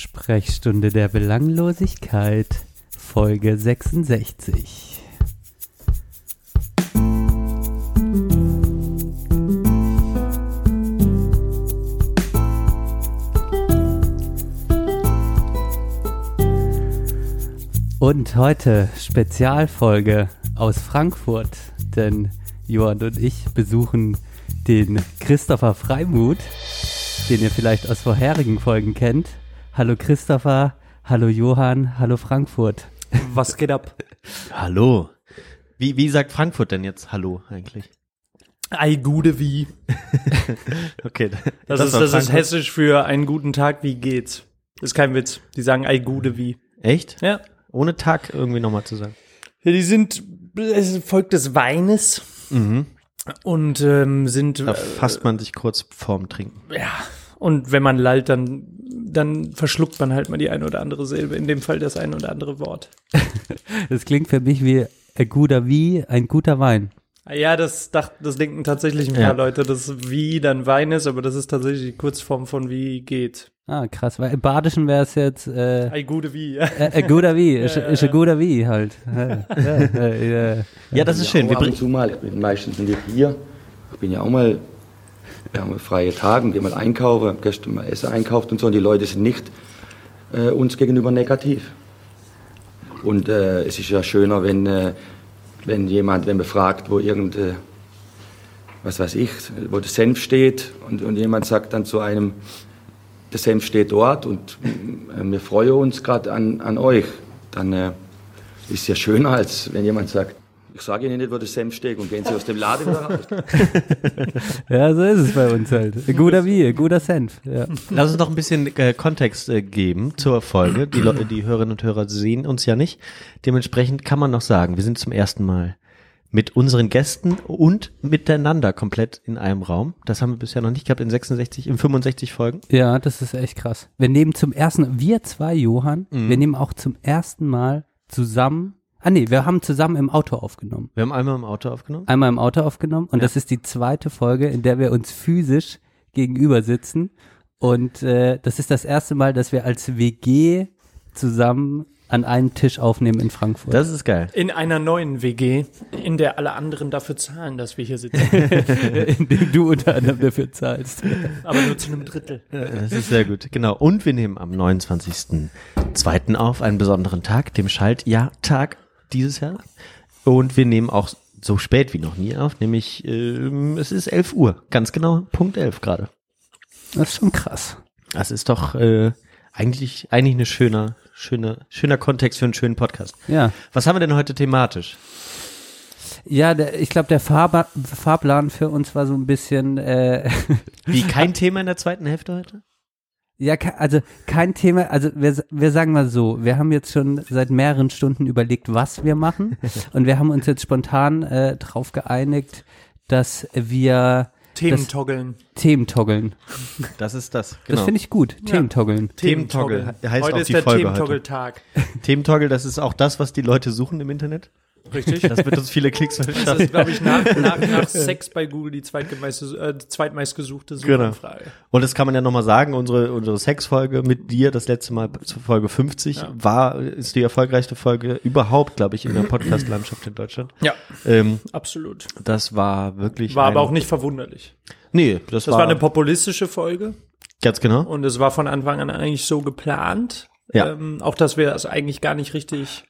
Sprechstunde der Belanglosigkeit, Folge 66. Und heute Spezialfolge aus Frankfurt, denn Johann und ich besuchen den Christopher Freimuth, den ihr vielleicht aus vorherigen Folgen kennt. Hallo Christopher, hallo Johann, hallo Frankfurt. Was geht ab? Hallo. Wie, wie sagt Frankfurt denn jetzt Hallo eigentlich? Ei gude wie. Okay. Das, ist, war das ist hessisch für einen guten Tag, wie geht's? Ist kein Witz. Die sagen Ei gude wie. Echt? Ja. Ohne Tag irgendwie nochmal zu sagen. Ja, Die sind es ist Volk des Weines Mhm. und ähm, sind Da äh, fasst man sich kurz vorm Trinken. ja und wenn man lallt, dann dann verschluckt man halt mal die eine oder andere Silbe. In dem Fall das ein oder andere Wort. Das klingt für mich wie ein guter wie ein guter Wein. Ah Ja, das, dacht, das denken tatsächlich ein paar Ja. Leute, dass wie dann Wein ist, aber das ist tatsächlich die Kurzform von wie geht. Ah, krass, weil im Badischen wäre es jetzt äh, Ei gude wie. äh, ein guter wie, ist, ein guter wie halt. Ja, ja, Ja, das ist schön. Wir ab und bringen zu mal. Ich bin meistens nicht hier. Ich bin ja auch mal, wir haben freie Tage und gehe mal einkaufen, hab gestern mal Essen einkauft und so. Und die Leute sind nicht äh, uns gegenüber negativ. Und äh, es ist ja schöner, wenn, äh, wenn jemand, wenn man fragt, wo irgend, äh, was weiß ich, wo der Senf steht und, und jemand sagt dann zu einem, der Senf steht dort und äh, wir freuen uns gerade an, an euch, dann äh, ist ja schöner, als wenn jemand sagt, ich sage Ihnen nicht, wo der Senf steht und gehen Sie aus dem Laden wieder raus. ja, so ist es bei uns halt. Ein guter wie, ein guter Senf. Ja. Lass uns noch ein bisschen äh, Kontext äh, geben zur Folge. Die, Leute, die Hörerinnen und Hörer sehen uns ja nicht. Dementsprechend kann man noch sagen, wir sind zum ersten Mal mit unseren Gästen und miteinander komplett in einem Raum. Das haben wir bisher noch nicht gehabt in 66, in 65 Folgen. ja, das ist echt krass. Wir nehmen zum ersten, wir zwei, Johann, wir nehmen auch zum ersten Mal zusammen, ah nee, wir haben zusammen im Auto aufgenommen. Wir haben einmal im Auto aufgenommen. Einmal im Auto aufgenommen und Ja. das ist die zweite Folge, in der wir uns physisch gegenüber sitzen. Und äh, das ist das erste Mal, dass wir als WG zusammen an einem Tisch aufnehmen in Frankfurt. Das ist geil. In einer neuen WG, in der alle anderen dafür zahlen, dass wir hier sitzen. in dem du unter anderem dafür zahlst. Aber nur zu einem Drittel. Das ist sehr gut, genau. Und wir nehmen am 29.02. auf, einen besonderen Tag, dem Schaltjahrtag dieses Jahr. Und wir nehmen auch so spät wie noch nie auf, nämlich ähm, es ist 11 Uhr, ganz genau, Punkt 11 gerade. Das ist schon krass. Das ist doch äh, eigentlich eigentlich eine schöner schöner schöner Kontext für einen schönen Podcast. Ja. Was haben wir denn heute thematisch? Ja, der, ich glaube, der Fahrba Fahrplan für uns war so ein bisschen, äh, Wie kein Thema in der zweiten Hälfte heute? Ja, also kein Thema, also wir, wir sagen mal so, wir haben jetzt schon seit mehreren Stunden überlegt, was wir machen und wir haben uns jetzt spontan äh, drauf geeinigt, dass wir Themen Das- toggeln. Themen toggeln. Das ist das. Genau. Das finde ich gut, Themen toggeln. Thementoggle heißt Heute auch ist die der Folge heute. Thementoggle-Tag. Thementoggle, das ist auch das, was die Leute suchen im Internet. Richtig? Das wird uns viele Klicks Das verschaffen. ist, glaube ich, nach, nach, nach Sex bei Google die zweitmeiste, äh, zweitmeistgesuchte Genau. Suchanfrage. Und das kann man ja nochmal sagen, unsere, unsere Sexfolge mit dir, das letzte Mal zur Folge 50, Ja. war, ist die erfolgreichste Folge überhaupt, glaube ich, in der Podcast-Landschaft in Deutschland. Ja, Ähm, absolut. das war wirklich. War ein, aber auch nicht verwunderlich. Nee, das, Das war eine populistische Folge Ganz genau. und es war von Anfang an eigentlich so geplant. Ja. Ähm, auch, dass wir das eigentlich gar nicht richtig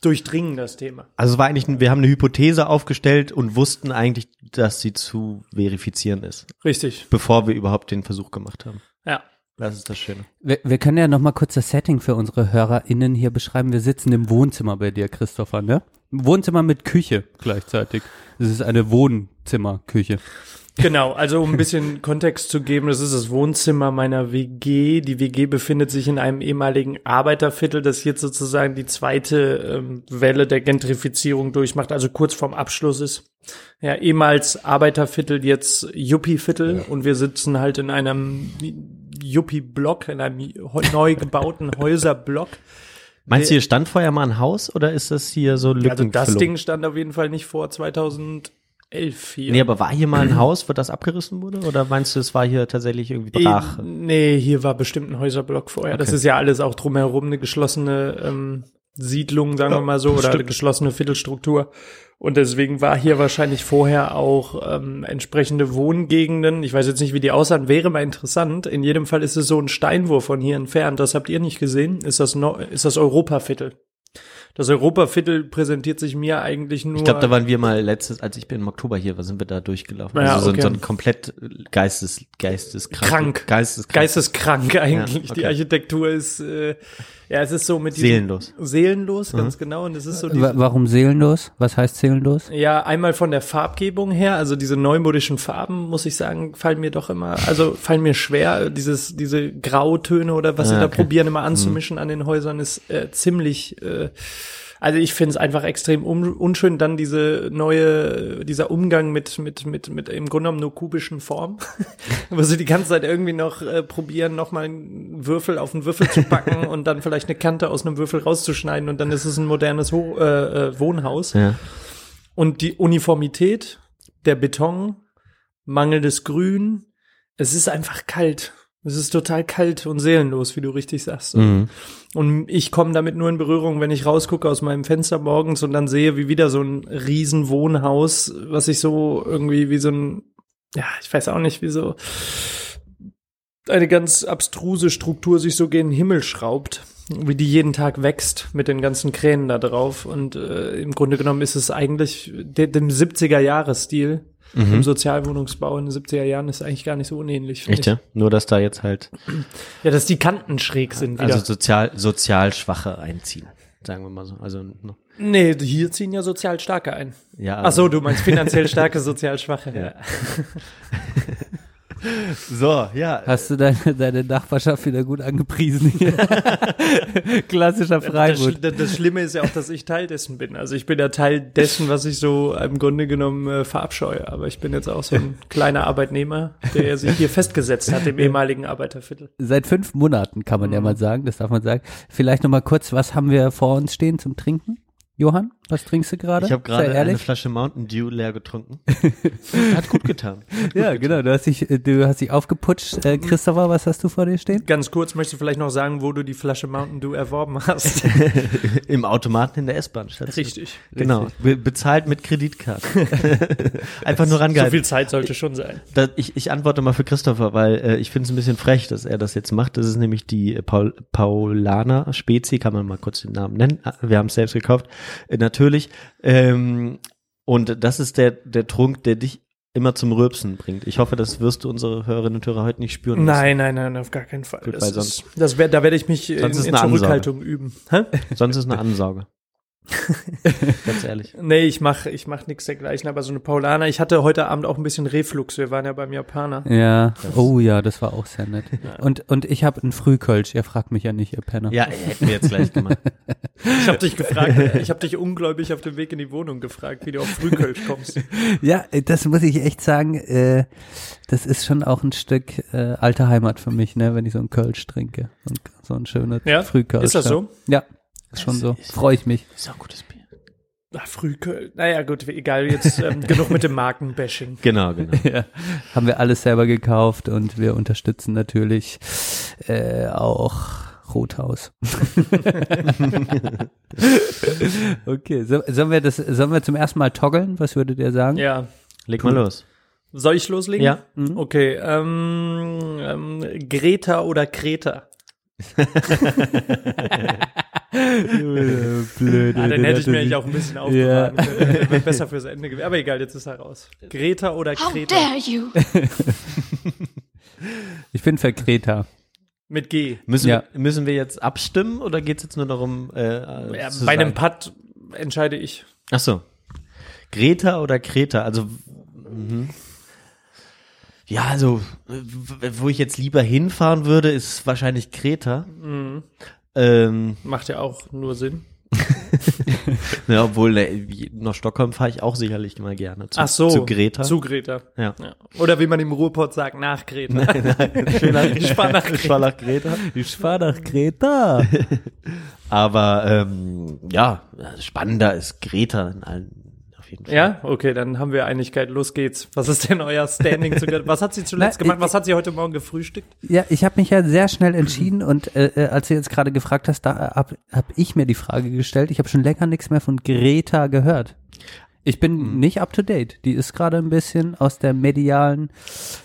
durchdringen, das Thema. Also es war eigentlich, wir haben eine Hypothese aufgestellt und wussten eigentlich, dass sie zu verifizieren ist, Richtig. bevor wir überhaupt den Versuch gemacht haben. Ja. Das ist das Schöne. Wir, wir können ja noch mal kurz das Setting für unsere HörerInnen hier beschreiben. Wir sitzen im Wohnzimmer bei dir, Christopher, ne? Wohnzimmer mit Küche gleichzeitig. Es ist eine Wohnzimmerküche. Genau, also um ein bisschen Kontext zu geben, das ist das Wohnzimmer meiner WG. Die WG befindet sich in einem ehemaligen Arbeiterviertel, das jetzt sozusagen die zweite ähm, Welle der Gentrifizierung durchmacht, also kurz vorm Abschluss ist. Ja, ehemals Arbeiterviertel, jetzt Yuppie-Viertel und wir sitzen halt in einem Yuppie-Block, in einem neu gebauten Häuserblock. Meinst du, hier stand vorher mal ein Haus oder ist das hier so Also das? Ding stand auf jeden Fall nicht vor 2008 elf hier. Nee, aber war hier mal ein Haus, wo das abgerissen wurde? Oder meinst du, es war hier tatsächlich irgendwie brach? Nee, hier war bestimmt ein Häuserblock vorher. Das Okay. ist ja alles auch drumherum eine geschlossene ähm, Siedlung, sagen wir mal so, oder eine geschlossene Viertelstruktur. Und deswegen war hier wahrscheinlich vorher auch ähm, entsprechende Wohngegenden. Ich weiß jetzt nicht, wie die aussahen, wäre mal interessant. In jedem Fall ist es so ein Steinwurf von hier entfernt. Das habt ihr nicht gesehen. Ist das, no ist das Europaviertel. Das Europaviertel präsentiert sich mir eigentlich nur. Ich glaube, da waren wir mal letztes, als ich im Oktober hier war, sind wir da durchgelaufen. Ja, also so, okay. so ein komplett geistes, geisteskrank. Krank. Geisteskrank. geisteskrank eigentlich. okay. Die Architektur ist, äh, ja, es ist so mit diesem Seelenlos. Seelenlos, ganz genau. Und es ist so Warum seelenlos? Was heißt seelenlos? ja, einmal von der Farbgebung her, also diese neumodischen Farben, muss ich sagen, fallen mir doch immer, also fallen mir schwer. Dieses, diese Grautöne oder was sie Ah, da okay. probieren immer anzumischen an den Häusern ist äh, ziemlich, äh, also ich finde es einfach extrem un unschön. Dann diese neue, dieser Umgang mit, mit, mit, mit im Grunde genommen nur kubischen Formen, wo sie die ganze Zeit irgendwie noch äh, probieren, nochmal einen Würfel auf einen Würfel zu packen und dann vielleicht eine Kante aus einem Würfel rauszuschneiden und dann ist es ein modernes Ho äh, äh, Wohnhaus. Ja. Und die Uniformität, der Beton, mangelndes Grün, es ist einfach kalt. Es ist total kalt und seelenlos, wie du richtig sagst. Mhm. Und ich komme damit nur in Berührung, wenn ich rausgucke aus meinem Fenster morgens und dann sehe, wie wieder so ein riesen Wohnhaus, was sich so irgendwie wie so ein, ja, ich weiß auch nicht, wie so eine ganz abstruse Struktur sich so gen Himmel schraubt, wie die jeden Tag wächst mit den ganzen Kränen da drauf. Und äh, im Grunde genommen ist es eigentlich de dem 70er-Jahres-Stil Mhm. im Sozialwohnungsbau in den 70er Jahren ist eigentlich gar nicht so unähnlich. Echt, ja? Nur, dass da jetzt halt. Ja, dass die Kanten schräg sind wieder. also sozial, sozial Schwache einziehen. Sagen wir mal so. Also, no. nee, hier ziehen ja sozial Starke ein. ja. Ach so, du meinst finanziell starke, sozial schwache. Ja. So, ja. Hast du deine, deine Nachbarschaft wieder gut angepriesen hier? Klassischer Das, Freiburg. Sch- das Schlimme ist ja auch, dass ich Teil dessen bin. Also ich bin ja Teil dessen, was ich so im Grunde genommen äh, verabscheue. Aber ich bin jetzt auch so ein kleiner Arbeitnehmer, der sich hier festgesetzt hat im ehemaligen Arbeiterviertel. Seit fünf Monaten kann man ja mal sagen, das darf man sagen. Vielleicht noch mal kurz, was haben wir vor uns stehen zum Trinken? Johann, was trinkst du gerade? Ich habe gerade eine. Flasche Mountain Dew leer getrunken. Hat gut getan. Ja, genau. Du hast dich, äh, du hast dich aufgeputscht. Äh, Christopher, was hast du vor dir stehen? Ganz kurz, möchtest du vielleicht noch sagen, wo du die Flasche Mountain Dew erworben hast? Im Automaten in der S-Bahn-Station. Richtig. Genau. Be bezahlt mit Kreditkarte. Einfach nur So rangehalten. viel Zeit sollte schon sein. Da, ich, ich antworte mal für Christopher, weil äh, ich finde es ein bisschen frech, dass er das jetzt macht. Das ist nämlich die äh, Paul, Paulaner Spezi, kann man mal kurz den Namen nennen. Ah, Wir haben es selbst gekauft. Äh, natürlich. Ähm, und das ist der, der Trunk, der dich immer zum Rülpsen bringt. Ich hoffe, das wirst du unsere Hörerinnen und Hörer heute nicht spüren. Nein, nein, nein, auf gar keinen Fall. Gut, das weil ist, sonst- das wär, da werde ich mich in, Sonst in Ansage. Zurückhaltung üben. Hä? Sonst ist eine Ansauge. Ganz ehrlich. Nee, ich mach, ich mach nichts dergleichen, aber so eine Paulaner. Ich hatte heute Abend auch ein bisschen Reflux. Wir waren ja beim Japaner. Ja. Oh ja, das war auch sehr nett. Und, und ich habe einen Frühkölsch. Ihr fragt mich ja nicht, ihr Penner. Ja, hätten wir jetzt gleich gemacht. Ich habe dich gefragt, ich habe dich ungläubig auf dem Weg in die Wohnung gefragt, wie du auf Frühkölsch kommst. Ja, das muss ich echt sagen. Äh, das ist schon auch ein Stück äh, alte Heimat für mich, ne, wenn ich so einen Kölsch trinke. Und so ein schöner Ja? Frühkölsch. Ist das ja. so? Ja, ist schon so. Freue ich mich. Ist auch gutes Bier. Ach, Frühkölsch. Naja, gut, egal, jetzt ähm, genug mit dem Markenbashing. Genau, genau. Ja, haben wir alles selber gekauft und wir unterstützen natürlich äh, auch Rothaus. okay, so, sollen wir das, sollen wir zum ersten Mal toggeln? Was würdet ihr sagen? Ja. Leg mal los. Soll ich loslegen? Ja. Okay, ähm, ähm, Greta oder Kreta? Blöd. Ah, dann hätte ich mir eigentlich auch ein bisschen Ja. aufbewahren können. Wäre besser fürs Ende gewesen. Aber egal, jetzt ist er raus. Greta oder How Kreta? dare you! Ich bin für Greta. Mit G. Müssen, Ja. wir, müssen wir jetzt abstimmen oder geht es jetzt nur darum, äh, Ja, zu bei einem? Putt entscheide ich. Ach so. Greta oder Kreta? Also, mhm. Ja, also, wo ich jetzt lieber hinfahren würde, ist wahrscheinlich Kreta. Mhm. Ähm, Macht ja auch nur Sinn. ja, obwohl, wie- nach Stockholm fahre ich auch sicherlich mal gerne. Zu, Ach so. Zu Greta. Zu Greta. ja. Ja. Oder wie man im Ruhrpott sagt, nach Greta. ich fahre nach Ich fahre nach Greta. Ich fahr nach Greta. Aber, ähm, ja, spannender ist Greta in allen, jeden Fall. Ja, okay, dann haben wir Einigkeit. Los geht's. Was ist denn euer Standing? zu Was hat sie zuletzt Na, gemacht? Was hat sie heute Morgen gefrühstückt? Ja, ich habe mich ja sehr schnell entschieden und äh, äh, als du jetzt gerade gefragt hast, da habe hab ich mir die Frage gestellt. Ich habe schon länger nichts mehr von Greta gehört. Ich bin Hm. nicht up to date. Die ist gerade ein bisschen aus der medialen,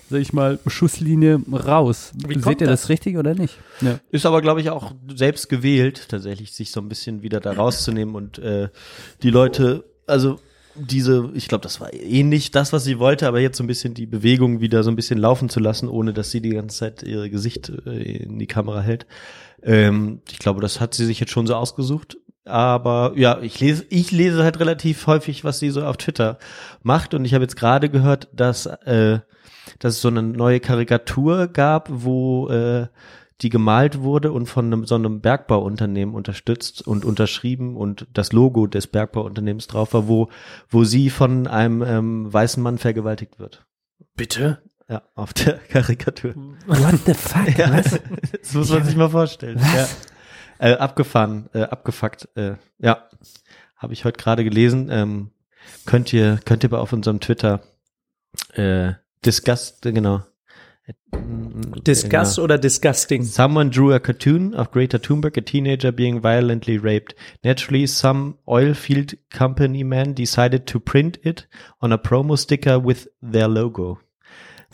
sag ich mal, Schusslinie raus. Wie Seht ihr das? das? richtig oder nicht? Ja. Ist aber, glaube ich, auch selbst gewählt, tatsächlich sich so ein bisschen wieder da rauszunehmen und äh, die Leute, also diese, ich glaube, das war eh nicht das, was sie wollte, aber jetzt so ein bisschen die Bewegung wieder so ein bisschen laufen zu lassen, ohne dass sie die ganze Zeit ihr Gesicht äh, in die Kamera hält. Ähm, ich glaube, das hat sie sich jetzt schon so ausgesucht. Aber ja, ich lese, ich lese halt relativ häufig, was sie so auf Twitter macht. Und ich habe jetzt gerade gehört, dass, äh, dass es so eine neue Karikatur gab, wo äh, die gemalt wurde und von einem, so einem Bergbauunternehmen unterstützt und unterschrieben und das Logo des Bergbauunternehmens drauf war, wo, wo sie von einem ähm, weißen Mann vergewaltigt wird. Bitte? Ja, auf der Karikatur. What the fuck? Ja, Was? das muss man sich mal vorstellen. Ja. Äh, abgefahren, äh, abgefuckt. Äh, ja, habe ich heute gerade gelesen. Ähm, könnt ihr könnt ihr bei auf unserem Twitter äh, disgust genau. Disgust oder disgusting? Someone drew a cartoon of Greta Thunberg, a teenager being violently raped. Naturally, some oil field company man decided to print it on a promo sticker with their logo.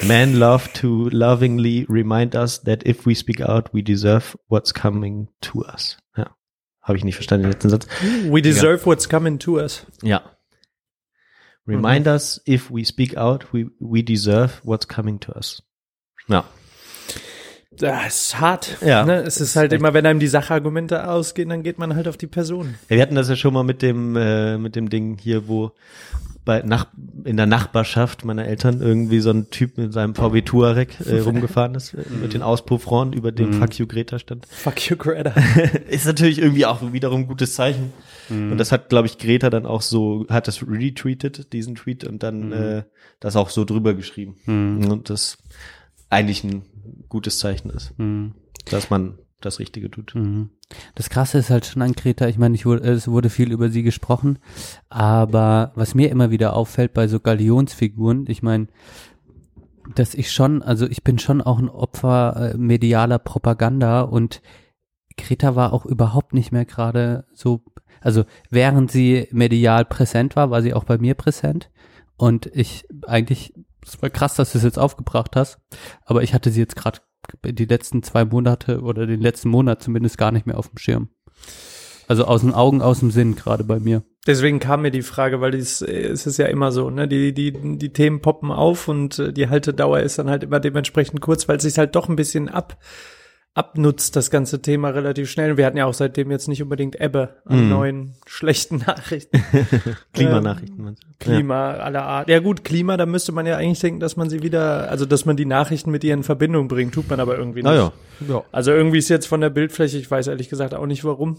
Men love to lovingly remind us that if we speak out, we deserve what's coming to us. Ja. Habe ich nicht verstanden, den letzten Satz. We deserve what's coming to us. Ja. Remind us, if we speak out, we, we deserve what's coming to us. Ja. Das ist hart. Ja. Ne? Es ist halt immer, wenn einem die Sachargumente ausgehen, dann geht man halt auf die Person. Ja, wir hatten das ja schon mal mit dem äh, mit dem Ding hier, wo bei nach in der Nachbarschaft meiner Eltern irgendwie so ein Typ mit seinem VW Touareg äh, rumgefahren ist äh, mit den Auspuffrohren über dem Fuck you Greta stand. Fuck you, Greta. ist natürlich irgendwie auch wiederum ein gutes Zeichen. Und das hat, glaube ich, Greta dann auch so, hat das retweetet, diesen Tweet, und dann äh, das auch so drüber geschrieben. Und das eigentlich ein gutes Zeichen ist, dass man das Richtige tut. Mhm. Das Krasse ist halt schon an Greta, ich meine, ich wurde, es wurde viel über sie gesprochen, aber was mir immer wieder auffällt bei so Galionsfiguren, ich meine, dass ich schon, also ich bin schon auch ein Opfer äh, medialer Propaganda und Greta war auch überhaupt nicht mehr gerade so, also während sie medial präsent war, war sie auch bei mir präsent und ich eigentlich, es war krass, dass du es jetzt aufgebracht hast, aber ich hatte sie jetzt gerade die letzten zwei Monate oder den letzten Monat zumindest gar nicht mehr auf dem Schirm. Also aus den Augen, aus dem Sinn gerade bei mir. Deswegen kam mir die Frage, weil dies, es ist ja immer so, ne? Die, die, die Themen poppen auf und äh, die Haltedauer ist dann halt immer dementsprechend kurz, weil es sich halt doch ein bisschen ab, abnutzt, das ganze Thema relativ schnell. Wir hatten ja auch seitdem jetzt nicht unbedingt Ebbe an Mhm. neuen schlechten Nachrichten. Klimanachrichten. du? Klima aller Art. Ja gut, Klima, da müsste man ja eigentlich denken, dass man sie wieder, also dass man die Nachrichten mit ihr in Verbindung bringt, tut man aber irgendwie nicht. Naja. Ja. Also irgendwie ist jetzt von der Bildfläche, ich weiß ehrlich gesagt auch nicht warum.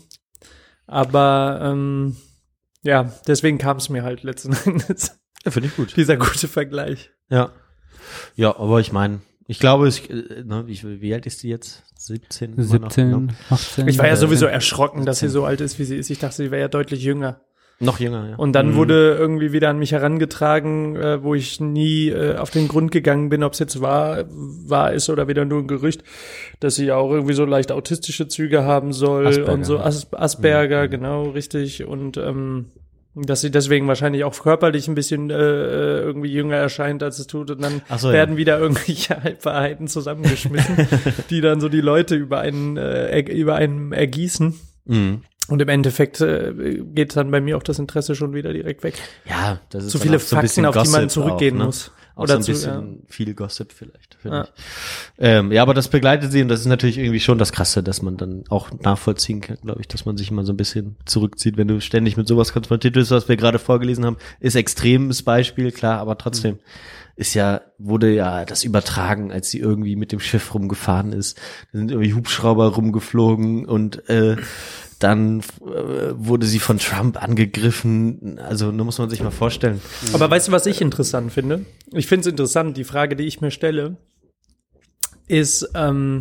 Aber ähm, ja, deswegen kam es mir halt letzten Endes. ja Finde ich gut. Dieser gute Vergleich. Ja. Ja, aber ich meine, ich glaube, ich, äh, ne, wie, wie alt ist die jetzt? 17? immer noch, 17, ne? 18. Ich war ja Äh, sowieso erschrocken, dass sie so alt ist, wie sie ist. Ich dachte, sie wäre ja deutlich jünger. Noch jünger, ja. Und dann wurde irgendwie wieder an mich herangetragen, äh, wo ich nie äh, auf den Grund gegangen bin, ob es jetzt wahr, wahr ist oder wieder nur ein Gerücht, dass sie auch irgendwie so leicht autistische Züge haben soll Asperger. und so As Asperger, genau, richtig. Und ähm, dass sie deswegen wahrscheinlich auch körperlich ein bisschen äh, äh, irgendwie jünger erscheint, als es tut. Und dann so, ja. werden wieder irgendwelche Halbwahrheiten zusammengeschmissen, die dann so die Leute über einen, äh, er- über einen ergießen. Mhm. Und im Endeffekt äh, geht dann bei mir auch das Interesse schon wieder direkt weg. Ja, das ist Zu viele auch so Fakten, auf die man zurückgehen auch, ne? muss. Auch Oder so ein zu- bisschen viel Gossip vielleicht, finde Ja. ich. Ähm, ja, aber das begleitet sie und das ist natürlich irgendwie schon das Krasse, dass man dann auch nachvollziehen kann, glaube ich, dass man sich immer so ein bisschen zurückzieht, wenn du ständig mit sowas konfrontiert bist, was wir gerade vorgelesen haben, ist extremes Beispiel, klar, aber trotzdem Mhm. ist ja, wurde ja das übertragen, als sie irgendwie mit dem Schiff rumgefahren ist. Da sind irgendwie Hubschrauber rumgeflogen und äh, dann äh, wurde sie von Trump angegriffen. Also, da muss man sich mal vorstellen. Aber weißt du, was ich interessant finde? Ich finde es interessant, die Frage, die ich mir stelle, ist, ähm,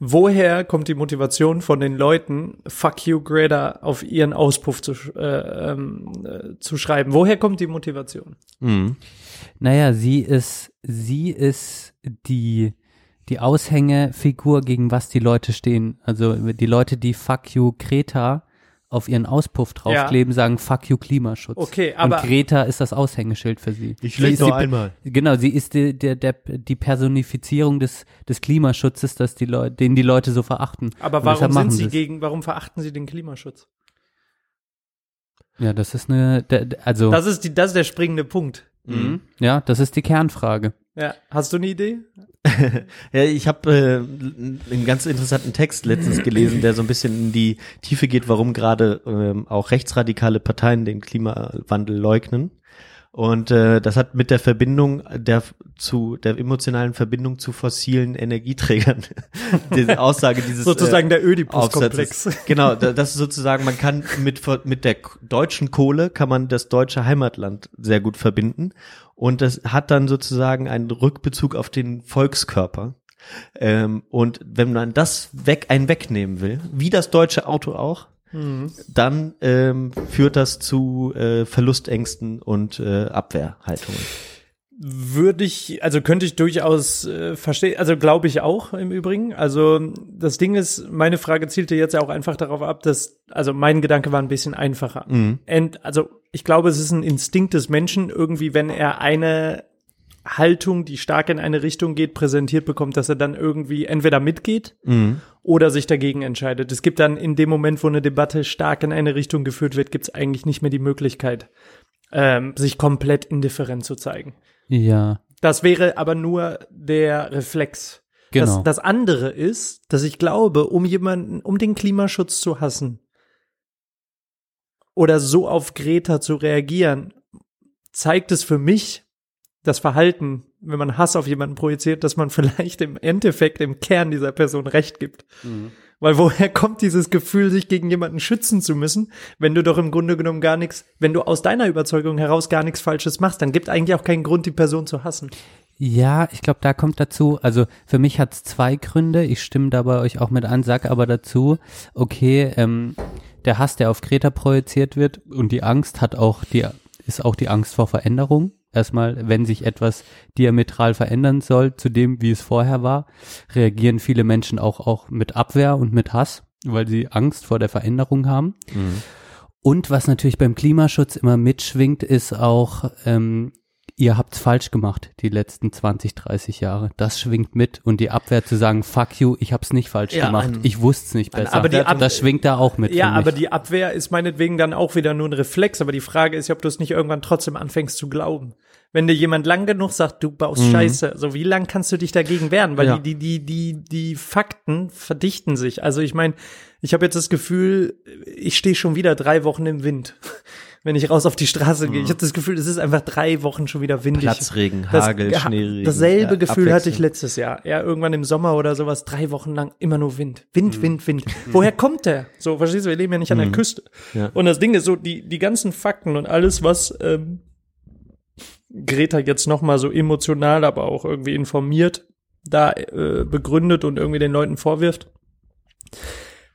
woher kommt die Motivation von den Leuten, fuck you Greta, auf ihren Auspuff zu, sch- äh, ähm, äh, zu schreiben? Woher kommt die Motivation? Mhm. Naja, sie ist, sie ist die, die Aushängefigur, gegen was die Leute stehen. Also die Leute, die Fuck you Greta auf ihren Auspuff draufkleben, sagen Fuck you Klimaschutz. Okay, aber- Und Greta ist das Aushängeschild für sie. Ich lese nur einmal. Genau, sie ist die, der, der, die Personifizierung des, des Klimaschutzes, dass die Leute, den die Leute so verachten. Aber warum sind sie sie's. gegen, warum verachten sie den Klimaschutz? Ja, das ist eine, also, Das ist die, das ist der springende Punkt. Mhm. ja, das ist die Kernfrage. Ja, hast du eine Idee? Ja, ich habe äh, einen ganz interessanten Text letztens gelesen, der so ein bisschen in die Tiefe geht, warum gerade ähm, auch rechtsradikale Parteien den Klimawandel leugnen. Und äh, das hat mit der Verbindung der zu der emotionalen Verbindung zu fossilen Energieträgern diese Aussage dieses Sozusagen äh, der Ödipus-Komplex. Genau, da- das ist sozusagen, man kann mit, mit der deutschen Kohle kann man das deutsche Heimatland sehr gut verbinden. Und das hat dann sozusagen einen Rückbezug auf den Volkskörper. Ähm, und wenn man das weg, einen wegnehmen will, wie das deutsche Auto auch, dann ähm, führt das zu äh, Verlustängsten und äh, Abwehrhaltungen. Würde ich, also könnte ich durchaus äh, verstehen, also glaube ich auch im Übrigen. Also das Ding ist, meine Frage zielte jetzt auch einfach darauf ab, dass, also mein Gedanke war ein bisschen einfacher. Mhm. Und, also ich glaube, es ist ein Instinkt des Menschen, irgendwie, wenn er eine Haltung, die stark in eine Richtung geht, präsentiert bekommt, dass er dann irgendwie entweder mitgeht Mhm. oder sich dagegen entscheidet. Es gibt dann in dem Moment, wo eine Debatte stark in eine Richtung geführt wird, gibt es eigentlich nicht mehr die Möglichkeit, ähm, sich komplett indifferent zu zeigen. Ja, Das wäre aber nur der Reflex. genau. Das, das andere ist, dass ich glaube, um jemanden, um den Klimaschutz zu hassen oder so auf Greta zu reagieren, zeigt es für mich das Verhalten, wenn man Hass auf jemanden projiziert, dass man vielleicht im Endeffekt im Kern dieser Person Recht gibt. Weil woher kommt dieses Gefühl, sich gegen jemanden schützen zu müssen, wenn du doch im Grunde genommen gar nichts, wenn du aus deiner Überzeugung heraus gar nichts Falsches machst, dann gibt eigentlich auch keinen Grund, die Person zu hassen. Ja, ich glaube, da kommt dazu, also für mich hat es zwei Gründe, ich stimme da bei euch auch mit an, sag aber dazu, okay, ähm, der Hass, der auf Greta projiziert wird und die Angst hat auch die, ist auch die Angst vor Veränderung. Erstmal, wenn sich etwas diametral verändern soll zu dem, wie es vorher war, reagieren viele Menschen auch, auch mit Abwehr und mit Hass, weil sie Angst vor der Veränderung haben. Und was natürlich beim Klimaschutz immer mitschwingt, ist auch, ähm, ihr habt's falsch gemacht die letzten 20, 30 Jahre. Das schwingt mit und die Abwehr zu sagen, fuck you, ich hab's nicht falsch Ja, gemacht, ein- ich wusste's nicht ein besser. Aber die Ab- das schwingt da auch mit. Ja, aber die Abwehr ist meinetwegen dann auch wieder nur ein Reflex. Aber die Frage ist ja, ob du es nicht irgendwann trotzdem anfängst zu glauben. Wenn dir jemand lang genug sagt, du baust Scheiße, so wie lang kannst du dich dagegen wehren? Weil Ja. die, die, die, die, die Fakten verdichten sich. Also ich meine, ich habe jetzt das Gefühl, ich stehe schon wieder drei Wochen im Wind. Wenn ich raus auf die Straße gehe. Ich habe das Gefühl, es ist einfach drei Wochen schon wieder windig. Platzregen, Das- Hagel, ja, Schneeregen. Dasselbe ja, Gefühl hatte ich letztes Jahr. Ja, irgendwann im Sommer oder sowas, drei Wochen lang immer nur Wind. Wind, Wind, Wind. Mhm. Woher kommt der? So, verstehst du, wir leben ja nicht an der Küste. Ja. Und das Ding ist so, die, die ganzen Fakten und alles, was ähm, Greta jetzt nochmal so emotional, aber auch irgendwie informiert, da äh, begründet und irgendwie den Leuten vorwirft,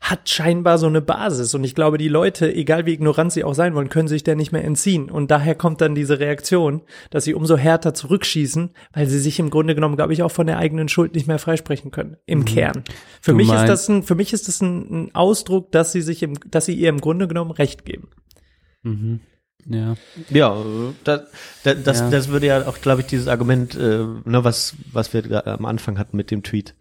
hat scheinbar so eine Basis. Und ich glaube, die Leute, egal wie ignorant sie auch sein wollen, können sich der nicht mehr entziehen. Und daher kommt dann diese Reaktion, dass sie umso härter zurückschießen, weil sie sich im Grunde genommen, glaube ich, auch von der eigenen Schuld nicht mehr freisprechen können. Im Kern. Für Du mich ist das ein, für mich ist das ein, ein Ausdruck, dass sie sich im, dass sie ihr im Grunde genommen Recht geben. Mhm. Ja. Ja, das, das, das, Ja. das würde ja auch, glaube ich, dieses Argument, äh, ne, was, was wir da am Anfang hatten mit dem Tweet,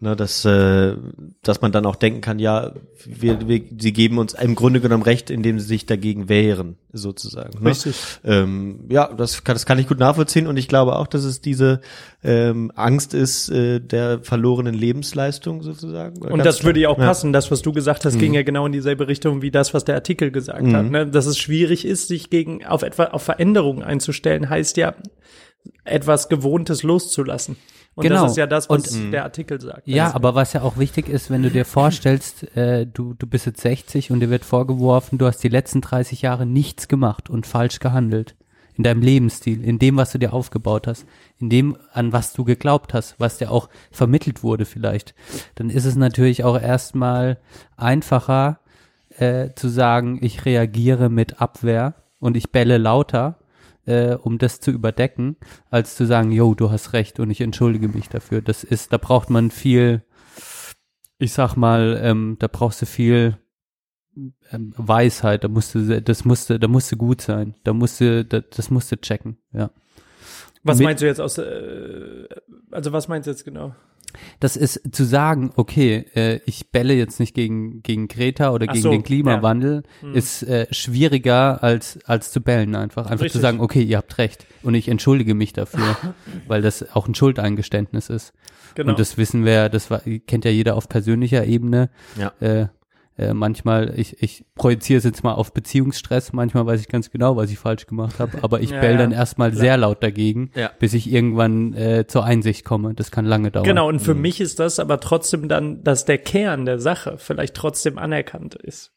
ne, dass, äh, dass man dann auch denken kann, ja, wir, wir, sie geben uns im Grunde genommen recht, indem sie sich dagegen wehren, sozusagen. Ne? Richtig. Ähm, ja, das kann, das kann ich gut nachvollziehen und ich glaube auch, dass es diese ähm, Angst ist äh, der verlorenen Lebensleistung sozusagen. Und das würde ja auch Ja. passen. Das, was du gesagt hast, ging ja genau in dieselbe Richtung wie das, was der Artikel gesagt hat. Ne? Dass es schwierig ist, sich gegen auf etwa auf Veränderungen einzustellen, heißt ja etwas Gewohntes loszulassen. Und Genau. das ist ja das, was Und- der Artikel sagt. Ja, Also, aber was ja auch wichtig ist, wenn du dir vorstellst, äh, du, du bist jetzt 60 und dir wird vorgeworfen, du hast die letzten 30 Jahre nichts gemacht und falsch gehandelt. in deinem Lebensstil, in dem, was du dir aufgebaut hast, in dem, an was du geglaubt hast, was dir auch vermittelt wurde vielleicht, dann ist es natürlich auch erstmal einfacher äh, zu sagen, ich reagiere mit Abwehr und ich bälle lauter, äh, um das zu überdecken, als zu sagen, yo, du hast recht und ich entschuldige mich dafür. Das ist, da braucht man viel, ich sag mal, ähm, da brauchst du viel ähm, Weisheit, da musste, das musste, da musste gut sein, da musste, das, das musste checken, ja. Was Mit- meinst du jetzt aus, äh, also was meinst du jetzt genau? Das ist zu sagen, okay, äh, ich bälle jetzt nicht gegen, gegen Greta oder Ach gegen so, den Klimawandel, ja. Hm. ist äh, schwieriger als, als zu bellen einfach. Einfach zu Richtig. sagen, okay, ihr habt recht und ich entschuldige mich dafür, weil das auch ein Schuldeingeständnis ist. Genau. Und das wissen wir, das war, kennt ja jeder auf persönlicher Ebene. Ja. Äh, äh, manchmal, ich, ich projiziere es jetzt mal auf Beziehungsstress, manchmal weiß ich ganz genau, was ich falsch gemacht habe, aber ich Ja, bell ja, dann erstmal sehr laut dagegen, Ja. bis ich irgendwann äh, zur Einsicht komme. Das kann lange dauern. Genau, und für mich ist das aber trotzdem dann, dass der Kern der Sache vielleicht trotzdem anerkannt ist.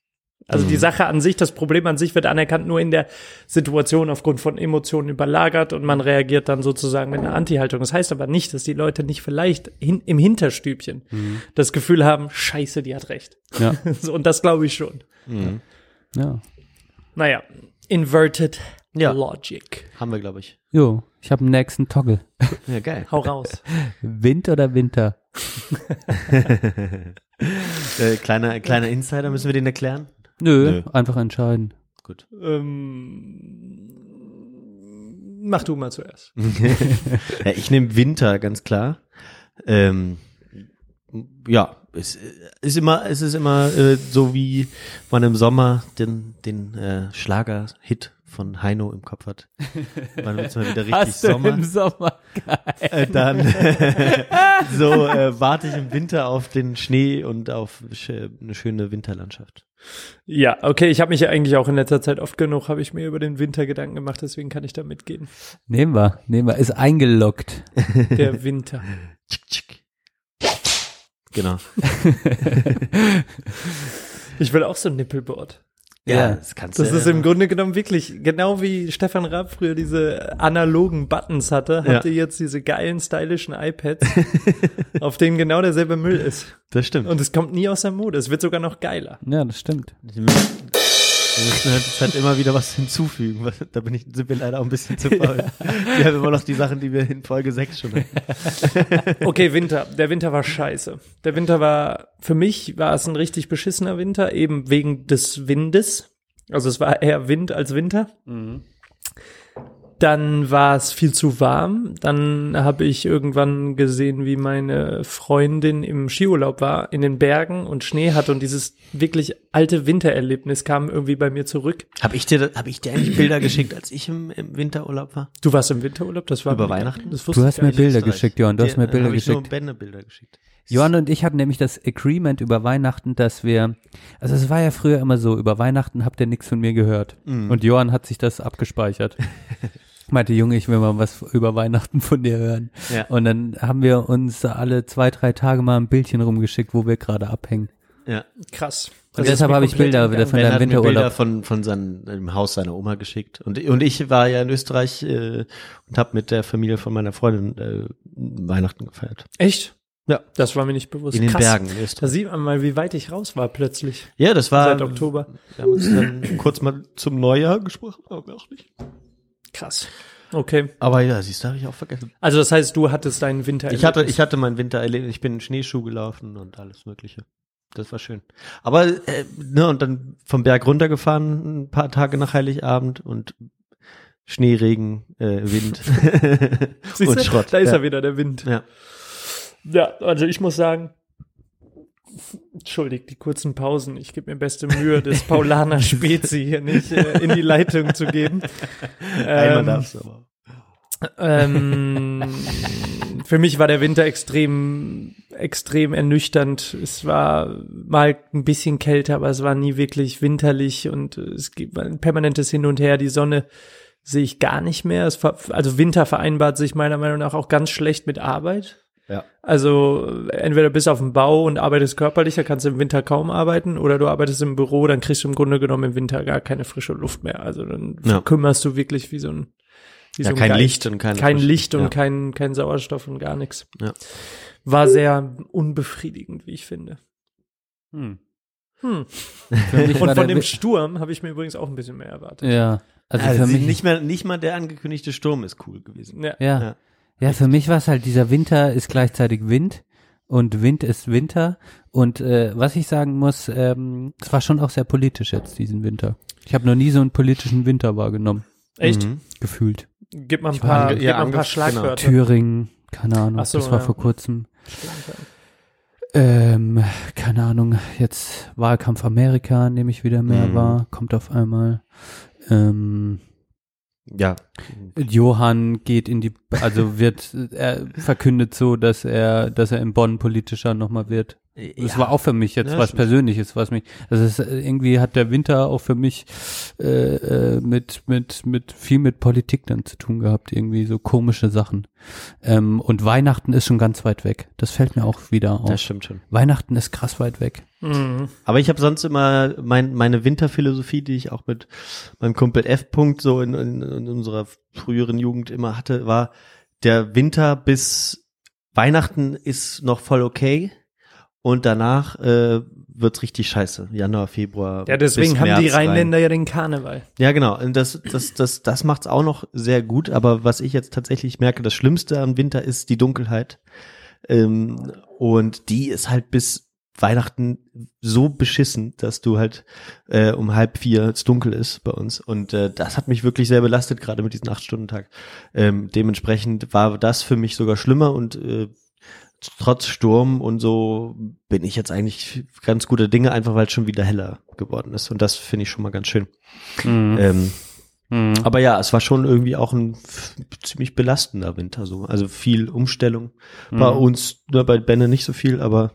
Also die Sache an sich, das Problem an sich wird anerkannt nur in der Situation aufgrund von Emotionen überlagert und man reagiert dann sozusagen mit einer Anti-Haltung. Das heißt aber nicht, dass die Leute nicht vielleicht hin, im Hinterstübchen das Gefühl haben, scheiße, die hat recht. Ja. So, und das glaube ich schon. Ja. Naja, inverted Ja. logic. Haben wir, glaube ich. Jo, ich habe einen nächsten Toggle. Ja, geil. Hau raus. Wind oder Winter? äh, kleiner, kleiner Insider, müssen wir den erklären? Nö, Nö. einfach entscheiden. Gut. ähm, mach du mal zuerst. ja, ich nehme Winter, ganz klar. Ähm, ja, es äh, ist immer, es ist immer äh, so wie man im Sommer den, den äh, Schlager-Hit von Heino im Kopf hat. Man wird's mal wieder richtig Sommer. Sommer? Äh, dann so äh, warte ich im Winter auf den Schnee und auf sch eine schöne Winterlandschaft. Ja, okay, ich habe mich ja eigentlich auch in letzter Zeit oft genug, habe ich mir über den Winter Gedanken gemacht, deswegen kann ich da mitgehen. Nehmen wir, nehmen wir. Ist eingeloggt. Der Winter. Genau. Ich will auch so ein Nippelboard. Ja, das kannst Das du. ist im Grunde genommen wirklich, genau wie Stefan Raab früher diese analogen Buttons hatte, Ja. habt ihr jetzt diese geilen, stylischen iPads, auf denen genau derselbe Müll ist. das stimmt. Und es kommt nie aus der Mode. Es wird sogar noch geiler. Ja, das stimmt. Wir müssen halt, halt immer wieder was hinzufügen. Da bin ich, sind wir leider auch ein bisschen zu faul. Wir haben immer noch die Sachen, die wir in Folge 6 schon hatten. Okay, Winter. Der Winter war scheiße. Der Winter war, für mich war es ein richtig beschissener Winter, eben wegen des Windes. Also es war eher Wind als Winter. Dann war es viel zu warm. Dann habe ich irgendwann gesehen, wie meine Freundin im Skiurlaub war in den Bergen und Schnee hatte und dieses wirklich alte Wintererlebnis kam irgendwie bei mir zurück. Habe ich dir, habe ich dir eigentlich Bilder geschickt, als ich im, im Winterurlaub war? Du warst im Winterurlaub, das war Über Weihnachten? Du hast mir. Bilder geschickt, Johann. Du hast mir Bilder hab ich nur geschickt. Bände Bilder geschickt. Johann und ich hatten nämlich das Agreement über Weihnachten, dass wir, also es war ja früher immer so, über Weihnachten habt ihr nichts von mir gehört. Und Johann hat sich das abgespeichert. Meinte, Junge, ich will mal was über Weihnachten von dir hören. Ja. Und dann haben wir uns alle zwei, drei Tage mal ein Bildchen rumgeschickt, wo wir gerade abhängen. Ja. Krass. Und Das ist deshalb mir habe ich Bilder wieder von Ben deinem hat mir Winterurlaub. Bilder von, von seinem, im Haus seiner Oma geschickt. Und, und ich war ja in Österreich äh, und habe mit der Familie von meiner Freundin äh, Weihnachten gefeiert. Echt? Ja. Das war mir nicht bewusst. In den Krass. Bergen in Da Österreich. sieht man mal, wie weit ich raus war plötzlich. Ja, das war Seit Oktober. Wir haben uns dann kurz mal zum Neujahr gesprochen, aber auch nicht. Krass. Okay. Aber ja, siehst du, habe ich auch vergessen. Also das heißt, du hattest deinen Winter. Ich hatte, ich hatte meinen Winter erlebt, ich bin in Schneeschuh gelaufen und alles Mögliche. Das war schön. Aber, äh, ne, und dann vom Berg runtergefahren, ein paar Tage nach Heiligabend und Schnee, Regen, äh, Wind und? Schrott. Da ist ja. er wieder, der Wind. Ja. Ja, also ich muss sagen, entschuldigt die kurzen Pausen. Ich gebe mir beste Mühe, das Paulaner Spezi hier nicht äh, in die Leitung zu geben. Einmal Ähm, darfst du aber. Ähm, für mich war der Winter extrem, extrem ernüchternd. Es war mal ein bisschen kälter, aber es war nie wirklich winterlich und es gibt ein permanentes Hin und Her. Die Sonne sehe ich gar nicht mehr. Ver also Winter vereinbart sich meiner Meinung nach auch ganz schlecht mit Arbeit. Ja. Also entweder bist du auf dem Bau und arbeitest körperlich, da kannst du im Winter kaum arbeiten, oder du arbeitest im Büro, dann kriegst du im Grunde genommen im Winter gar keine frische Luft mehr. Also dann Ja. kümmerst du wirklich wie so ein Wie Ja, so ein kein Geist. Licht und keine kein Frisch- Licht und ja. kein, kein Sauerstoff und gar nichts. Ja. War sehr unbefriedigend, wie ich finde. Hm. Hm. Und von dem Sturm habe ich mir übrigens auch ein bisschen mehr erwartet. Ja, also, Also für mich nicht mehr, nicht mal der angekündigte Sturm ist cool gewesen. Ja. Ja. Ja. Ja, für mich war es halt, dieser Winter ist gleichzeitig Wind und Wind ist Winter. Und äh, was ich sagen muss, ähm, es war schon auch sehr politisch jetzt diesen Winter. Ich habe noch nie so einen politischen Winter wahrgenommen, Echt? Mhm. gefühlt. Gib mal ein war paar, gib ja, mal ein paar Schlagwörter. Thüringen, keine Ahnung, Ach so, das war ja. vor kurzem. Ähm, keine Ahnung, jetzt Wahlkampf Amerika, nehme ich wieder mehr Mhm. wahr, kommt auf einmal. Ähm, Ja. Johann geht in die, also wird, er verkündet so, dass er, dass er in Bonn politischer nochmal wird. Das ja. war auch für mich jetzt Ja, was stimmt. Persönliches, was mich, also es äh, irgendwie hat der Winter auch für mich äh, äh, mit mit mit viel mit Politik dann zu tun gehabt, irgendwie so komische Sachen. Ähm, und Weihnachten ist schon ganz weit weg. Das fällt mir auch wieder auf. Das stimmt schon. Weihnachten ist krass weit weg. Mhm. Aber ich habe sonst immer mein, meine Winterphilosophie, die ich auch mit meinem Kumpel F. -Punkt so in, in, in unserer früheren Jugend immer hatte, war der Winter bis Weihnachten ist noch voll okay und danach äh, wird's richtig scheiße. Januar, Februar. Ja, deswegen haben die März rein. Rheinländer ja den Karneval. Ja, genau. Und das, das, das, das macht's auch noch sehr gut. Aber was ich jetzt tatsächlich merke, das Schlimmste am Winter ist die Dunkelheit. Ähm, und die ist halt bis Weihnachten so beschissen, dass du halt äh, um halb vier es dunkel ist bei uns. Und äh, das hat mich wirklich sehr belastet, gerade mit diesem Acht-Stunden-Tag. Ähm, dementsprechend war das für mich sogar schlimmer und äh, trotz Sturm und so bin ich jetzt eigentlich ganz guter Dinge, einfach weil es schon wieder heller geworden ist. Und das finde ich schon mal ganz schön. Mhm. Ähm, Mhm. aber ja, es war schon irgendwie auch ein ziemlich belastender Winter so. Also viel Umstellung. Bei Mhm. uns, ne, bei Benne nicht so viel, aber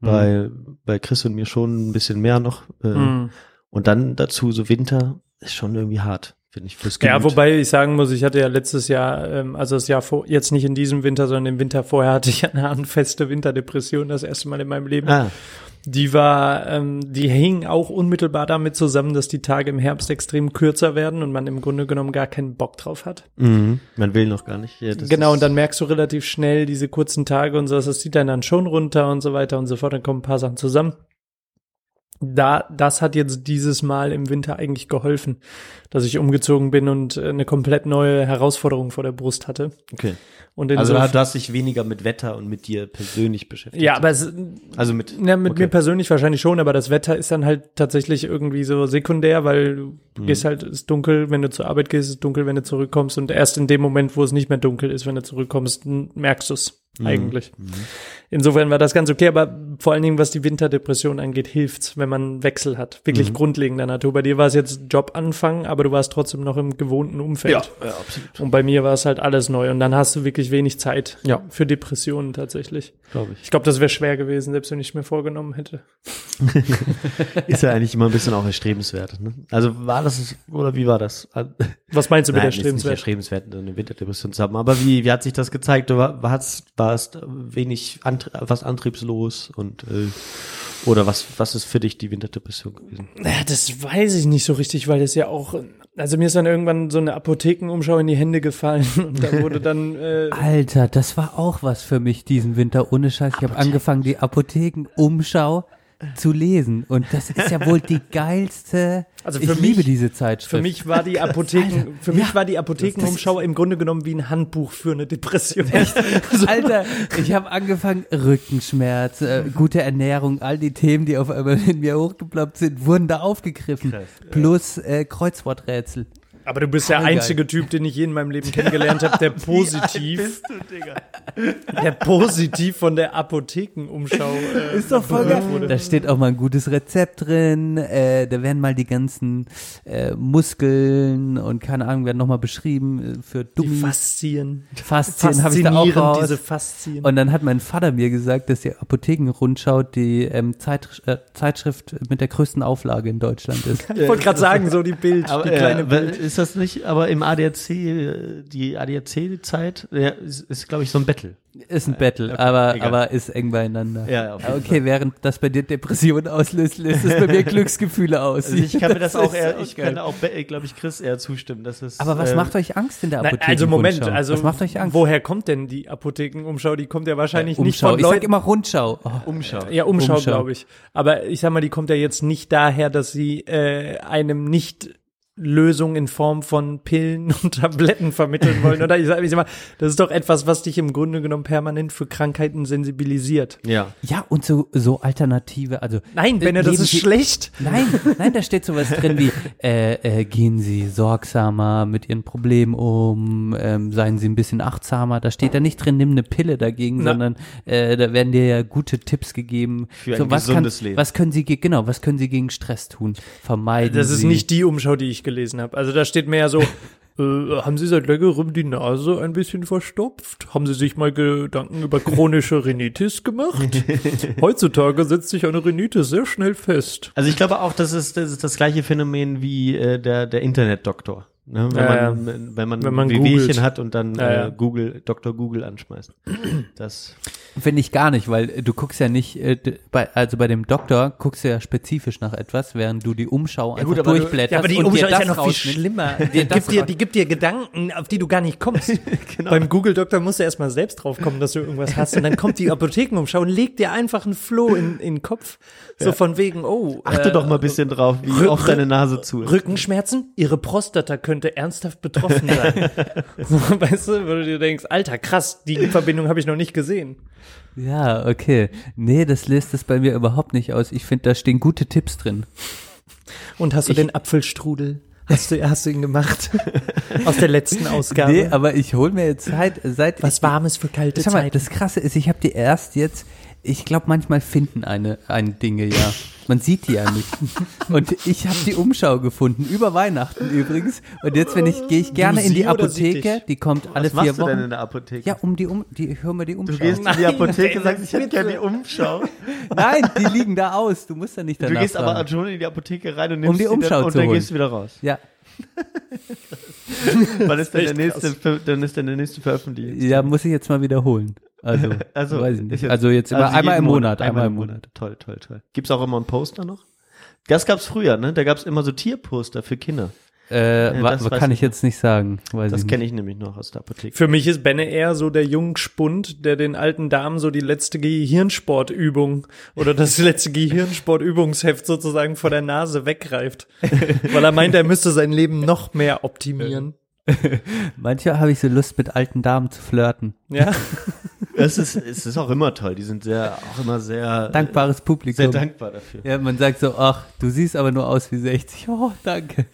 Mhm. bei, bei Chris und mir schon ein bisschen mehr noch. Äh, Mhm. Und dann dazu so Winter ist schon irgendwie hart, finde ich, fürs Ja, Gemüt. wobei ich sagen muss, ich hatte ja letztes Jahr, ähm, also das Jahr vor, jetzt nicht in diesem Winter, sondern im Winter vorher hatte ich ja eine handfeste Winterdepression, das erste Mal in meinem Leben. Ah, Die war, ähm, die hing auch unmittelbar damit zusammen, dass die Tage im Herbst extrem kürzer werden und man im Grunde genommen gar keinen Bock drauf hat. mhm. man will noch gar nicht. Ja, genau, und dann merkst du relativ schnell diese kurzen Tage und so, das zieht dann dann schon runter und so weiter und so fort, dann kommen ein paar Sachen zusammen. Da, das hat jetzt dieses Mal im Winter eigentlich geholfen, dass ich umgezogen bin und äh, eine komplett neue Herausforderung vor der Brust hatte. Okay. Und Also du hast dich weniger mit Wetter und mit dir persönlich beschäftigt. ja, aber es, also mit ja, mit okay. mir persönlich wahrscheinlich schon, aber das Wetter ist dann halt tatsächlich irgendwie so sekundär, weil du Mhm. gehst halt, ist dunkel, wenn du zur Arbeit gehst, ist dunkel, wenn du zurückkommst und erst in dem Moment, wo es nicht mehr dunkel ist, wenn du zurückkommst, merkst du es Mhm. eigentlich. Insofern war das ganz okay, aber vor allen Dingen, was die Winterdepression angeht, hilft's, wenn man Wechsel hat. Wirklich Mhm. grundlegender Natur. Bei dir war es jetzt Jobanfang, aber du warst trotzdem noch im gewohnten Umfeld. ja, absolut. Und bei mir war es halt alles neu und dann hast du wirklich wenig Zeit Ja. für Depressionen tatsächlich. Glaube ich. Ich glaube, das wäre schwer gewesen, selbst wenn ich mir vorgenommen hätte. Ist ja eigentlich immer ein bisschen auch erstrebenswert. Ne? Also war das, oder wie war das? Was meinst du mit Nein, der ist nicht Strebenswert? erstrebenswert, eine Winterdepression zu haben. Aber wie, wie hat sich das gezeigt? Du war, warst, warst wenig, Antrie was antriebslos und äh, oder was, was ist für dich die Winterdepression gewesen? Ja, das weiß ich nicht so richtig, weil das ja auch, also mir ist dann irgendwann so eine Apothekenumschau in die Hände gefallen und da wurde dann, äh, Alter, das war auch was für mich diesen Winter, ohne Scheiß. Ich habe angefangen, die Apothekenumschau zu lesen. Und das ist ja wohl die geilste. Also ich für liebe mich- diese Zeitschrift. für mich war die Apotheken, für mich ja. war die Apothekenumschau im Grunde genommen wie ein Handbuch für eine Depression. Alter, ich habe angefangen, Rückenschmerz, äh, gute Ernährung, all die Themen, die auf einmal in mir hochgeploppt sind, wurden da aufgegriffen. Plus äh, Kreuzworträtsel. Aber du bist der Voll geil. einzige Typ, den ich je in meinem Leben kennengelernt habe, der positiv, der positiv von der Apothekenumschau äh, Ist doch voll geil. wurde. Da steht auch mal ein gutes Rezept drin. Äh, da werden mal die ganzen äh, Muskeln und keine Ahnung, werden nochmal beschrieben äh, für Die Dummies. Faszien. Faszien habe ich da auch Faszinierend, raus. diese Faszien. Und dann hat mein Vater mir gesagt, dass die Apothekenrundschau die ähm, Zeit, äh, Zeitschrift mit der größten Auflage in Deutschland ist. ich wollte gerade sagen, so die Bild, Aber, die kleine äh, Bild. Ist das nicht, aber im ADAC, äh, die ADAC-Zeit, ja, ist, ist glaube ich, so ein Battle. Ist ein Battle, okay, aber, egal. aber ist eng beieinander. Ja, jeden okay, während das bei dir Depressionen auslöst, löst es bei mir Glücksgefühle aus. Also ich kann mir das auch ist eher, ich geil. kann auch, glaube ich, Chris eher zustimmen. Das ist, Aber was äh, macht euch Angst in der Apotheke? also Moment, also was macht euch Angst? woher kommt denn die Apothekenumschau? Die kommt ja wahrscheinlich nicht Umschau. von Ich sag Leuten. immer Rundschau. Oh. Umschau? ja, Umschau, Umschau. glaube ich. Aber ich sag mal, die kommt ja jetzt nicht daher, dass sie äh, einem nicht Lösung in Form von Pillen und Tabletten vermitteln wollen. Oder ich sag, ich sag mal, das ist doch etwas, was dich im Grunde genommen permanent für Krankheiten sensibilisiert. Ja. Ja, und so, so Alternative, also. Nein, Benne, das leben ist Sie- schlecht. Nein, nein, da steht sowas drin wie, äh, äh, gehen Sie sorgsamer mit Ihren Problemen um, ähm, seien Sie ein bisschen achtsamer. Da steht da nicht drin, nimm eine Pille dagegen, Na. sondern äh, da werden dir ja gute Tipps gegeben. Für ein was gesundes kann, Leben. Was können Sie, ge- genau, was können Sie gegen Stress tun? Vermeiden Das ist Sie. nicht die Umschau, die ich gelesen habe. Also da steht mehr so, äh, haben Sie seit längerem die Nase ein bisschen verstopft? Haben Sie sich mal Gedanken über chronische Rhinitis gemacht? Heutzutage setzt sich eine Rhinitis sehr schnell fest. Also ich glaube auch, das ist das, ist das gleiche Phänomen wie äh, der, der Internetdoktor. Ne? Wenn, Ja, man, wenn man Wenn man Wehwehchen hat und dann Ja, ja. äh, Google, Dr. Google anschmeißt. Das, Finde ich gar nicht, weil äh, du guckst ja nicht, äh, bei, also bei dem Doktor guckst du ja spezifisch nach etwas, während du die Umschau einfach gut, durchblätterst Ja, aber die und Umschau dir ist ja noch viel schlimmer. Die gibt, dir, die gibt dir Gedanken, auf die du gar nicht kommst. Genau. Beim Google-Doktor musst du erstmal selbst drauf kommen, dass du irgendwas hast. Und dann kommt die Apothekenumschau und legt dir einfach einen Floh in, in den Kopf. So von wegen, oh. achte äh, doch mal ein bisschen drauf, wie Rück- oft deine Nase zu ist. Rückenschmerzen? Ihre Prostata könnte ernsthaft betroffen sein. weißt du, wo du dir denkst, Alter, krass, die Verbindung habe ich noch nicht gesehen. Ja, okay. Nee, das löst es bei mir überhaupt nicht aus. Ich finde, da stehen gute Tipps drin. Und hast du den Apfelstrudel? Hast du, hast du ihn gemacht? Aus der letzten Ausgabe? Nee, aber ich hole mir jetzt seit, seit Was ich, Warmes für kalte Zeiten. das Krasse ist, ich habe die erst jetzt, ich glaube, manchmal finden eine, eine Dinge ja. Man sieht die ja nicht. Und ich habe die Umschau gefunden, über Weihnachten übrigens. Und jetzt, wenn ich, gehe ich gerne in die Apotheke, die kommt alle Was machst vier du denn in Wochen. der Apotheke? Ja, um die um, die, höre mir die Umschau. Du gehst in die Apotheke und sagst, ich hätte gerne die Umschau. Nein, die liegen da aus. Du musst da nicht Du danach gehst aber fragen. schon in die Apotheke rein und nimmst Um die Umschau dann, und dann holen. gehst du wieder raus. Ja, Wann ist denn der nächste, dann ist denn der nächste Veröffentlichung? ja, muss ich jetzt mal wiederholen. Also, Also, weiß ich nicht. jetzt- also jetzt immer einmal jeden im Monat, einmal im im Monat. Toll, toll, toll. Gibt's auch immer ein Poster noch? Das gab's früher, ne? Da gab's immer so Tierposter für Kinder. Äh, Ja, das kann ich jetzt nicht sagen. Weiß Das ich kenne ich nämlich noch aus der Apotheke. Für mich ist Benne eher so der Jungspund, der den alten Damen so die letzte Gehirnsportübung oder das letzte Gehirnsportübungsheft sozusagen vor der Nase weggreift. Weil er meint, er müsste sein Leben noch mehr optimieren. Manchmal habe ich so Lust, mit alten Damen zu flirten. Ja. Es ist, es ist auch immer toll. Die sind sehr, auch immer sehr, Dankbares Publikum. sehr dankbar dafür. Ja, man sagt so, ach, du siehst aber nur aus wie 60. Oh, danke.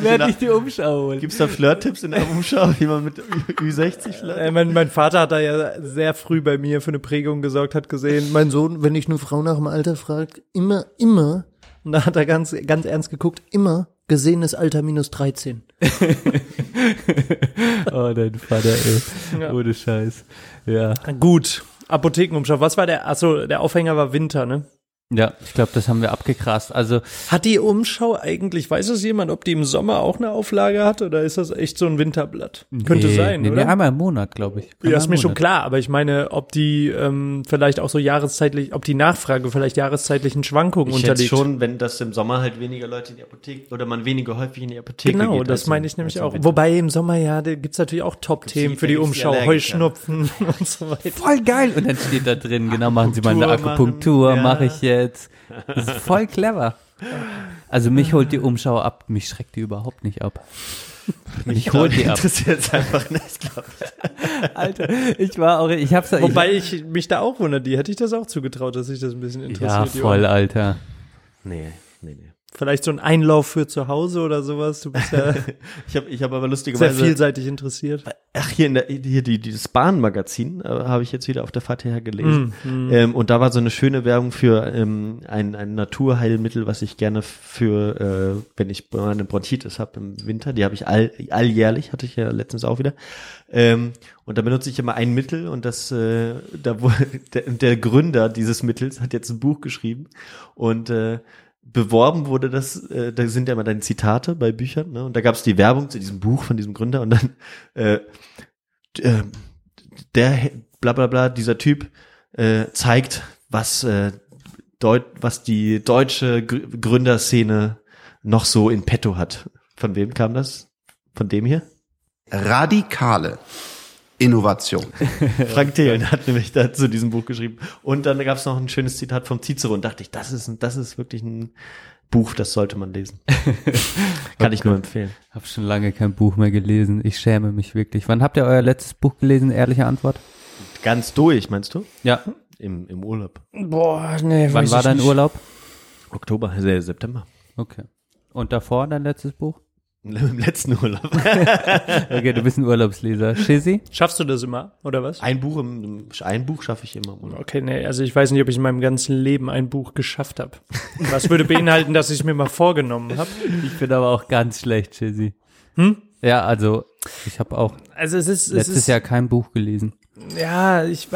Werde ich die Umschau holen. Gibt's da Flirt-Tipps in der Umschau, wie man mit Ü- Ü60 flirtet? Äh, mein, mein Vater hat da ja sehr früh bei mir für eine Prägung gesorgt, hat gesehen, mein Sohn, wenn ich eine Frau nach dem Alter fragt, immer, immer, und da hat er ganz, ganz ernst geguckt, immer gesehenes Alter minus 13. Oh, dein Vater, ey. Ja. Ohne Scheiß. Ja. Gut. Apothekenumschau. Was war der? Achso, der Aufhänger war Winter, ne? Ja, ich glaube, das haben wir abgegrast. Also, Hat die Umschau eigentlich, weiß es jemand, ob die im Sommer auch eine Auflage hat oder ist das echt so ein Winterblatt? Könnte nee, sein, nee, oder? Nee, einmal im Monat, glaube ich. ja, Einmal ist im mir schon Monat. klar, aber ich meine, ob die ähm, vielleicht auch so jahreszeitlich, ob die Nachfrage vielleicht jahreszeitlichen Schwankungen Ich unterliegt. schon, wenn das im Sommer halt weniger Leute in die Apotheke oder man weniger häufig in die Apotheke Genau, geht. das als meine ich nämlich auch. Winter. Wobei im Sommer ja, da gibt's natürlich auch Top-Themen für die Umschau. Heuschnupfen und so weiter. Voll geil. Und dann steht da drin, genau, machen Sie mal eine Akupunktur mache ja. ich jetzt. Das ist voll clever. Also mich holt die Umschau ab, mich schreckt die überhaupt nicht ab. Mich holt die ab. interessiert es einfach nicht, glaube ich. Alter, ich war auch, ich hab's ich, Wobei ich mich da auch wundere, die hätte ich das auch zugetraut, dass sich das ein bisschen interessiert. Ja, voll. Alter. Nee, nee, nee. Vielleicht so ein Einlauf für zu Hause oder sowas. Du bist ja Ich habe ich hab aber sehr lustigerweise vielseitig interessiert. Ach, hier in der, hier die, dieses Bahnmagazin äh, habe ich jetzt wieder auf der Fahrt hierher gelesen. Mm, Ähm, und da war so eine schöne Werbung für ähm, ein, ein Naturheilmittel, was ich gerne für, äh, wenn ich eine Bronchitis habe im Winter, die habe ich all, alljährlich, hatte ich ja letztens auch wieder. Ähm, und da benutze ich immer ein Mittel und das, äh, da der, der Gründer dieses Mittels hat jetzt ein Buch geschrieben und äh, beworben wurde das, äh, da sind ja immer deine Zitate bei Büchern, ne? Und da gab es die Werbung zu diesem Buch von diesem Gründer und dann äh, äh, der bla bla bla, dieser Typ äh, zeigt, was äh, Deut was die deutsche Gr- Gründerszene noch so in petto hat. Von wem kam das? Von dem hier? Radikale Innovation. Frank Thelen hat nämlich dazu diesem Buch geschrieben. Und dann gab es noch ein schönes Zitat vom Cicero und dachte ich, das ist, ein, das ist wirklich ein Buch, das sollte man lesen. Kann ich nur empfehlen. Hab schon lange kein Buch mehr gelesen. Ich schäme mich wirklich. Wann habt ihr euer letztes Buch gelesen? Ehrliche Antwort? Ganz durch, meinst du? Ja. Im, im Urlaub. Boah, nee, Wann weiß war ich dein nicht. Urlaub? Oktober, äh, September. Okay. Und davor dein letztes Buch? Im letzten Urlaub. Okay, du bist ein Urlaubsleser. Shizzy? Schaffst du das immer, oder was? Ein Buch im, ein Buch schaffe ich immer im Urlaub. Okay, nee, also ich weiß nicht, ob ich in meinem ganzen Leben ein Buch geschafft habe. Was würde beinhalten, dass ich es mir mal vorgenommen habe? Ich bin aber auch ganz schlecht, Shizzy. Hm? Ja, also ich habe auch Also es ist, es letztes ist Jahr kein Buch gelesen. Ja, ich,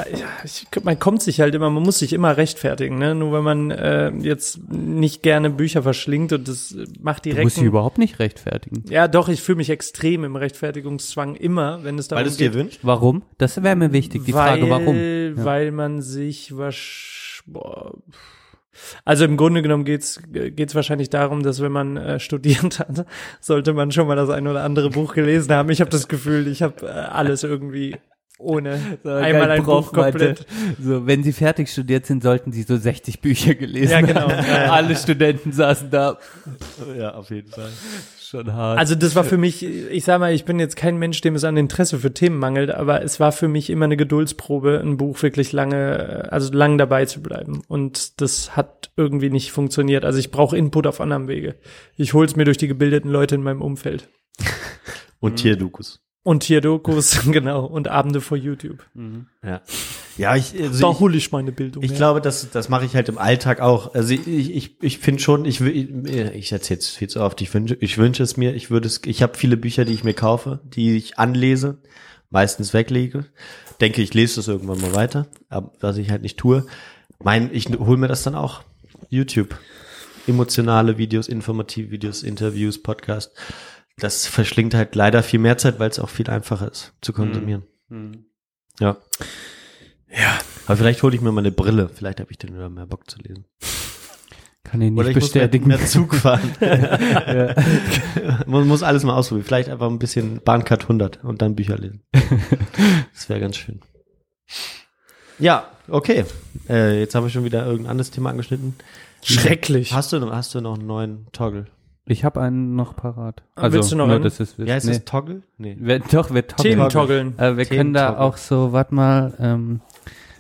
ich, man kommt sich halt immer, man muss sich immer rechtfertigen, ne? Nur wenn man äh, jetzt nicht gerne Bücher verschlingt und das macht Du direkt. musst dich überhaupt nicht rechtfertigen. ja, doch, ich fühle mich extrem im Rechtfertigungszwang immer, wenn es darum Weil du es dir geht. wünscht? Warum? Das wäre mir wichtig, die weil, Frage, warum. Ja. Weil man sich was. Boah. Also im Grunde genommen geht's geht's wahrscheinlich darum, dass wenn man äh, studiert hat, sollte man schon mal das ein oder andere Buch gelesen haben. Ich habe das Gefühl, ich habe äh, alles irgendwie ohne einmal ein Buch komplett. so, wenn sie fertig studiert sind, sollten sie so 60 Bücher gelesen Ja, genau. haben. Ja, ja. Alle Studenten saßen da. Ja, auf jeden Fall. Schon hart. Also das war für mich, ich sag mal, ich bin jetzt kein Mensch, dem es an Interesse für Themen mangelt, aber es war für mich immer eine Geduldsprobe, ein Buch wirklich lange, also lang dabei zu bleiben. Und das hat irgendwie nicht funktioniert. Also ich brauche Input auf anderem Wege. Ich hol's mir durch die gebildeten Leute in meinem Umfeld. Und Tierdokus. Und Tierdokus, genau, und Abende vor YouTube. Ja. Ja, ich, also Da ich, hole ich meine Bildung Ich her. glaube, das, das mache ich halt im Alltag auch. Also ich, ich, ich finde schon, ich, will- ich erzähle es viel zu oft, ich wünsche, ich wünsche es mir, ich würde es, ich habe viele Bücher, die ich mir kaufe, die ich anlese, meistens weglege. Denke, ich lese das irgendwann mal weiter, aber was ich halt nicht tue. Mein, ich hole mir das dann auch. YouTube. Emotionale Videos, informative Videos, Interviews, Podcast. Das verschlingt halt leider viel mehr Zeit, weil es auch viel einfacher ist zu konsumieren. Ja. Ja. Aber vielleicht hole ich mir mal eine Brille. Vielleicht habe ich dann wieder mehr Bock zu lesen. Kann ich nicht Oder ich bestätigen. muss mehr, mehr Zug fahren. man muss alles mal ausprobieren. Vielleicht einfach ein bisschen Bahncard 100 und dann Bücher lesen. Das wäre ganz schön. Ja, okay. Äh, jetzt haben wir schon wieder irgendein anderes Thema angeschnitten. Schrecklich. Hast du, hast du noch einen neuen Toggle? Ich habe einen noch parat. Ah, willst du noch nur, einen? dass es wisst. Ja, ist nee. das Toggle? Nee. Wir, doch, wir toggeln. Themen toggeln. Äh, wir können da Thementoggle. auch so, warte mal, ähm,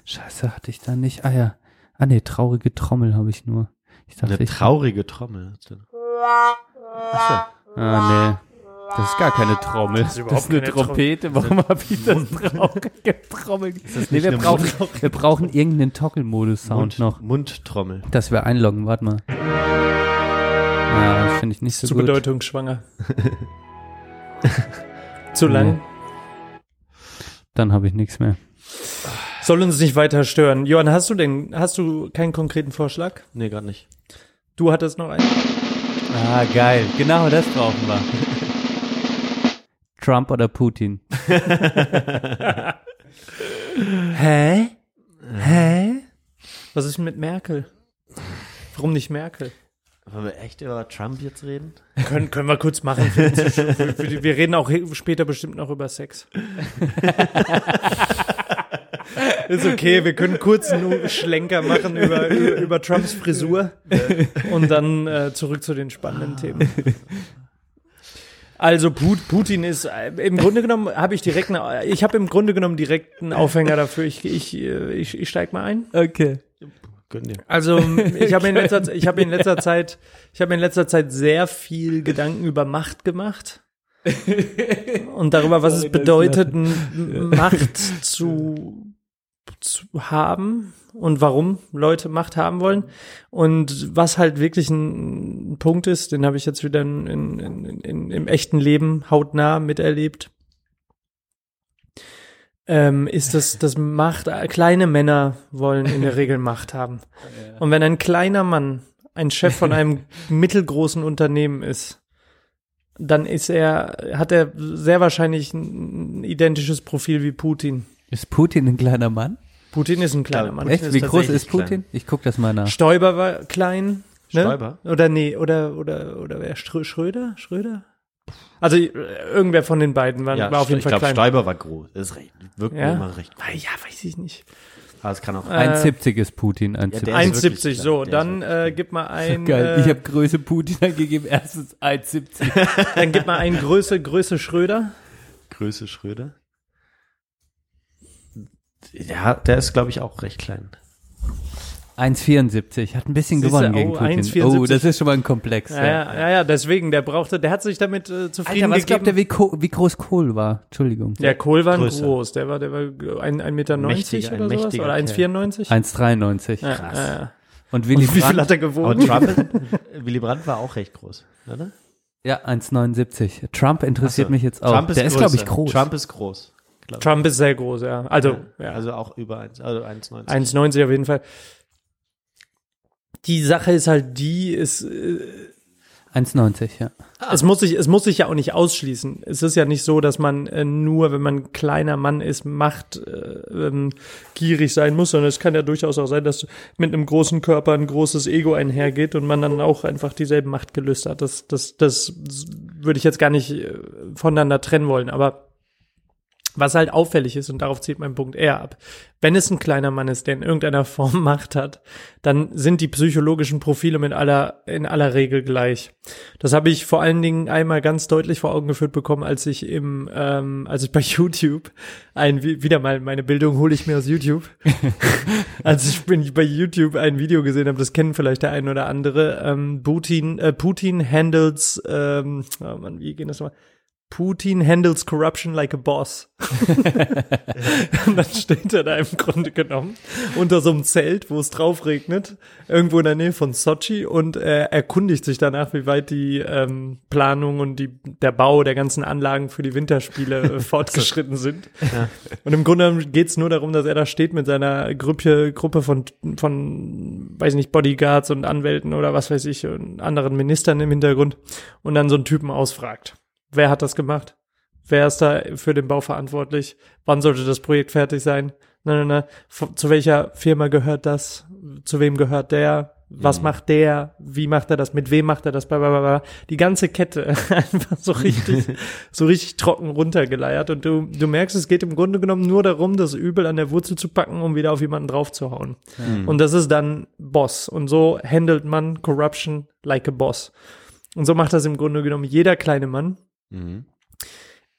scheiße, hatte ich da nicht. Ah ja. Ah nee, traurige Trommel habe ich nur. Ich dachte, Eine ich, traurige Trommel. hast du. Ah nee. Das ist gar keine Trommel. Das ist ist, überhaupt eine keine Trompete. Warum habe ich das traurige Trommel? Nee, wir brauchen, wir brauchen irgendeinen Toggle-Modus-Sound Mund, noch. Mundtrommel. Dass wir einloggen, warte mal. Ja, das finde ich nicht so Zu gut. bedeutungsschwanger. Zu lang. Dann habe ich nichts mehr. Soll uns nicht weiter stören. Johann, hast du denn, hast du keinen konkreten Vorschlag? Nee, gerade nicht. Du hattest noch einen? Ah, geil. Genau das brauchen wir. Trump oder Putin? Hä? Hä? Was ist mit Merkel? Warum nicht Merkel? Wollen wir echt über Trump jetzt reden? Können, können wir kurz machen. Wir reden auch später bestimmt noch über Sex. Ist okay, wir können kurz einen Schlenker machen über, über, über Trumps Frisur und dann äh, zurück zu den spannenden Themen. Also Put, Putin ist äh, im Grunde genommen habe ich direkt eine, ich habe im Grunde genommen direkt einen Aufhänger dafür. Ich ich äh, ich, ich steig mal ein. Okay. Gönn dir. Also ich habe in letzter ich habe in letzter Zeit ich habe in letzter Zeit sehr viel Gedanken über Macht gemacht und darüber, was es bedeutet, n- Macht zu zu haben und warum Leute Macht haben wollen und was halt wirklich ein, Punkt ist, den habe ich jetzt wieder in, in, in, im echten Leben hautnah miterlebt. Ähm, ist das, das Macht, äh, kleine Männer wollen in der Regel Macht haben. Und wenn ein kleiner Mann ein Chef von einem mittelgroßen Unternehmen ist, dann ist er, hat er sehr wahrscheinlich ein identisches Profil wie Putin. Ist Putin ein kleiner Mann? Putin ist ein kleiner Ja, Mann. Echt? Wie groß ist Putin? klein. Ich guck das mal nach. Stoiber war klein. Ne? Stoiber? Oder nee, oder, oder, oder wer? Schrö Schröder? Schröder? Also äh, irgendwer von den beiden war, war auf jeden ich Fall glaube, klein. Stoiber war groß. Das ist recht, wirkt Ja? mir immer recht. Ah, Ja, weiß ich nicht. Aber es kann auch. Äh, 1,70 ist Putin. 1,70. der ist 1,70, wirklich so. Dann äh, gib mal ein, Geil. äh, ich habe Größe Putin angegeben. Erstens 1,70. dann gib mal ein Größe, Größe Schröder. Größe Schröder. Ja, der ist, glaube ich, auch recht klein. 1,74. Hat ein bisschen Siehste, gewonnen gegen oh, Putin. 1,74. Oh, das ist schon mal ein Komplex. Ja, ja, ja, ja, deswegen, der brauchte, der hat sich damit äh, zufrieden Alter, was glaubt ihr, gegeben. wie, Ko wie groß Kohl war? Entschuldigung. Der Kohl war Größer. groß, der war, der war ein, ein Meter Mächtiger, ein oder sowas, mächtiger oder Kerl. 1,94? 1,93. Ja, Krass. ja, ja. Und Willy Und wie viel Brandt? hat er Aber gewogen? Trump, Willy Brandt war auch recht groß, oder? Ja, 1,79. Trump interessiert so. mich jetzt auch. Trump ist Der ist, glaube ich, größer. groß. Trump ist groß. Trump ist sehr groß, ja. Also, ja. Also auch über 1, also 1,90. 1,90 auf jeden Fall. Die Sache ist halt die, ist, äh, 1,90, ja. es muss sich, es muss sich ja auch nicht ausschließen. Es ist ja nicht so, dass man äh, nur, wenn man ein kleiner Mann ist, Macht äh, ähm, gierig sein muss, sondern es kann ja durchaus auch sein, dass mit einem großen Körper ein großes Ego einhergeht und man dann auch einfach dieselben Machtgelüste hat. Das, das, das würde ich jetzt gar nicht äh, voneinander trennen wollen, aber was halt auffällig ist, und darauf zielt mein Punkt eher ab, wenn es ein kleiner Mann ist, der in irgendeiner Form Macht hat, dann sind die psychologischen Profile mit aller, in aller Regel gleich. Das habe ich vor allen Dingen einmal ganz deutlich vor Augen geführt bekommen, als ich im, ähm, als ich bei YouTube ein, wie- wieder mal meine Bildung hole ich mir aus YouTube. als ich bin bei YouTube ein Video gesehen habe, das kennen vielleicht der ein oder andere, ähm, Putin, äh, Putin handles, ähm, oh Mann, wie geht das mal? Putin handles corruption like a boss. und dann steht er da im Grunde genommen unter so einem Zelt, wo es drauf regnet, irgendwo in der Nähe von Sochi und er erkundigt sich danach, wie weit die ähm, Planung und die, der Bau der ganzen Anlagen für die Winterspiele äh, fortgeschritten sind. Und im Grunde geht es nur darum, dass er da steht mit seiner Gruppe, Gruppe von, von, weiß nicht, Bodyguards und Anwälten oder was weiß ich, und anderen Ministern im Hintergrund und dann so einen Typen ausfragt. Wer hat das gemacht? Wer ist da für den Bau verantwortlich? Wann sollte das Projekt fertig sein? Na, na, na. Zu welcher Firma gehört das? Zu wem gehört der? Was macht der? Wie macht er das? Mit wem macht er das? Blablabla. Die ganze Kette einfach so richtig, so richtig trocken runtergeleiert. Und du, du merkst, es geht im Grunde genommen nur darum, das Übel an der Wurzel zu packen, um wieder auf jemanden draufzuhauen. Und das ist dann Boss. Und so handelt man Corruption like a Boss. Und so macht das im Grunde genommen jeder kleine Mann. Mhm.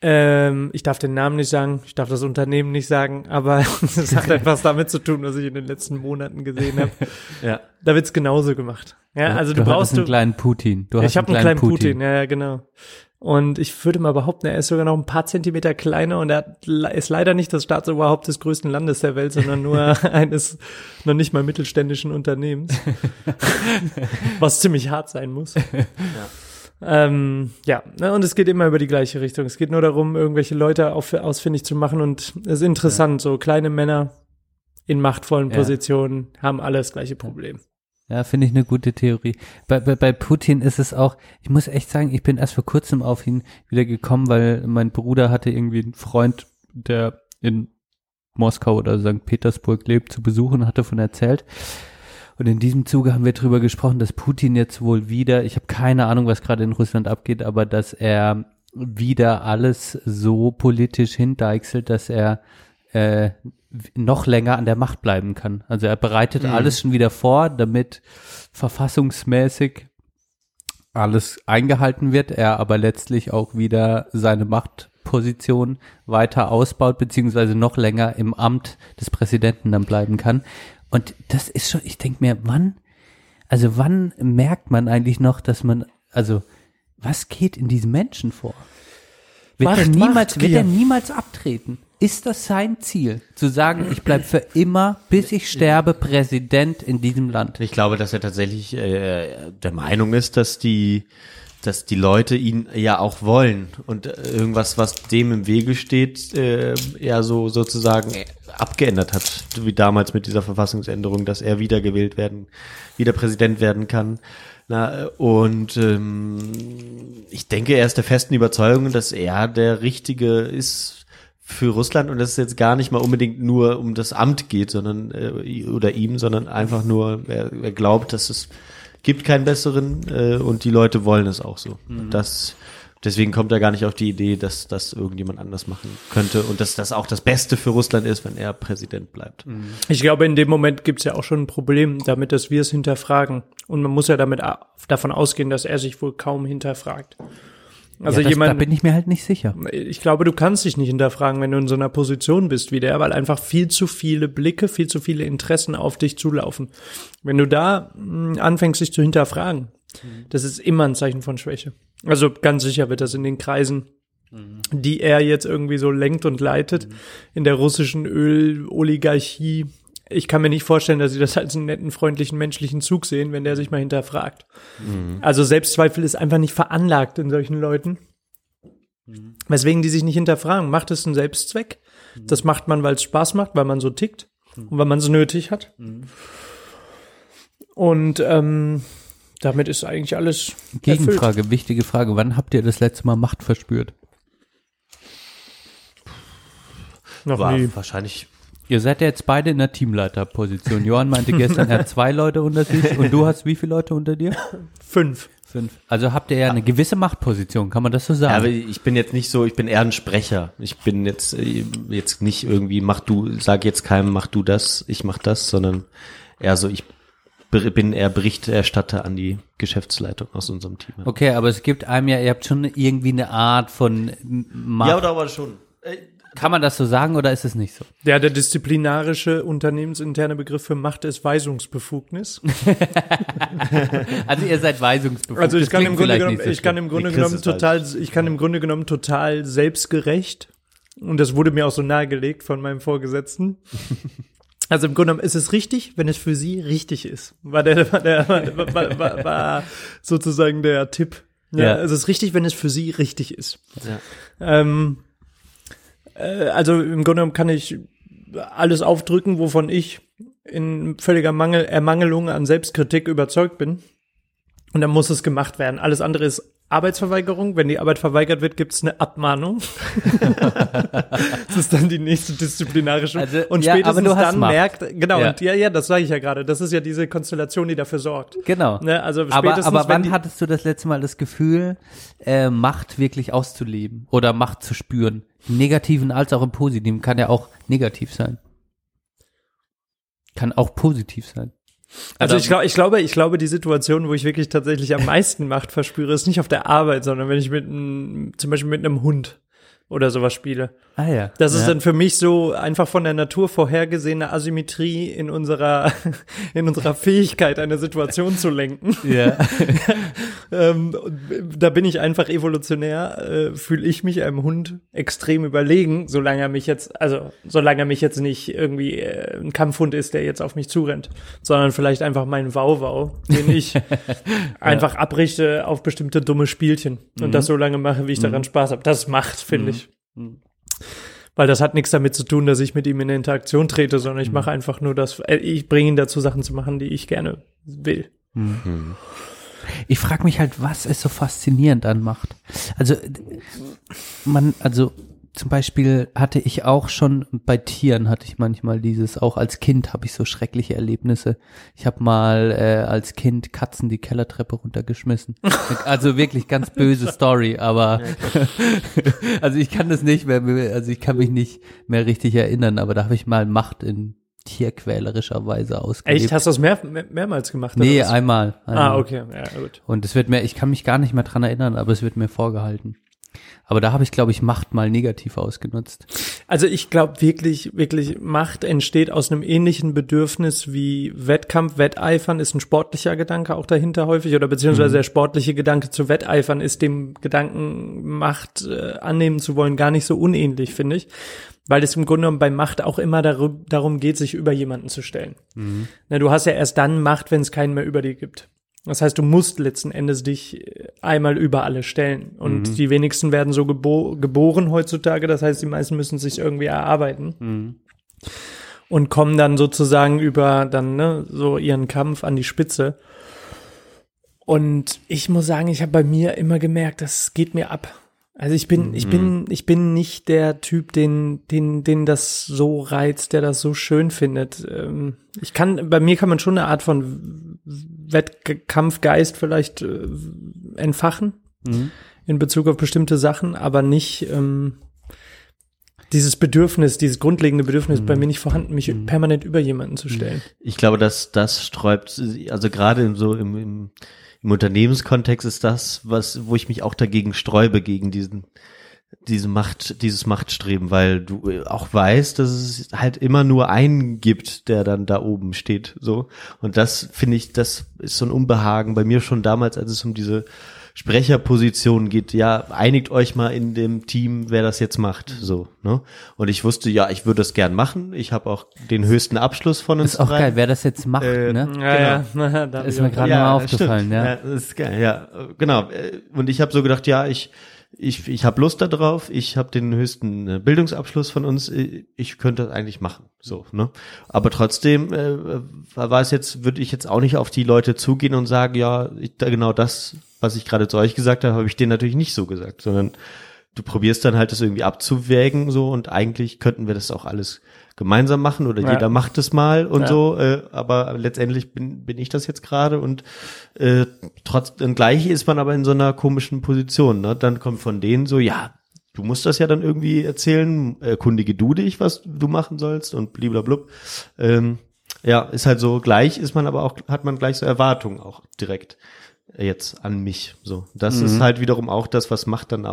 Ähm, ich darf den Namen nicht sagen, ich darf das Unternehmen nicht sagen, aber es hat etwas damit zu tun, was ich in den letzten Monaten gesehen habe. Ja. Da wird's genauso gemacht. Ja, also du, hattest brauchst einen du. kleinen Putin. Du hast Ich habe einen kleinen Putin. ja, ja, genau. Und ich würde mal behaupten, er ist sogar noch ein paar Zentimeter kleiner und er ist leider nicht das Staatsoberhaupt des größten Landes der Welt, sondern nur eines noch nicht mal mittelständischen Unternehmens. was ziemlich hart sein muss. Ähm, ja, ne, und es geht immer über die gleiche Richtung. Es geht nur darum, irgendwelche Leute auf, ausfindig zu machen und es ist interessant, so kleine Männer in machtvollen Ja. Positionen haben alle das gleiche Problem. Ja, finde ich eine gute Theorie. Bei, bei, bei Putin ist es auch, ich muss echt sagen, ich bin erst vor kurzem auf ihn wieder gekommen, weil mein Bruder hatte irgendwie einen Freund, der in Moskau oder St. Petersburg lebt, zu besuchen, hatte von erzählt. Und in diesem Zuge haben wir drüber gesprochen, dass Putin jetzt wohl wieder, ich habe keine Ahnung, was gerade in Russland abgeht, aber dass er wieder alles so politisch hindeichselt, dass er äh, noch länger an der Macht bleiben kann. Also er bereitet alles schon wieder vor, damit verfassungsmäßig alles eingehalten wird, er aber letztlich auch wieder seine Machtposition weiter ausbaut, beziehungsweise noch länger im Amt des Präsidenten dann bleiben kann. Und das ist schon, ich denke mir, wann, also wann merkt man eigentlich noch, dass man, also was geht in diesem Menschen vor? Wird, Macht, er, niemals, wird er niemals abtreten? Ist das sein Ziel? Zu sagen, ich bleibe für immer, bis ich sterbe, Präsident in diesem Land? Ich glaube, dass er tatsächlich äh, der Meinung ist, dass die dass die Leute ihn ja auch wollen. Und äh, irgendwas, was dem im Wege steht, äh, er so sozusagen abgeändert hat, wie damals mit dieser Verfassungsänderung, dass er wiedergewählt werden, wieder Präsident werden kann. Na, und ähm, ich denke, er ist der festen Überzeugung, dass er der Richtige ist für Russland. Und dass es jetzt gar nicht mal unbedingt nur um das Amt geht, sondern äh, oder ihm, sondern einfach nur, er, er glaubt, dass es gibt keinen besseren äh, und die Leute wollen es auch so. Mhm. Das deswegen kommt er gar nicht auf die Idee, dass das irgendjemand anders machen könnte und dass das auch das Beste für Russland ist, wenn er Präsident bleibt. Mhm. Ich glaube, in dem Moment gibt es ja auch schon ein Problem damit, dass wir es hinterfragen. Und man muss ja damit davon ausgehen, dass er sich wohl kaum hinterfragt. Also ja, das, jemand, da bin ich mir halt nicht sicher. ich glaube, du kannst dich nicht hinterfragen, wenn du in so einer Position bist wie der, weil einfach viel zu viele Blicke, viel zu viele Interessen auf dich zulaufen. Wenn du da mh, anfängst, dich zu hinterfragen, das ist immer ein Zeichen von Schwäche. Also ganz sicher wird das in den Kreisen, die er jetzt irgendwie so lenkt und leitet, in der russischen Öloligarchie. Ich kann mir nicht vorstellen, dass sie das als einen netten, freundlichen, menschlichen Zug sehen, wenn der sich mal hinterfragt. Also Selbstzweifel ist einfach nicht veranlagt in solchen Leuten. Weswegen die sich nicht hinterfragen. Macht es einen Selbstzweck? Das macht man, weil es Spaß macht, weil man so tickt und weil man es nötig hat. Und ähm, damit ist eigentlich alles erfüllt. Gegenfrage, wichtige Frage. Wann habt ihr das letzte Mal Macht verspürt? Noch War nie. wahrscheinlich Ihr seid ja jetzt beide in der Teamleiterposition. Johann meinte gestern, er hat zwei Leute unter sich und du hast wie viele Leute unter dir? Fünf. Fünf. Also habt ihr ja eine gewisse Machtposition, kann man das so sagen? Ja, aber ich bin jetzt nicht so, ich bin eher ein Sprecher. Ich bin jetzt äh, jetzt nicht irgendwie, mach du, sag jetzt keinem, mach du das, ich mach das, sondern eher so, ich bin eher Berichterstatter an die Geschäftsleitung aus unserem Team. okay, aber es gibt einem ja, ihr habt schon irgendwie eine Art von Macht. Ja, oder aber schon. Kann man das so sagen oder ist es nicht so? Ja, der disziplinarische unternehmensinterne Begriff für Macht ist Weisungsbefugnis. Also ihr seid weisungsbefugt. Also ich kann im Grunde genommen, so ich kann im Grunde genommen ist total, ich kann im Grunde genommen total selbstgerecht und das wurde mir auch so nahegelegt von meinem Vorgesetzten. Also im Grunde genommen ist es richtig, wenn es für sie richtig ist. War der, war, der, war, war, war, war sozusagen der Tipp. Ja, Ja. Es ist richtig, wenn es für sie richtig ist. Ja. Ähm, äh, also im Grunde genommen kann ich alles aufdrücken, wovon ich in völliger Mangel, Ermangelung an Selbstkritik überzeugt bin. Und dann muss es gemacht werden. Alles andere ist Arbeitsverweigerung. Wenn die Arbeit verweigert wird, gibt es eine Abmahnung. das ist dann die nächste disziplinarische. Also, und ja, aber spätestens dann Macht. merkt, genau, Ja. und ja, ja, das sage ich ja gerade. Das ist ja diese Konstellation, die dafür sorgt. Genau. Ne, also aber, spätestens, aber wenn wann die- hattest du das letzte Mal das Gefühl, äh, Macht wirklich auszuleben oder Macht zu spüren? Im Negativen als auch im Positiven kann ja auch negativ sein. Kann auch positiv sein. Also ich, glaub, ich glaube, ich glaube, die Situation, wo ich wirklich tatsächlich am meisten Macht verspüre, ist nicht auf der Arbeit, sondern wenn ich mit einem, zum Beispiel mit einem Hund oder sowas spiele. Ah ja. Das ist ja. dann für mich so einfach von der Natur vorhergesehene Asymmetrie in unserer, in unserer Fähigkeit, eine Situation zu lenken. ja. Ähm, da bin ich einfach evolutionär, äh, fühle ich mich einem Hund extrem überlegen, solange er mich jetzt, also solange er mich jetzt nicht irgendwie äh, ein Kampfhund ist, der jetzt auf mich zurennt, sondern vielleicht einfach mein Wauwau, den ich einfach abrichte auf bestimmte dumme Spielchen und das so lange mache, wie ich daran Spaß habe. Das macht, finde ich. Weil das hat nichts damit zu tun, dass ich mit ihm in eine Interaktion trete, sondern ich mache einfach nur das, äh, ich bringe ihn dazu, Sachen zu machen, die ich gerne will. Ich frage mich halt, was ist so faszinierend an Macht? Also man, also zum Beispiel hatte ich auch schon bei Tieren hatte ich manchmal dieses, auch als Kind habe ich so schreckliche Erlebnisse. Ich habe mal äh, als Kind Katzen die Kellertreppe runtergeschmissen. Also wirklich ganz böse Story, aber also ich kann das nicht mehr, also ich kann mich nicht mehr richtig erinnern, aber da habe ich mal Macht in tierquälerischer Weise ausgelebt. Echt? Hast du das mehr, mehr, mehrmals gemacht? Nee, einmal, einmal. Ah, okay, ja, gut. Und es wird mir, ich kann mich gar nicht mehr dran erinnern, aber es wird mir vorgehalten. Aber da habe ich, glaube ich, Macht mal negativ ausgenutzt. Also ich glaube wirklich, wirklich, Macht entsteht aus einem ähnlichen Bedürfnis wie Wettkampf, Wetteifern ist ein sportlicher Gedanke auch dahinter häufig oder beziehungsweise der sportliche Gedanke zu Wetteifern ist dem Gedanken, Macht äh, annehmen zu wollen, gar nicht so unähnlich, finde ich. Weil es im Grunde genommen bei Macht auch immer darum, darum geht, sich über jemanden zu stellen. Na, du hast ja erst dann Macht, wenn es keinen mehr über dir gibt. Das heißt, du musst letzten Endes dich äh, einmal über alle stellen. Und die wenigsten werden so gebo geboren heutzutage. Das heißt, die meisten müssen sich irgendwie erarbeiten. Und kommen dann sozusagen über dann ne, so ihren Kampf an die Spitze. Und ich muss sagen, ich habe bei mir immer gemerkt, das geht mir ab. Also ich bin, ich bin, ich bin nicht der Typ, den, den, den das so reizt, der das so schön findet. Ähm, Ich kann, bei mir kann man schon eine Art von Wettkampfgeist vielleicht äh, entfachen in Bezug auf bestimmte Sachen, aber nicht ähm, dieses Bedürfnis, dieses grundlegende Bedürfnis bei mir nicht vorhanden, mich permanent über jemanden zu stellen. Ich glaube, dass das sträubt, also gerade im, so im, im, im Unternehmenskontext ist das, was, wo ich mich auch dagegen sträube, gegen diesen, diese Macht, dieses Machtstreben, weil du auch weißt, dass es halt immer nur einen gibt, der dann da oben steht, so. Und das finde ich, das ist so ein Unbehagen bei mir schon damals, als es um diese Sprecherposition geht, ja, einigt euch mal in dem Team, wer das jetzt macht, so, ne? Und ich wusste, ja, ich würde das gern machen. Ich habe auch den höchsten Abschluss von uns Ist auch drei. geil, wer das jetzt macht, Äh, ne? Ja, ja, da Ist mir gerade mal aufgefallen, stimmt. ja. Das ist geil, ja, genau. Äh, Und ich habe so gedacht, ja, ich ich ich habe Lust darauf. Ich habe den höchsten äh, Bildungsabschluss von uns. Äh, Ich könnte das eigentlich machen, so, ne? Aber trotzdem äh, war es jetzt, würde ich jetzt auch nicht auf die Leute zugehen und sagen, ja, ich, genau das, was ich gerade zu euch gesagt habe, habe ich denen natürlich nicht so gesagt, sondern du probierst dann halt das irgendwie abzuwägen so und eigentlich könnten wir das auch alles gemeinsam machen oder Ja. jeder macht es mal und Ja. so, äh, aber letztendlich bin, bin ich das jetzt gerade und äh, trotzdem gleich ist man aber in so einer komischen Position, ne? Dann kommt von denen so, ja, du musst das ja dann irgendwie erzählen, erkundige du dich, was du machen sollst und bliblablub. Ähm, ja, ist halt so, gleich ist man aber auch, hat man gleich so Erwartungen auch direkt jetzt an mich. So, das ist halt wiederum auch das, was Macht dann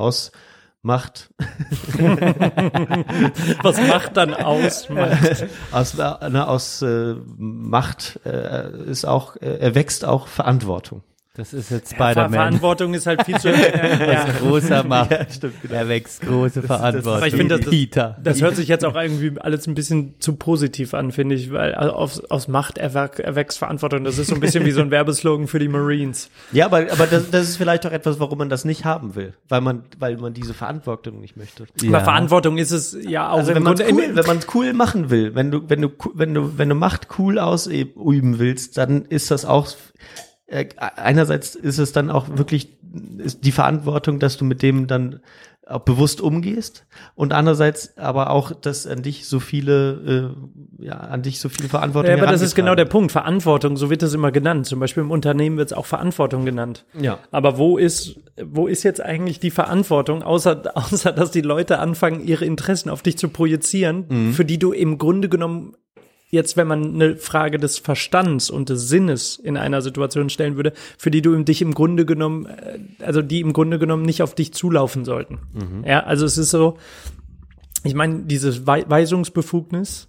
ausmacht. Was macht dann aus? Macht. Aus, äh, ne, aus äh, Macht äh, ist auch, äh, erwächst auch Verantwortung. Das ist jetzt Spider-Man. Verantwortung ist halt viel zu. ja. Was großer macht, Ja, stimmt, genau. er wächst große Verantwortung. Aber ich finde, das- Peter. Das hört sich jetzt auch irgendwie alles ein bisschen zu positiv an, finde ich, weil aus, aus Macht erwächst Verantwortung. Das ist so ein bisschen wie so ein Werbeslogan für die Marines. Ja, aber, aber das, das ist vielleicht auch etwas, warum man das nicht haben will, weil man, weil man diese Verantwortung nicht möchte. Aber Verantwortung ist es ja auch Also wenn man cool, wenn man cool machen will, wenn du wenn du wenn du wenn du Macht cool ausüben willst, dann ist das auch einerseits ist es dann auch wirklich die Verantwortung, dass du mit dem dann auch bewusst umgehst und andererseits aber auch, dass an dich so viele äh, ja an dich so viel Verantwortung Ja, aber das ist genau der Punkt. Verantwortung, so wird das immer genannt. Zum Beispiel im Unternehmen wird es auch Verantwortung genannt. Ja. Aber wo ist, wo ist jetzt eigentlich die Verantwortung, außer, außer dass die Leute anfangen, ihre Interessen auf dich zu projizieren, für die du im Grunde genommen jetzt, wenn man eine Frage des Verstands und des Sinnes in einer Situation stellen würde, für die du dich im Grunde genommen, äh, also die im Grunde genommen nicht auf dich zulaufen sollten. Ja, also es ist so, ich meine, diese Wei- Weisungsbefugnis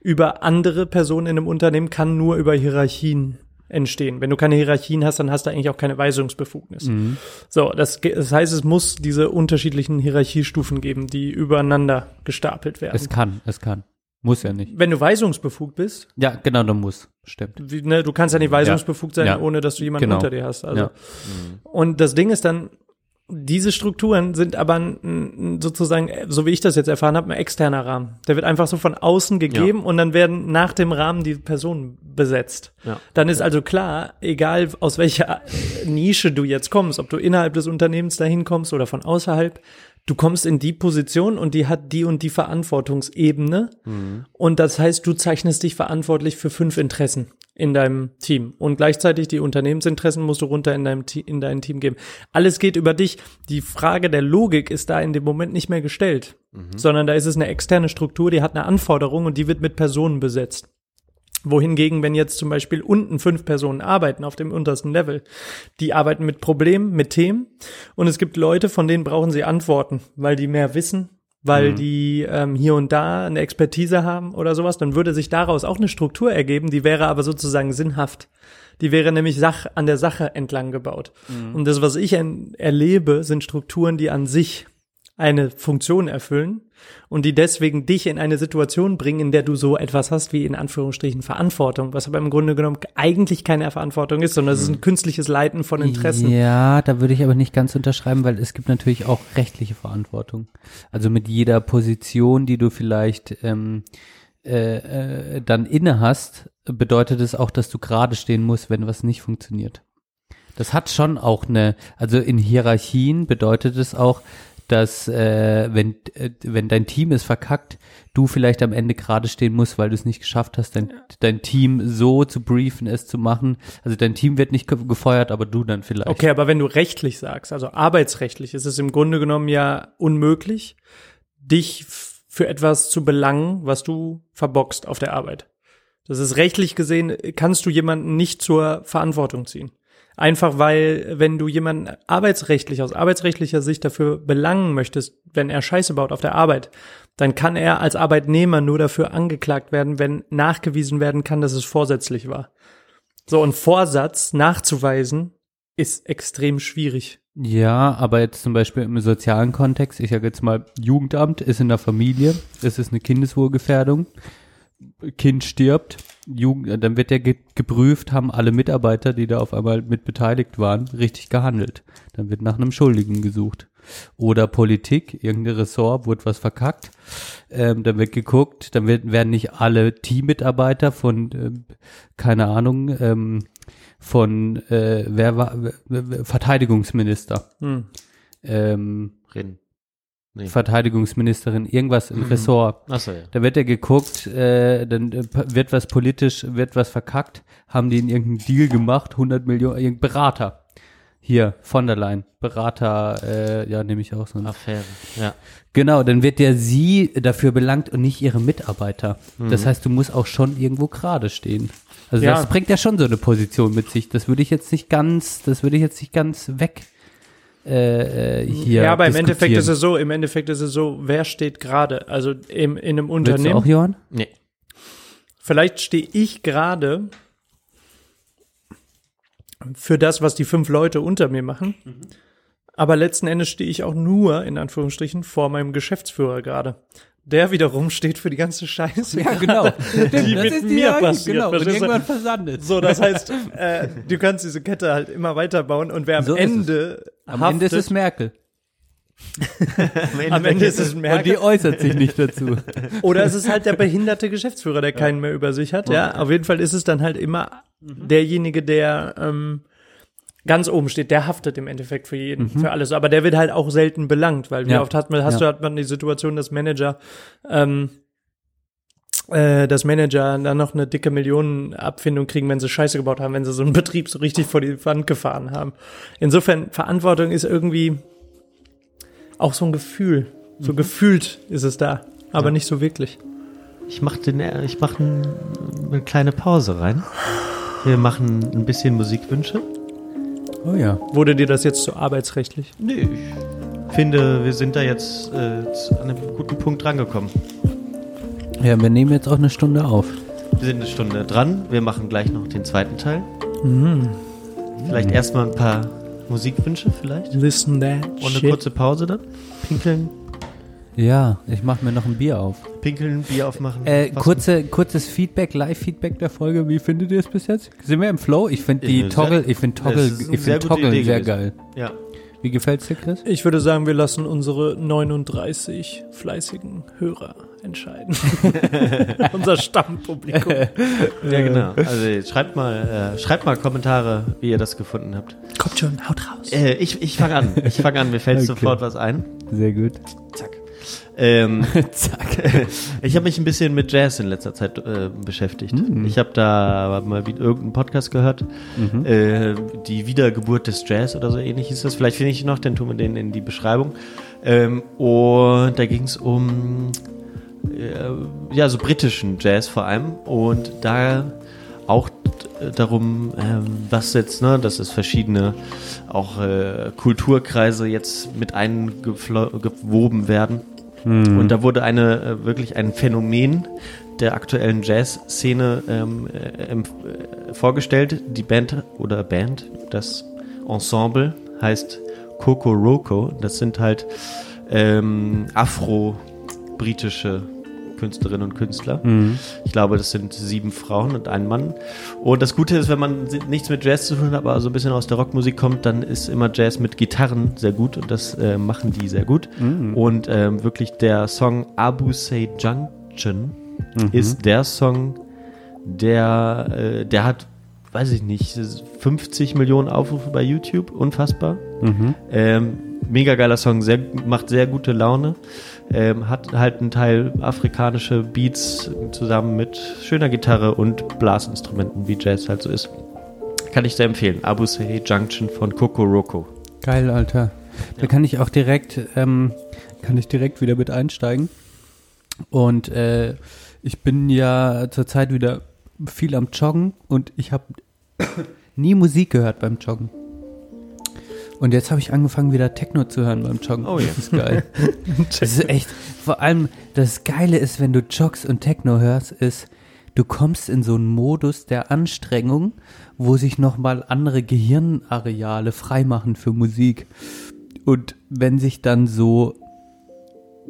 über andere Personen in einem Unternehmen kann nur über Hierarchien entstehen. Wenn du keine Hierarchien hast, dann hast du eigentlich auch keine Weisungsbefugnis. So, das, das heißt, es muss diese unterschiedlichen Hierarchiestufen geben, die übereinander gestapelt werden. Es kann, es kann. Muss ja nicht. Wenn du weisungsbefugt bist, Ja, genau, du muss. Stimmt. wie, ne, du kannst ja nicht weisungsbefugt sein, Ja. ohne dass du jemanden Genau. unter dir hast. Also. Ja. Und das Ding ist dann, diese Strukturen sind aber ein, sozusagen, äh, so wie ich das jetzt erfahren habe, ein externer Rahmen. Der wird einfach so von außen gegeben und dann werden nach dem Rahmen die Personen besetzt. Ja. Dann ist also klar, egal aus welcher Nische du jetzt kommst, ob du innerhalb des Unternehmens dahin kommst oder von außerhalb, du kommst in die Position und die hat die und die Verantwortungsebene. Und das heißt, du zeichnest dich verantwortlich für fünf Interessen in deinem Team. Und gleichzeitig die Unternehmensinteressen musst du runter in deinem in dein Team geben. Alles geht über dich. Die Frage der Logik ist da in dem Moment nicht mehr gestellt, sondern da ist es eine externe Struktur, die hat eine Anforderung und die wird mit Personen besetzt. Wohingegen, wenn jetzt zum Beispiel unten fünf Personen arbeiten auf dem untersten Level, die arbeiten mit Problemen, mit Themen und es gibt Leute, von denen brauchen sie Antworten, weil die mehr wissen, weil die ähm, hier und da eine Expertise haben oder sowas, dann würde sich daraus auch eine Struktur ergeben, die wäre aber sozusagen sinnhaft. Die wäre nämlich Sach an der Sache entlang gebaut. Und das, was ich erlebe, sind Strukturen, die an sich eine Funktion erfüllen und die deswegen dich in eine Situation bringen, in der du so etwas hast wie in Anführungsstrichen Verantwortung, was aber im Grunde genommen eigentlich keine Verantwortung ist, sondern es ist ein künstliches Leiten von Interessen. Ja, da würde ich aber nicht ganz unterschreiben, weil es gibt natürlich auch rechtliche Verantwortung. Also mit jeder Position, die du vielleicht ähm, äh, äh, dann inne hast, bedeutet es auch, dass du gerade stehen musst, wenn was nicht funktioniert. Das hat schon auch eine, also in Hierarchien bedeutet es auch, dass äh, wenn, äh, wenn dein Team es verkackt, du vielleicht am Ende gerade stehen musst, weil du es nicht geschafft hast, dein, dein Team so zu briefen, es zu machen. Also dein Team wird nicht ge gefeuert, aber du dann vielleicht. Okay, aber wenn du rechtlich sagst, also arbeitsrechtlich, ist es im Grunde genommen ja unmöglich, dich für etwas zu belangen, was du verbockst auf der Arbeit. Das ist rechtlich gesehen, kannst du jemanden nicht zur Verantwortung ziehen. Einfach weil, wenn du jemanden arbeitsrechtlich, aus arbeitsrechtlicher Sicht dafür belangen möchtest, wenn er Scheiße baut auf der Arbeit, dann kann er als Arbeitnehmer nur dafür angeklagt werden, wenn nachgewiesen werden kann, dass es vorsätzlich war. So, und Vorsatz nachzuweisen ist extrem schwierig. Ja, aber jetzt zum Beispiel im sozialen Kontext, ich sage jetzt mal, Jugendamt ist in der Familie, es ist eine Kindeswohlgefährdung, Kind stirbt, Jugend, dann wird ja ge geprüft, haben alle Mitarbeiter, die da auf einmal mit beteiligt waren, richtig gehandelt. Dann wird nach einem Schuldigen gesucht. Oder Politik, irgendein Ressort wurde was verkackt, ähm, dann wird geguckt, dann wird, werden nicht alle Teammitarbeiter von, ähm, keine Ahnung, ähm, von, äh, wer war, Verteidigungsminister, Hm. ähm, Reden. Nee. Verteidigungsministerin, irgendwas im Ressort. Achso, ja. Da wird ja geguckt, äh, dann äh, wird was politisch, wird was verkackt, haben die in irgendeinen Deal gemacht, 100 Millionen, irgendein Berater. Hier, von der Leyen, Berater, äh, ja, nehme ich auch so. Affäre. Ja. Genau, dann wird ja sie dafür belangt und nicht ihre Mitarbeiter. Das heißt, du musst auch schon irgendwo gerade stehen. Also Ja. das bringt ja schon so eine Position mit sich. Das würde ich jetzt nicht ganz, das würde ich jetzt nicht ganz weg äh, äh, hier. Ja, aber im. Endeffekt ist es so, im Endeffekt ist es so, wer steht gerade? Also im, in einem Willst du Unternehmen. auch, Johann? Nee. Vielleicht stehe ich gerade für das, was die fünf Leute unter mir machen. Aber letzten Endes stehe ich auch nur, in Anführungsstrichen, vor meinem Geschäftsführer gerade. Der wiederum steht für die ganze Scheiße. Ja, genau. Die mit mir passiert, Genau, und verstehst irgendwann versandet. So, das heißt, äh, du kannst diese Kette halt immer weiterbauen und wer am So. Ende Am haftet, Ende ist es Merkel. am Ende ist es Und Merkel. die äußert sich nicht dazu. Oder es ist halt der behinderte Geschäftsführer, der keinen mehr über sich hat. Ja, auf jeden Fall ist es dann halt immer derjenige, der ähm, ganz oben steht. Der haftet im Endeffekt für jeden, für alles. Aber der wird halt auch selten belangt, weil wie Ja. oft hat man, hast Ja. du hat man die Situation, dass Manager ähm, äh, dass Manager dann noch eine dicke Millionenabfindung kriegen, wenn sie Scheiße gebaut haben, wenn sie so einen Betrieb so richtig vor die Wand gefahren haben. Insofern, Verantwortung ist irgendwie auch so ein Gefühl. So gefühlt ist es da, aber nicht so wirklich. Ich mache den, ich mache ein, eine kleine Pause rein. Wir machen ein bisschen Musikwünsche. Oh ja. Wurde dir das jetzt so arbeitsrechtlich? Nee, ich finde, wir sind da jetzt äh, zu einem guten Punkt rangekommen. Ja, wir nehmen jetzt auch eine Stunde auf. Wir sind eine Stunde dran. Wir machen gleich noch den zweiten Teil. Vielleicht erstmal ein paar Musikwünsche vielleicht. Listen that Und eine shit. kurze Pause dann. Pinkeln, Ja, ich mache mir noch ein Bier auf. pinkeln, Bier aufmachen. Äh, kurze, kurzes Feedback, Live-Feedback der Folge. Wie findet ihr es bis jetzt? Sind wir im Flow? Ich finde die Ja, Toggle, sehr- ich finde Toggle, ich sehr finde Toggle sehr gewesen. geil. Ja. Wie gefällt's dir, Chris? Ich würde sagen, wir lassen unsere 39 fleißigen Hörer entscheiden. Unser Stammpublikum. ja, genau. Also schreibt mal, äh, schreibt mal Kommentare, wie ihr das gefunden habt. Kommt schon, haut raus. Äh, ich ich fange an. Ich fange an. Mir fällt Okay. sofort was ein. Sehr gut. Zack. Ähm, Zack. ich habe mich ein bisschen mit Jazz in letzter Zeit äh, beschäftigt. Ich habe da mal wieder irgendeinen Podcast gehört. Äh, die Wiedergeburt des Jazz oder so ähnlich hieß das. Vielleicht finde ich noch, dann tun wir den in die Beschreibung. Ähm, und da ging es um äh, ja so britischen Jazz vor allem und da auch darum, ähm, was jetzt, ne, dass es verschiedene auch äh, Kulturkreise jetzt mit eingewoben werden. Und da wurde eine äh, wirklich ein Phänomen der aktuellen Jazz-Szene ähm, äh, äh, vorgestellt. Die Band oder Band, das Ensemble heißt Coco Roco. Das sind halt ähm, afro-britische Künstlerinnen und Künstler. Mhm. Ich glaube, das sind sieben Frauen und ein Mann. Und das Gute ist, wenn man nichts mit Jazz zu tun hat, aber so ein bisschen aus der Rockmusik kommt, dann ist immer Jazz mit Gitarren sehr gut und das äh, machen die sehr gut. Und ähm, wirklich der Song Abu Say Junction ist der Song, der, äh, der hat, weiß ich nicht, 50 Millionen Aufrufe bei YouTube, unfassbar. Ähm, mega geiler Song, sehr, macht sehr gute Laune. Ähm, hat halt einen Teil afrikanische Beats zusammen mit schöner Gitarre und Blasinstrumenten, wie Jazz halt so ist. Kann ich sehr empfehlen. Abu Say Junction von Coco Roco. Geil, Alter. Da kann ich auch direkt, ähm, kann ich direkt wieder mit einsteigen. Und äh, ich bin ja zurzeit wieder viel am Joggen und ich habe nie Musik gehört beim Joggen. Und jetzt habe ich angefangen, wieder Techno zu hören beim Joggen. Oh ja. Das ist geil. das ist echt, vor allem, das Geile ist, wenn du joggst und Techno hörst, ist, du kommst in so einen Modus der Anstrengung, wo sich nochmal andere Gehirnareale freimachen für Musik. Und wenn sich dann so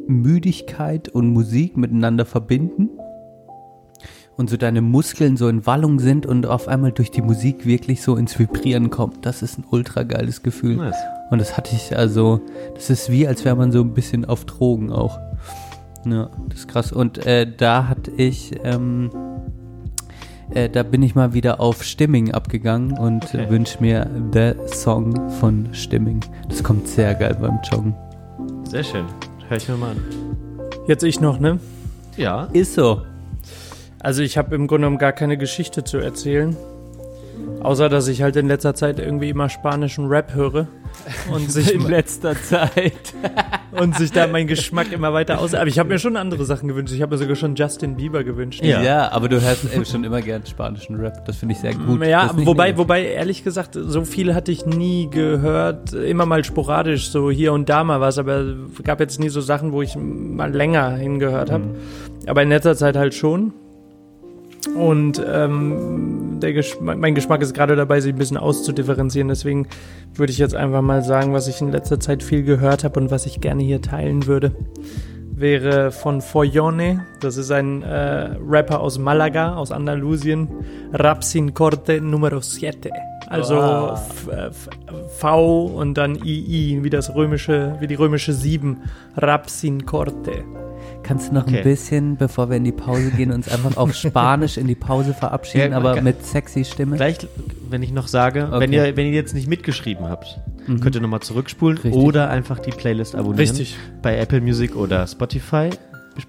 Müdigkeit und Musik miteinander verbinden und so deine Muskeln so in Wallung sind und auf einmal durch die Musik wirklich so ins Vibrieren kommt, das ist ein ultra geiles Gefühl. Nice. Und das hatte ich also, das ist wie, als wäre man so ein bisschen auf Drogen auch. Ja, das ist krass. Und äh, da hatte ich, ähm, äh, da bin ich mal wieder auf Stimming abgegangen und Okay. wünsche mir The Song von Stimming. Das kommt sehr geil beim Joggen. Sehr schön. Hör ich mir mal an. Jetzt ich noch, ne? Ja. Ist so. Also ich habe im Grunde genommen gar keine Geschichte zu erzählen. Außer, dass ich halt in letzter Zeit irgendwie immer spanischen Rap höre. Und sich, In letzter Zeit. und sich da mein Geschmack immer weiter aus... Aber ich habe mir schon andere Sachen gewünscht. Ich habe mir sogar schon Justin Bieber gewünscht. Ja. Ja. aber du hörst ey, schon immer gern spanischen Rap. Das finde ich sehr gut. Ja, wobei, negativ. wobei, ehrlich gesagt, so viel hatte ich nie gehört. Immer mal sporadisch, so hier und da mal was, aber gab jetzt nie so Sachen, wo ich mal länger hingehört habe. Aber in letzter Zeit halt schon. Und ähm, der Geschmack, mein Geschmack ist gerade dabei, sich ein bisschen auszudifferenzieren. Deswegen würde ich jetzt einfach mal sagen, was ich in letzter Zeit viel gehört habe und was ich gerne hier teilen würde. Wäre von Foyone, das ist ein äh, Rapper aus Malaga, aus Andalusien. Rapsin Corte Numero 7. Also F- V und dann II, wie das römische, wie die römische 7. Rapsin Corte. Kannst du noch Okay. ein bisschen, bevor wir in die Pause gehen, uns einfach auf Spanisch in die Pause verabschieden, Ja, aber mit sexy Stimme? Gleich, wenn ich noch sage, Okay. wenn, ihr, wenn ihr jetzt nicht mitgeschrieben habt, könnt ihr nochmal zurückspulen Richtig. oder einfach die Playlist abonnieren. Richtig. Bei Apple Music oder Spotify.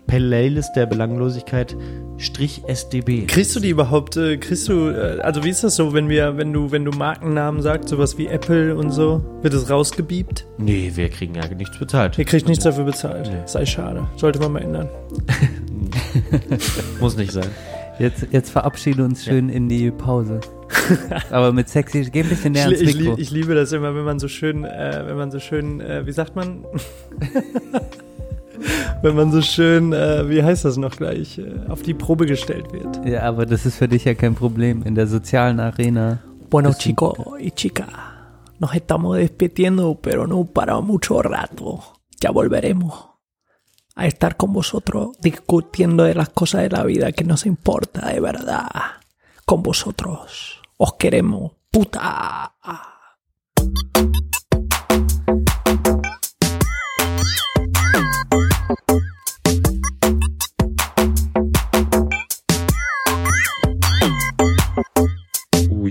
Playlist der Belanglosigkeit Strich SDB. Kriegst du die überhaupt, äh, kriegst du, äh, also wie ist das so, wenn wir, wenn du, wenn du Markennamen sagst, sowas wie Apple und so, wird es rausgebiebt? Nee, wir kriegen ja nichts bezahlt. Ihr kriegt nichts dafür bezahlt. Nee. Sei schade. Sollte man mal ändern. Muss nicht sein. Jetzt, jetzt verabschiede uns schön in die Pause. aber mit sexy, geh ein bisschen näher ans ich, ich, Mikro. lieb- ich liebe das immer, wenn man so schön, äh, wenn man so schön, äh, wie sagt man? wenn man so schön, äh, wie heißt das noch gleich, äh, auf die Probe gestellt wird. ja, aber das ist für dich ja kein Problem. In der sozialen Arena. Bueno, chico y chica, nos estamos despidiendo, pero no para mucho rato. Ya volveremos a estar con vosotros discutiendo de las cosas de la vida que nos importa de verdad. Con vosotros. Os queremos. Puta.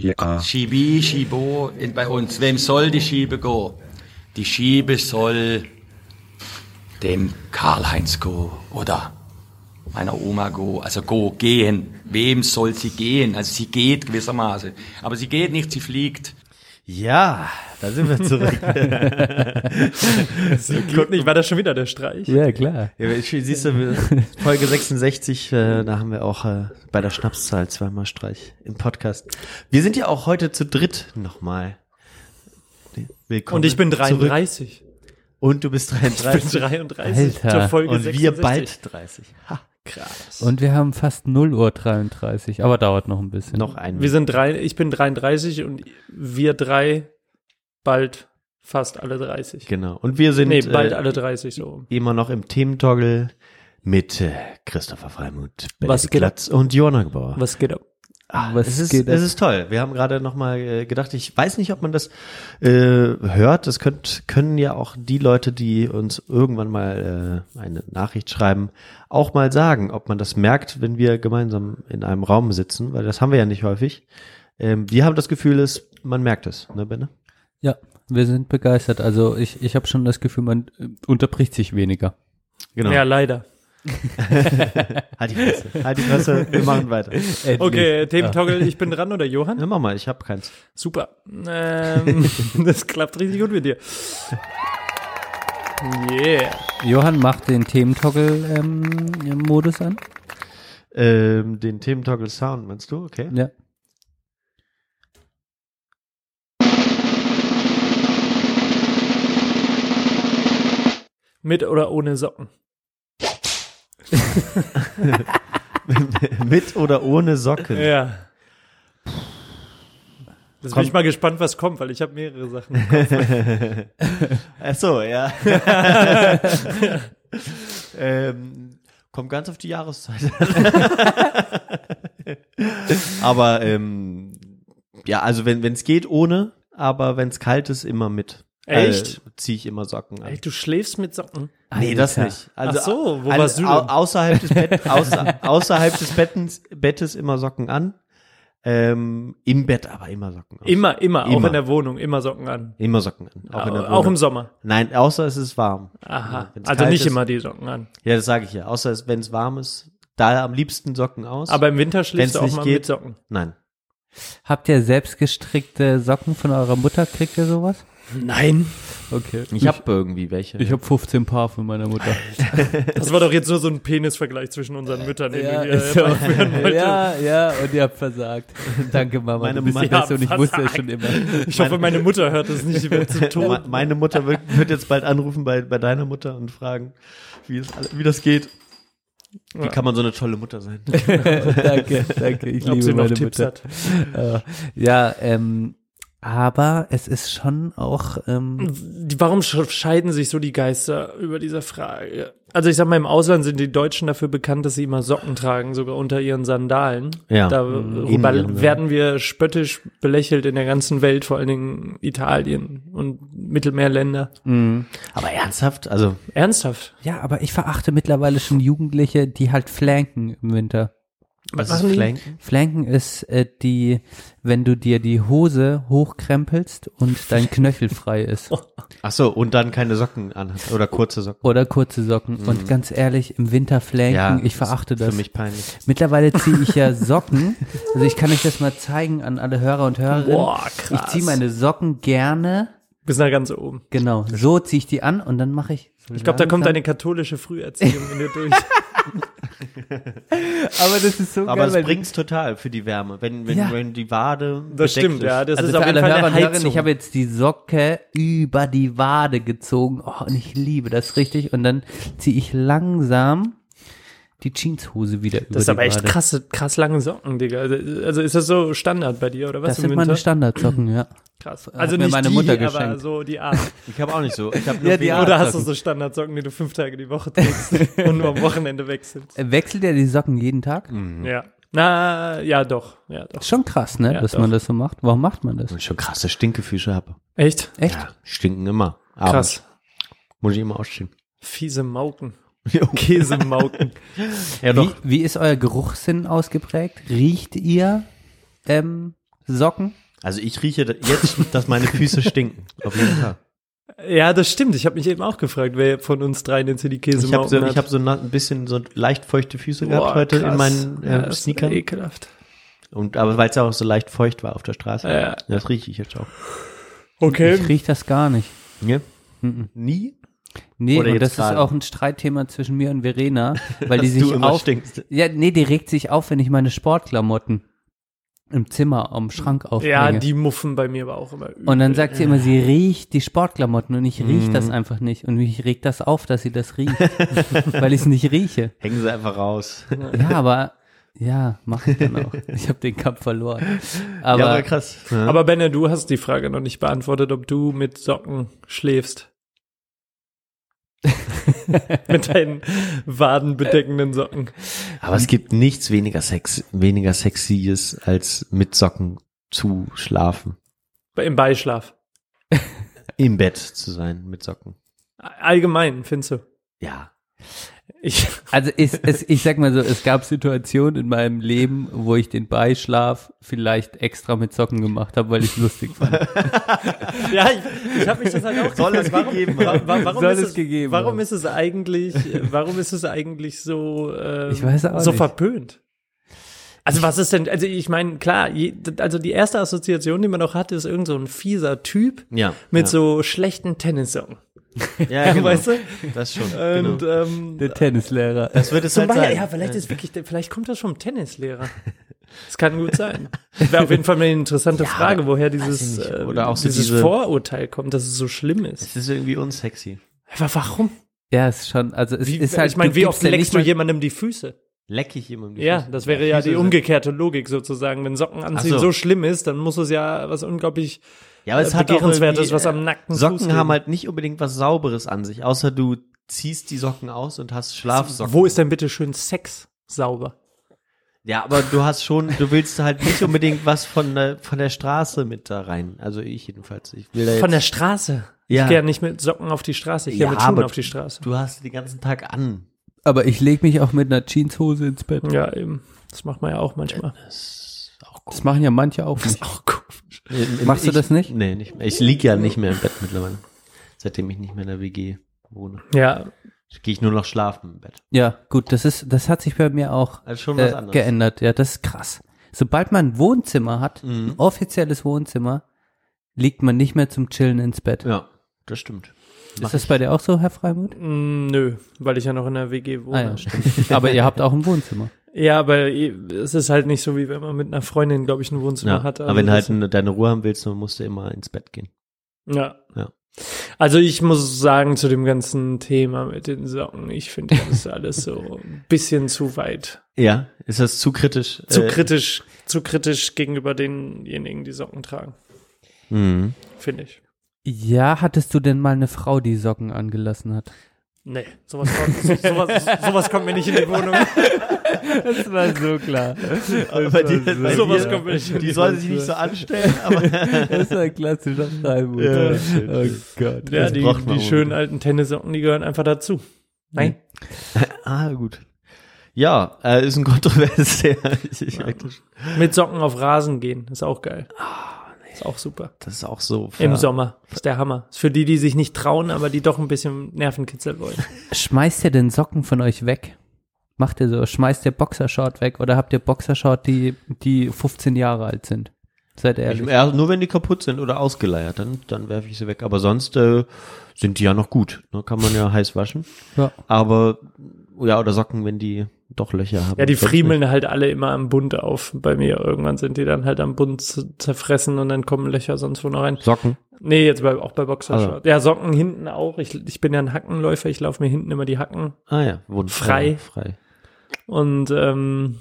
Oh ja. Schibi, Schibo in, bei uns. Wem soll die Schiebe go? Die Schiebe soll dem Karl-Heinz go oder meiner Oma go. Also go, gehen. Wem soll sie gehen? Also sie geht gewissermaßen. Aber sie geht nicht, sie fliegt. Ja, da sind wir zurück. Guck nicht, war das schon wieder der Streich? Ja, klar. Ja, siehst du, wir- Folge 66, äh, da haben wir auch äh, bei der Schnapszahl zweimal Streich im Podcast. Wir sind ja auch heute zu dritt nochmal. Willkommen. Und ich bin zurück. 33. Und du bist Ich bin 33. 33 Alter. zur Folge Und wir 66. bald 30. Ha, Krass. Und wir haben fast 0 Uhr 33, aber dauert noch ein bisschen. noch ein. Wir sind drei, ich bin 33 und wir drei bald Fast alle 30. Genau. Und wir sind Nee, bald äh, alle 30 so. immer noch im Thementoggle mit äh, Christopher Freimuth, Was Benedikt geht ab? Glatz und Johanna Gebauer. Was geht ab? Ah, Was es, ist, es ist toll. Wir haben gerade noch mal äh, gedacht, ich weiß nicht, ob man das äh, hört. Das könnt, können ja auch die Leute, die uns irgendwann mal äh, eine Nachricht schreiben, auch mal sagen, ob man das merkt, wenn wir gemeinsam in einem Raum sitzen, weil das haben wir ja nicht häufig. Ähm, wir haben das Gefühl, dass man merkt es, ne, Benne? Ja, wir sind begeistert. Also ich, ich habe schon das Gefühl, man äh, unterbricht sich weniger. Genau. Ja, leider. Halt die Fresse. Halt die Fresse. Wir machen weiter. Endlich. Okay, Thementoggle, ich bin dran oder Johann? Ja, mach mal, ich habe keins. Super. Ähm, das klappt richtig gut mit dir. Yeah. Johann macht den Thementoggle-Modus an. Ähm, den Thementoggle Sound, meinst du? Okay. Ja. Mit oder ohne Socken? Mit oder ohne Socken? Ja. Jetzt bin ich mal gespannt, was kommt, weil ich habe mehrere Sachen. im Kopf. Ach so, ja. ähm, kommt ganz auf die Jahreszeit. aber ähm, ja, also wenn es geht ohne, aber wenn es kalt ist, immer mit. Echt? Äh, Ziehe ich immer Socken an. Ey, du schläfst mit Socken? Nee, das nicht. Also, Ach so, wo all- warst du denn? Außerhalb des, Bett, außer, außerhalb des Bettens, Bettes immer Socken an. Ähm, Im Bett aber immer Socken aus. Immer, immer, auch Immer. in der Wohnung, immer Socken an. Immer Socken an. Auch, in der auch im Sommer. Nein, außer es ist warm. Aha. wenn's Also nicht ist- immer die Socken an. Ja, das sage ich ja. Außer es, wenn es warm ist, da am liebsten Socken aus. Aber im Winter schläfst du auch nicht mal geht- mit Socken. Nein. Habt ihr selbst gestrickte Socken von eurer Mutter? Kriegt ihr sowas? Nein. Okay. Ich habe irgendwie welche. ich hab 15 Paar von meiner Mutter. Das war doch jetzt nur so ein Penisvergleich zwischen unseren Müttern, den ja, hier so. ja, ja, und ihr habt versagt. Danke, Mama. Meine du bist die Mama- Beste und ich Ja, wusste es schon immer. Ich hoffe, meine Mutter hört das nicht, die wird zu Me- tot. Meine Mutter wird, wird jetzt bald anrufen bei, bei deiner Mutter und fragen, wie, es, wie das geht. Wie Ja. kann man so eine tolle Mutter sein? danke, danke. Ich Ob liebe sie noch meine Tipps Mutter. hat. Äh, ja, ähm, aber es ist schon auch, ähm, Die- Warum sch- scheiden sich so die Geister über diese Frage? Also ich sag mal, im Ausland sind die Deutschen dafür bekannt, dass sie immer Socken tragen, sogar unter ihren Sandalen. Ja, Darüber Sandalen. werden wir spöttisch belächelt in der ganzen Welt, vor allen Dingen Italien und Mittelmeerländer. Aber ernsthaft? Also, Ernsthaft? ja, aber ich verachte mittlerweile schon Jugendliche, die halt flanken im Winter. Was machen ist die? Flanken? Flanken ist äh, die, wenn du dir die Hose hochkrempelst und dein Knöchel frei ist. Ach so, und dann keine Socken anhat oder kurze Socken. Oder kurze Socken. Und ganz ehrlich, im Winter flanken, ich ist verachte das. Für mich peinlich. Mittlerweile ziehe ich ja Socken. Also ich kann euch das mal zeigen an alle Hörer und Hörerinnen. Boah, ich krass. ziehe meine Socken gerne. Bis nach ganz oben. Genau, so ziehe ich die an und dann mache ich. So Ich glaube, da kommt langsam- eine katholische Früherziehung in dir durch. Aber das ist so Aber geil. das weil- bringt's total für die Wärme. Wenn, wenn, Ja. wenn die Wade Das stimmt, ist. ja. Das also ist auf jeden Fall eine Heizung. ich habe jetzt die Socke über die Wade gezogen. Oh, und ich liebe das richtig. Und dann ziehe ich langsam die Jeanshose wieder über das ist aber echt Wade. krasse, krass lange Socken, Digga. Also, also ist das so Standard bei dir oder was Das sind meine Standardsocken, ja. krass. Also nicht meine die, Mutter aber geschenkt. so die Art. Ich habe auch nicht so. Ich hab nur Ja, die Art. Oder hast du so Standardsocken, die du fünf Tage die Woche trägst und nur am Wochenende wechselst? Äh, Wechselt ihr die Socken jeden Tag? Ja. Na, ja, doch. Ja, doch. Ist schon krass, ne, Ja, dass doch. man das so macht. Warum macht man das? Und schon krasse Stinkefüße habe. Echt? Echt? Ja, stinken immer. Abends Krass. Muss ich immer ausstehen. Fiese Mauken. Käsemauken. Ja, Wie, wie ist euer Geruchssinn ausgeprägt? Riecht ihr ähm, Socken? Also ich rieche jetzt, dass meine Füße stinken. Auf jeden Fall. ja, das stimmt. Ich habe mich eben auch gefragt, wer von uns dreien jetzt hier die Ich habe Käsemauken so, hat. ich hab so ein bisschen so leicht feuchte Füße gehabt Boah, heute in krass. meinen äh, ja, das ist Sneakern. Ekelhaft. Und, aber weil es auch so leicht feucht war auf der Straße. Ja. Das rieche ich jetzt auch. Okay. Ich riech das gar nicht. Ja? Nie? Nee, Oder und das ist gerade? auch ein Streitthema zwischen mir und Verena, weil die sich du immer auf, stinkst. ja, nee, die regt sich auf, wenn ich meine Sportklamotten im Zimmer am Schrank aufhänge. Ja, die muffen bei mir aber auch immer übel. und dann sagt sie immer, sie riecht die Sportklamotten und ich riech Mhm. das einfach nicht. Und mich regt das auf, dass sie das riecht, weil ich es nicht rieche. Hängen sie einfach raus. Ja, aber Ja, mach ich dann auch. Ich habe den Kampf verloren. Aber, ja, aber krass. Ja. Aber Benne, du hast die Frage noch nicht beantwortet, ob du mit Socken schläfst. mit deinen wadenbedeckenden Socken. Aber es gibt nichts weniger Sex, weniger Sexyes, als mit Socken zu schlafen. Im Beischlaf. Im Bett zu sein mit Socken. Allgemein, findest du? Ja. Ich, also ich, es, ich sag mal so, es gab Situationen in meinem Leben, wo ich den Beischlaf vielleicht extra mit Socken gemacht habe, weil ich lustig fand. ja, ich, ich habe mich das halt auch Soll es gefragt, gegeben wa- haben. wa- warum Soll ist es gegeben Warum haben. ist es eigentlich, warum ist es eigentlich so, ähm, Ich weiß auch so nicht. verpönt? Also was ist denn, also ich meine, klar, je, also die erste Assoziation, die man noch hat, ist irgend so ein fieser Typ Ja. mit ja. so schlechten Tennissocken. ja, genau. Weißt du? Das schon. Und genau. ähm, Der Tennislehrer. Das wird es halt Beispiel, sein. ja, vielleicht ist wirklich, vielleicht kommt das vom Tennislehrer. Das kann gut sein. Wäre auf jeden Fall eine interessante Frage, woher dieses, nicht. äh, Oder auch so dieses diese- Vorurteil kommt, dass es so schlimm ist. Es ist irgendwie unsexy. Aber warum? Ja, ist schon, also es Wie, ist halt, ich meine, wie oft ja leckst du jemandem die Füße? Leck ich jemandem die Ja, Füße. das wäre ja die umgekehrte Logik sozusagen. Wenn Socken anziehen so. so. schlimm ist, dann muss es ja was unglaublich Ja, aber es äh, hat begehrenswertes, was äh, am nackten Socken Fuß haben halt nicht unbedingt was Sauberes an sich, außer du ziehst die Socken aus und hast Schlafsocken. Wo ist denn bitte schön Sex sauber? Ja, aber du hast schon, du willst halt nicht unbedingt was von der, von der Straße mit da rein. Also ich jedenfalls. Ich will da Von der Straße. Ja. Ich gehe ja nicht mit Socken auf die Straße, ich gehe Ja, mit Schuhen auf die Straße. du hast den ganzen Tag an. Aber ich lege mich auch mit einer Jeanshose ins Bett. Ja, eben. Das macht man ja auch manchmal. Das machen ja manche auch nicht. Auch komisch. Machst du ich, das nicht? Nee, nicht mehr. Ich lieg ja nicht mehr im Bett mittlerweile. Seitdem ich nicht mehr in der WG wohne. Ja, Gehe ich nur noch schlafen im Bett. Ja, gut, das ist, das hat sich bei mir auch Also schon was äh, anderes. geändert. Ja, das ist krass. Sobald man ein Wohnzimmer hat, Mhm. ein offizielles Wohnzimmer, liegt man nicht mehr zum Chillen ins Bett. Ja, das stimmt. Ist das bei dir auch so, Herr Freimuth? mm, nö, weil ich ja noch in der WG wohne. Ah ja. Aber ihr habt auch ein Wohnzimmer. Ja, aber es ist halt nicht so, wie wenn man mit einer Freundin, glaube ich, ein Wohnzimmer Ja, hat. aber wenn du halt das- eine, deine Ruhe haben willst, dann musst du immer ins Bett gehen. Ja. Ja. Also ich muss sagen zu dem ganzen Thema mit den Socken, ich finde das ist alles so ein bisschen zu weit. Ja, ist das zu kritisch? Zu Äh, kritisch, zu kritisch gegenüber denjenigen, die Socken tragen, Mhm. finde ich. Ja, hattest du denn mal eine Frau, die Socken angelassen hat? Nee, sowas kommt, so- sowas, sowas kommt mir nicht in die Wohnung. Das war so klar. Aber bei dir, bei Sowas dir, kommt mir nicht in die die soll sich nicht so anstellen, aber Das ist ein klassischer Freimuth. Ja, oh Gott. Ja, Das die, die schönen alten Tennissocken, die gehören einfach dazu. Nein. ah, gut. Ja, äh, ist ein kontroverses Thema. Schon. Mit Socken auf Rasen gehen, ist auch geil. Ist auch super. Das ist auch so. Im Sommer. Ist der Hammer. Ist für die, die sich nicht trauen, aber die doch ein bisschen Nervenkitzel wollen. Schmeißt ihr denn Socken von euch weg? Macht ihr so? Schmeißt ihr Boxershort weg oder habt ihr Boxershort, die, die 15 Jahre alt sind? Seid Ich, ehrlich. ja, nur wenn die kaputt sind oder ausgeleiert, dann, dann werfe ich sie weg. Aber sonst äh, sind die ja noch gut. Ne? Kann man ja heiß waschen. Ja. Aber ja, oder Socken, wenn die doch Löcher haben. Ja, die friemeln halt alle immer am Bund auf. Bei mir irgendwann sind die dann halt am Bund zerfressen und dann kommen Löcher sonst wo noch rein. nicht. Socken. Nee, jetzt bei, auch bei Boxershort. Also. Ja, Socken hinten auch. Ich, ich bin ja ein Hackenläufer. Ich laufe mir hinten immer die Hacken. Ah ja, wunderbar. Frei. frei. Und ähm,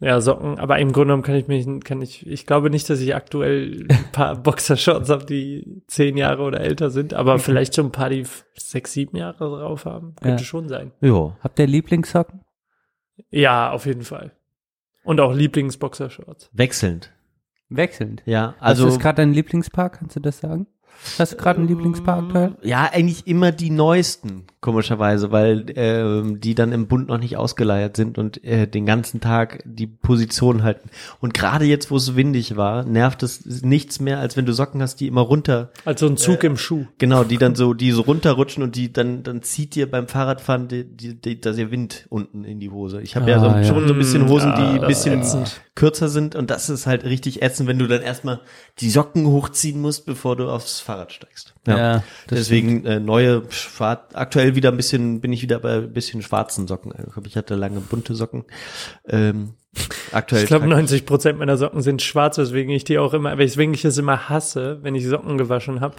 ja, Socken, aber im Grunde genommen kann ich mich, kann ich, ich glaube nicht, dass ich aktuell ein paar Boxershorts habe, die zehn Jahre oder älter sind, aber vielleicht schon ein paar, die sechs, sieben Jahre drauf haben. Könnte Ja. schon sein. Ja. Habt ihr Lieblingssocken? Ja, auf jeden Fall. Und auch Lieblingsboxershorts. Wechselnd. Wechselnd. Ja, Also. Was ist gerade dein Lieblingspark? Kannst du das sagen? Hast du gerade einen Lieblingspark aktuell? ja, eigentlich immer die neuesten, komischerweise, weil ähm, die dann im Bund noch nicht ausgeleiert sind und äh, den ganzen Tag die Position halten. Und gerade jetzt, wo es windig war, nervt es nichts mehr, als wenn du Socken hast, die immer runter, Also ein Zug im Schuh. genau, die dann so, die so runterrutschen und die dann, dann zieht dir beim Fahrradfahren die, die, die, der Wind unten in die Hose. Ich habe ja, so, Ah, ja. schon so ein bisschen Hosen, die Ah, ein bisschen ätzend. Kürzer sind und das ist halt richtig ätzend, wenn du dann erstmal die Socken hochziehen musst, bevor du aufs Fahrrad steigst. Ja, das Deswegen äh, neue schwarz, aktuell wieder ein bisschen, bin ich wieder bei ein bisschen schwarzen Socken. Ich hatte lange bunte Socken. Ähm, aktuell. Ich glaube, trage 90 Prozent meiner Socken sind schwarz, weswegen ich die auch immer, weswegen ich es immer hasse, wenn ich Socken gewaschen habe,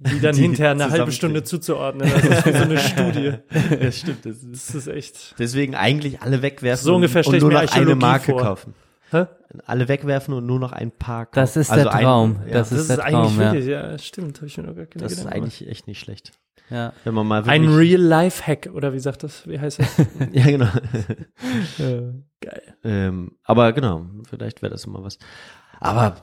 die dann Die hinterher eine halbe. Stunde zuzuordnen. Das ist wie so eine Studie. Das stimmt. Das ist Das ist echt. deswegen eigentlich alle wegwerfen So ungefähr und, nur noch eine Marke vor. kaufen. Hä? Alle wegwerfen und nur noch ein paar kaufen. Das ist Also der ein- Traum. ja, das, Das ist ist der eigentlich Traum, ja. wirklich, ja, stimmt, habe ich mir noch gar keine das ist Gedanken gemacht. eigentlich echt nicht schlecht. ja. Wenn man mal Ein Real-Life-Hack, oder wie sagt das? Wie heißt das? Ja, genau. Geil. ähm, aber genau, vielleicht wäre das immer was. Aber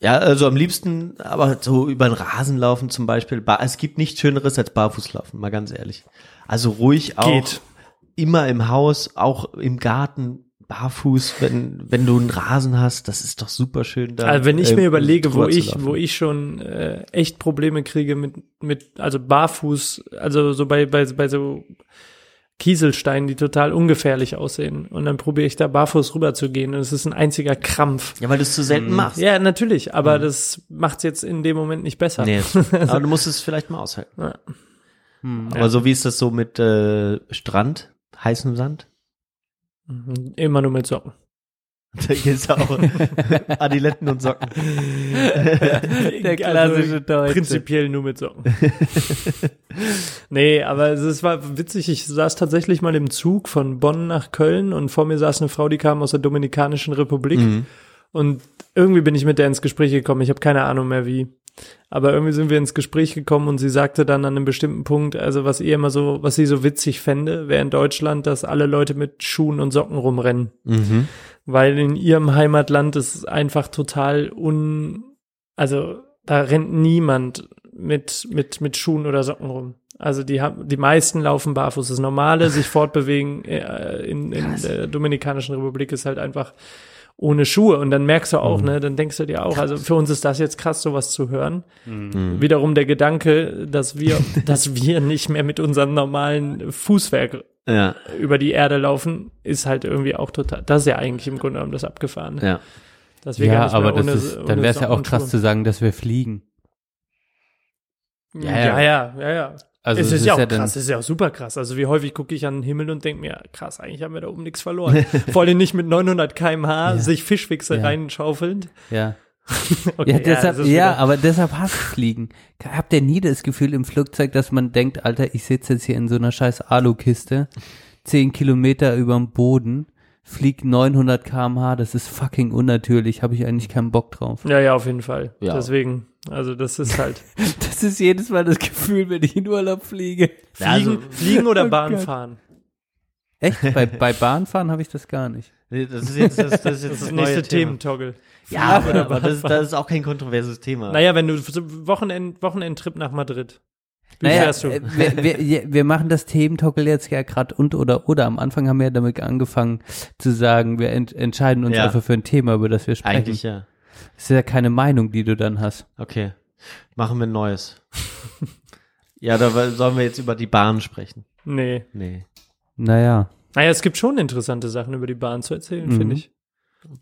ja, also am liebsten, aber so über den Rasen laufen zum Beispiel. Es gibt nichts Schöneres als Barfußlaufen, mal ganz ehrlich. Also ruhig auch Geht. immer im Haus, auch im Garten, barfuß, wenn, wenn du einen Rasen hast, das ist doch super schön da. Also wenn ich äh, mir überlege, wo ich, wo ich schon äh, echt Probleme kriege mit, mit, also barfuß, also so bei, bei, bei so Kieselsteinen, die total ungefährlich aussehen. Und dann probiere ich da barfuß rüber zu gehen und es ist ein einziger Krampf. Ja, weil du es zu selten machst. Ja, natürlich, aber das macht's jetzt in dem Moment nicht besser. Nee, aber du musst es vielleicht mal aushalten. Ja. Aber so wie ist das so mit äh, Strand, heißem Sand? Mhm. Immer nur mit Socken. Da geht's auch Adiletten und Socken. Der klassische Deutsche. Prinzipiell nur mit Socken. nee, aber es es war witzig. Ich saß tatsächlich mal im Zug von Bonn nach Köln und vor mir saß eine Frau, die kam aus der Dominikanischen Republik. Mhm. Und irgendwie bin ich mit der ins Gespräch gekommen. Ich habe keine Ahnung mehr wie. Aber irgendwie sind wir ins Gespräch gekommen und sie sagte dann an einem bestimmten Punkt, also was ihr immer so, was sie so witzig fände, wäre in Deutschland, dass alle Leute mit Schuhen und Socken rumrennen Mhm. weil in ihrem Heimatland ist einfach total un, also da rennt niemand mit mit mit Schuhen oder Socken rum. Also die haben die meisten laufen barfuß. Das Normale, sich fortbewegen äh, in, in der Dominikanischen Republik ist halt einfach ohne Schuhe und dann merkst du auch, ne, dann denkst du dir auch, also für uns ist das jetzt krass, sowas zu hören. Wiederum der Gedanke, dass wir, dass wir nicht mehr mit unserem normalen Fußwerk Ja, über die Erde laufen, ist halt irgendwie auch total, das ist ja eigentlich im Grunde genommen das Abgefahrene. ja. Dass wir gar Ja, nicht aber ohne- ist, dann wäre es ja auch krass zu sagen, dass wir fliegen. Ja, ja, ja, ja. ja. Also es es ist, ist ja auch ja krass, es ist ja auch super krass. Also wie häufig gucke ich an den Himmel und denke mir, krass, eigentlich haben wir da oben nichts verloren. Vor allem nicht mit 900 kmh sich Fischwichse Ja. reinschaufelnd. Ja. Okay, Ja, deshalb, ja, wieder- aber deshalb hasst Fliegen. Habt ihr nie das Gefühl im Flugzeug, dass man denkt, Alter, ich sitze jetzt hier in so einer scheiß Alukiste, 10 Kilometer überm Boden, flieg 900 kmh, das ist fucking unnatürlich, habe ich eigentlich keinen Bock drauf. Ja, ja, auf jeden Fall. Ja. Deswegen, also das ist halt Das ist jedes Mal das Gefühl, wenn ich in Urlaub fliege. Fliegen, also- Fliegen oder Oh Bahn Gott. fahren. Echt? Bei, bei Bahnfahren habe ich das gar nicht. Nee, Das ist jetzt das, das, ist jetzt Das das, nächste Thema. Thementoggle. Ja, aber, aber das, ist- das ist auch kein kontroverses Thema. Naja, wenn du Wochenend, Wochenendtrip nach Madrid. Naja, äh, wir, wir, wir machen das Thementoggle jetzt ja gerade und oder oder. Am Anfang haben wir ja damit angefangen zu sagen, wir ent entscheiden uns Ja. einfach für ein Thema, über das wir sprechen. Eigentlich ja. Das ist ja keine Meinung, die du dann hast. Okay. Machen wir ein neues. ja, da sollen wir jetzt über die Bahn sprechen. Nee. Nee. Naja. Naja, es gibt schon interessante Sachen über die Bahn zu erzählen, Mhm. finde ich.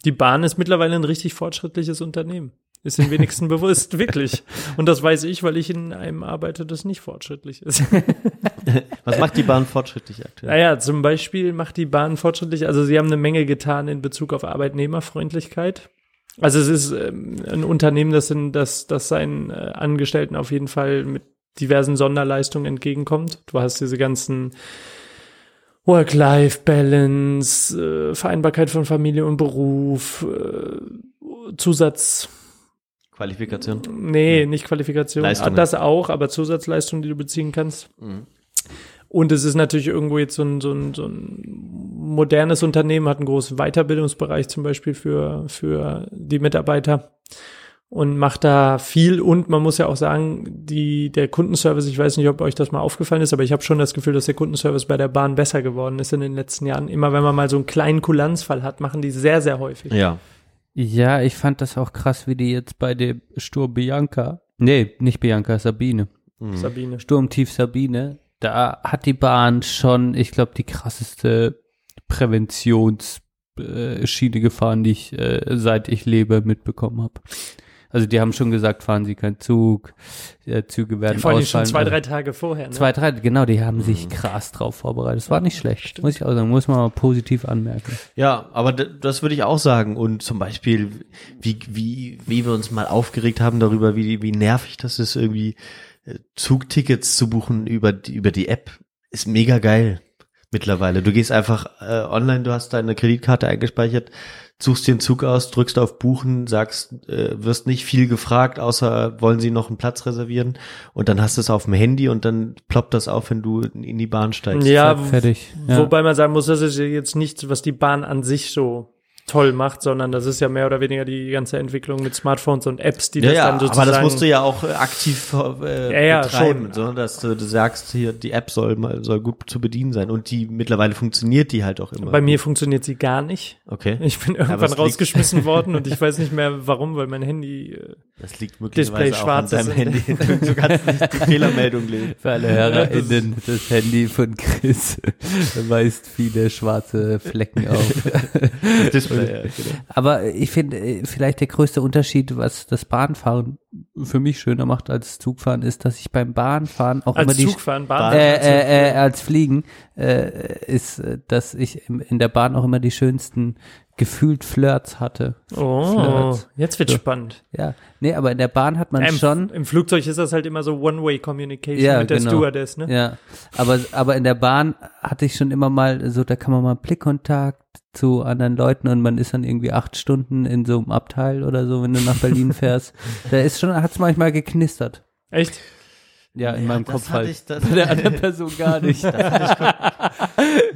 Die Bahn ist mittlerweile ein richtig fortschrittliches Unternehmen. Ist den wenigsten bewusst, wirklich. Und das weiß ich, weil ich in einem arbeite, das nicht fortschrittlich ist. Was macht die Bahn fortschrittlich aktuell? Naja, zum Beispiel macht die Bahn fortschrittlich, also sie haben eine Menge getan in Bezug auf Arbeitnehmerfreundlichkeit. Also es ist ähm, ein Unternehmen, das, in, das, das seinen äh, Angestellten auf jeden Fall mit diversen Sonderleistungen entgegenkommt. Du hast diese ganzen Work-Life-Balance, äh, Vereinbarkeit von Familie und Beruf, äh, Zusatz, Qualifikation? nee, nicht Qualifikation, Leistungen. das auch, aber Zusatzleistungen, die du beziehen kannst. Mhm. Und es ist natürlich irgendwo jetzt so ein, so ein, so ein modernes Unternehmen, hat einen großen Weiterbildungsbereich zum Beispiel für, für die Mitarbeiter und macht da viel. Und man muss ja auch sagen, die, der Kundenservice, ich weiß nicht, ob euch das mal aufgefallen ist, aber ich habe schon das Gefühl, dass der Kundenservice bei der Bahn besser geworden ist in den letzten Jahren. Immer wenn man mal so einen kleinen Kulanzfall hat, machen die sehr, sehr häufig. Ja. Ja, ich fand das auch krass, wie die jetzt bei dem Sturm Bianca, nee, nicht Bianca, Sabine, Mhm. Sabine. Sturmtief Sabine, da hat die Bahn schon, ich glaube, die krasseste Präventionsschiene gefahren, die ich äh, seit ich lebe mitbekommen habe. Also die haben schon gesagt, fahren Sie keinen Zug, äh, Züge werden Vor allem schon zwei, Also drei Tage vorher. Ne? Zwei, drei, genau, die haben sich krass drauf vorbereitet. Das war nicht schlecht, muss ich auch sagen, muss man mal positiv anmerken. Ja, aber das würde ich auch sagen. Und zum Beispiel, wie, wie, wie wir uns mal aufgeregt haben darüber, wie, wie nervig das ist, irgendwie äh, Zugtickets zu buchen über die, über die App ist mega geil mittlerweile. Du gehst einfach äh, online, du hast deine Kreditkarte eingespeichert, suchst dir einen Zug aus, drückst auf Buchen, sagst, äh, wirst nicht viel gefragt, außer wollen sie noch einen Platz reservieren und dann hast du es auf dem Handy und dann ploppt das auf, wenn du in die Bahn steigst. Ja, Fertig. Ja. wobei man sagen muss, das ist jetzt nichts, was die Bahn an sich so toll macht, sondern das ist ja mehr oder weniger die ganze Entwicklung mit Smartphones und Apps, die Ja, das ja, dann sozusagen. aber das musst du ja auch äh, aktiv äh, Ja, ja, betreiben, schon. sondern dass du, du sagst, hier die App soll mal soll gut zu bedienen sein und die mittlerweile funktioniert die halt auch immer. Bei mir funktioniert sie gar nicht. okay, Ich bin irgendwann liegt- rausgeschmissen worden und ich weiß nicht mehr warum, weil mein Handy. Äh, das liegt Display möglicherweise auch an schwarz deinem ist. Handy. Du, du kannst nicht die Fehlermeldung lesen. Für alle HörerInnen, das Handy von Chris weist viele schwarze Flecken auf. Das Display, ja, genau. Aber ich finde, äh, vielleicht der größte Unterschied, was das Bahnfahren für mich schöner macht als Zugfahren, ist, dass ich beim Bahnfahren auch immer als die Zugfahren, Bahn. äh, äh, äh, als Fliegen äh, ist, äh, dass ich in der Bahn auch immer die schönsten gefühlt Flirts hatte. oh, Flirts. jetzt wird So. spannend. Ja, nee, aber in der Bahn hat man Im, schon. Im Flugzeug ist das halt immer so One-Way-Communication Ja, mit der genau. Stewardess, ne? Ja, aber, aber in der Bahn hatte ich schon immer mal so, da kann man mal Blickkontakt zu anderen Leuten und man ist dann irgendwie acht Stunden in so einem Abteil oder so, wenn du nach Berlin fährst. da ist schon, hat's manchmal geknistert. Echt? Ja, in Ja, meinem Kopf hatte halt. ich- das- Bei der anderen Person gar nicht.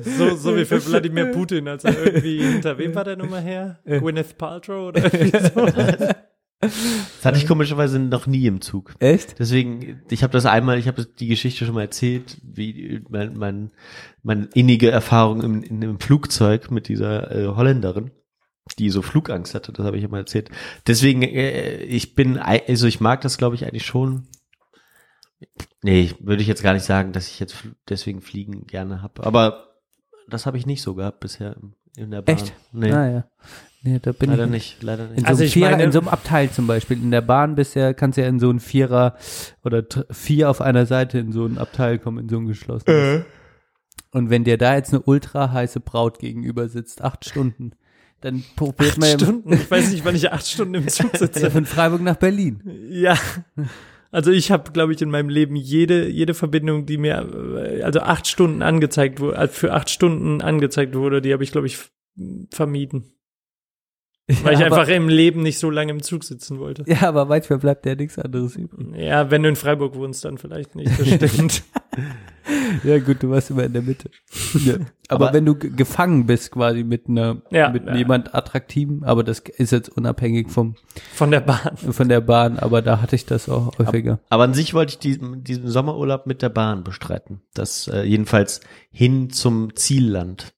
So, so wie für Wladimir Putin, als er irgendwie, hinter wem war der Nummer her? Gwyneth Paltrow oder irgendwie so? Das hatte ich komischerweise noch nie im Zug. Echt? Deswegen, ich habe das einmal, ich habe die Geschichte schon mal erzählt, wie mein, mein, meine innige Erfahrung im, in einem Flugzeug mit dieser äh, Holländerin, die so Flugangst hatte, das habe ich mal erzählt. Deswegen, äh, ich bin, also ich mag das, glaube ich, eigentlich schon. Nee, würde ich jetzt gar nicht sagen, dass ich jetzt fl- deswegen Fliegen gerne habe. Aber das habe ich nicht so gehabt bisher in- in der Bahn. Echt? Nee, Naja. Nee, da bin leider ich nicht, leider In nicht. so, Also Vierer, meine- in so einem Abteil zum Beispiel. In der Bahn bisher kannst du ja in so einen Vierer oder vier auf einer Seite in so ein Abteil kommen, in so ein geschlossenes. Und wenn dir da jetzt eine ultra heiße Braut gegenüber sitzt, acht Stunden, dann probiert Acht man ja Stunden? Ich weiß nicht, wann ich acht Stunden im Zug ja sitze. von Freiburg nach Berlin. Ja. Also ich habe, glaube ich, in meinem Leben jede jede Verbindung, die mir äh, also acht Stunden angezeigt wurde, äh, für acht Stunden angezeigt wurde, die habe ich, glaube ich, vermieden, weil ich ja, aber, einfach im Leben nicht so lange im Zug sitzen wollte. ja, aber manchmal bleibt ja nichts anderes übrig. Ja, wenn du in Freiburg wohnst, dann vielleicht nicht. Das stimmt. Ja gut, du warst immer in der Mitte. Ja. Aber, Aber- wenn du ge- gefangen bist quasi mit einer, Ja, mit ja. jemand attraktiven, aber das ist jetzt unabhängig vom Von der Bahn. von der Bahn, aber da hatte ich das auch häufiger. Aber an sich wollte ich diesen, diesen Sommerurlaub mit der Bahn bestreiten. Das äh, jedenfalls hin zum Zielland.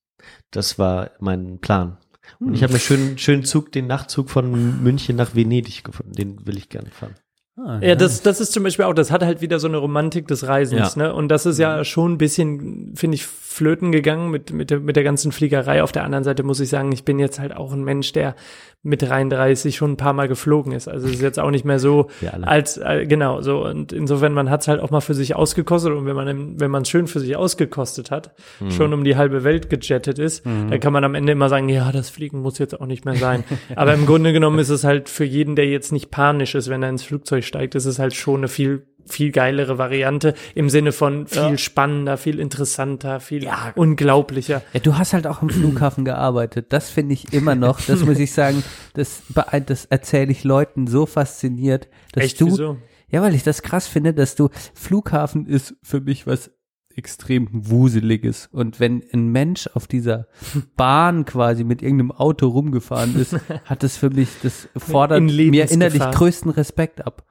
Das war mein Plan. Und ich habe mir schön schönen Zug, den Nachtzug von München nach Venedig gefunden. Den will ich gerne fahren. Ah, Ja, das, das ist zum Beispiel auch, das hat halt wieder so eine Romantik des Reisens, Ja. ne? Und das ist ja schon ein bisschen, finde ich, flöten gegangen mit, mit, der, mit der ganzen Fliegerei. Auf der anderen Seite muss ich sagen, ich bin jetzt halt auch ein Mensch, der mit 33 schon ein paar Mal geflogen ist. Also es ist jetzt auch nicht mehr so, als, äh, genau, so. Und insofern, man hat es halt auch mal für sich ausgekostet. Und wenn man, wenn man es schön für sich ausgekostet hat, Mhm. schon um die halbe Welt gejettet ist, dann kann man am Ende immer sagen, ja, das Fliegen muss jetzt auch nicht mehr sein. Aber im Grunde genommen ist es halt für jeden, der jetzt nicht panisch ist, wenn er ins Flugzeug steigt, ist es halt schon eine viel viel geilere Variante im Sinne von viel spannender, viel interessanter, viel unglaublicher. Ja, du hast halt auch am Flughafen gearbeitet. Das finde ich immer noch, das muss ich sagen, das, das erzähle ich Leuten so fasziniert, dass Echt, du, wieso? ja, weil ich das krass finde, dass du, Flughafen ist für mich was extrem wuseliges. Und wenn ein Mensch auf dieser Bahn quasi mit irgendeinem Auto rumgefahren ist, hat das für mich, das fordert In mir innerlich größten Respekt ab.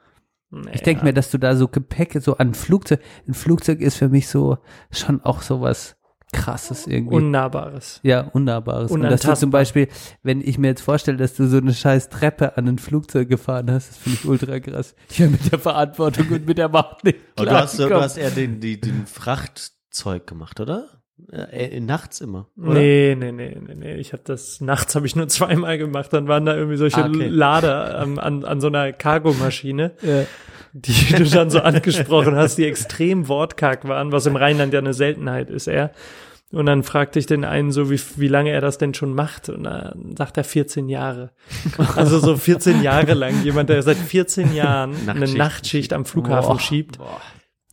Ich denke mir, dass du da so Gepäck, so an Flugzeug, ein Flugzeug ist für mich so schon auch so was krasses irgendwie. Unnahbares. Ja, Unnahbares. Und dass du zum Beispiel, wenn ich mir jetzt vorstelle, dass du so eine scheiß Treppe an ein Flugzeug gefahren hast, das finde ich ultra krass. Ich wäre mit der Verantwortung und mit der Macht nicht Und du hast, du hast eher den, die, den Frachtzeug gemacht, oder? Äh, nachts immer. Oder? Nee, nee, nee, nee, nee. Ich habe das nachts habe ich nur zweimal gemacht. Dann waren da irgendwie solche Ah, okay. Lader ähm, an, an so einer Cargomaschine, Ja. die du dann so angesprochen hast, die extrem wortkarg waren, was im Rheinland ja eine Seltenheit ist eher. Und dann fragte ich den einen so, wie, wie lange er das denn schon macht. Und dann sagt er 14 Jahre. Also so 14 Jahre lang. Jemand, der seit 14 Jahren eine Nachtschicht Nachtschicht am Flughafen Boah. schiebt.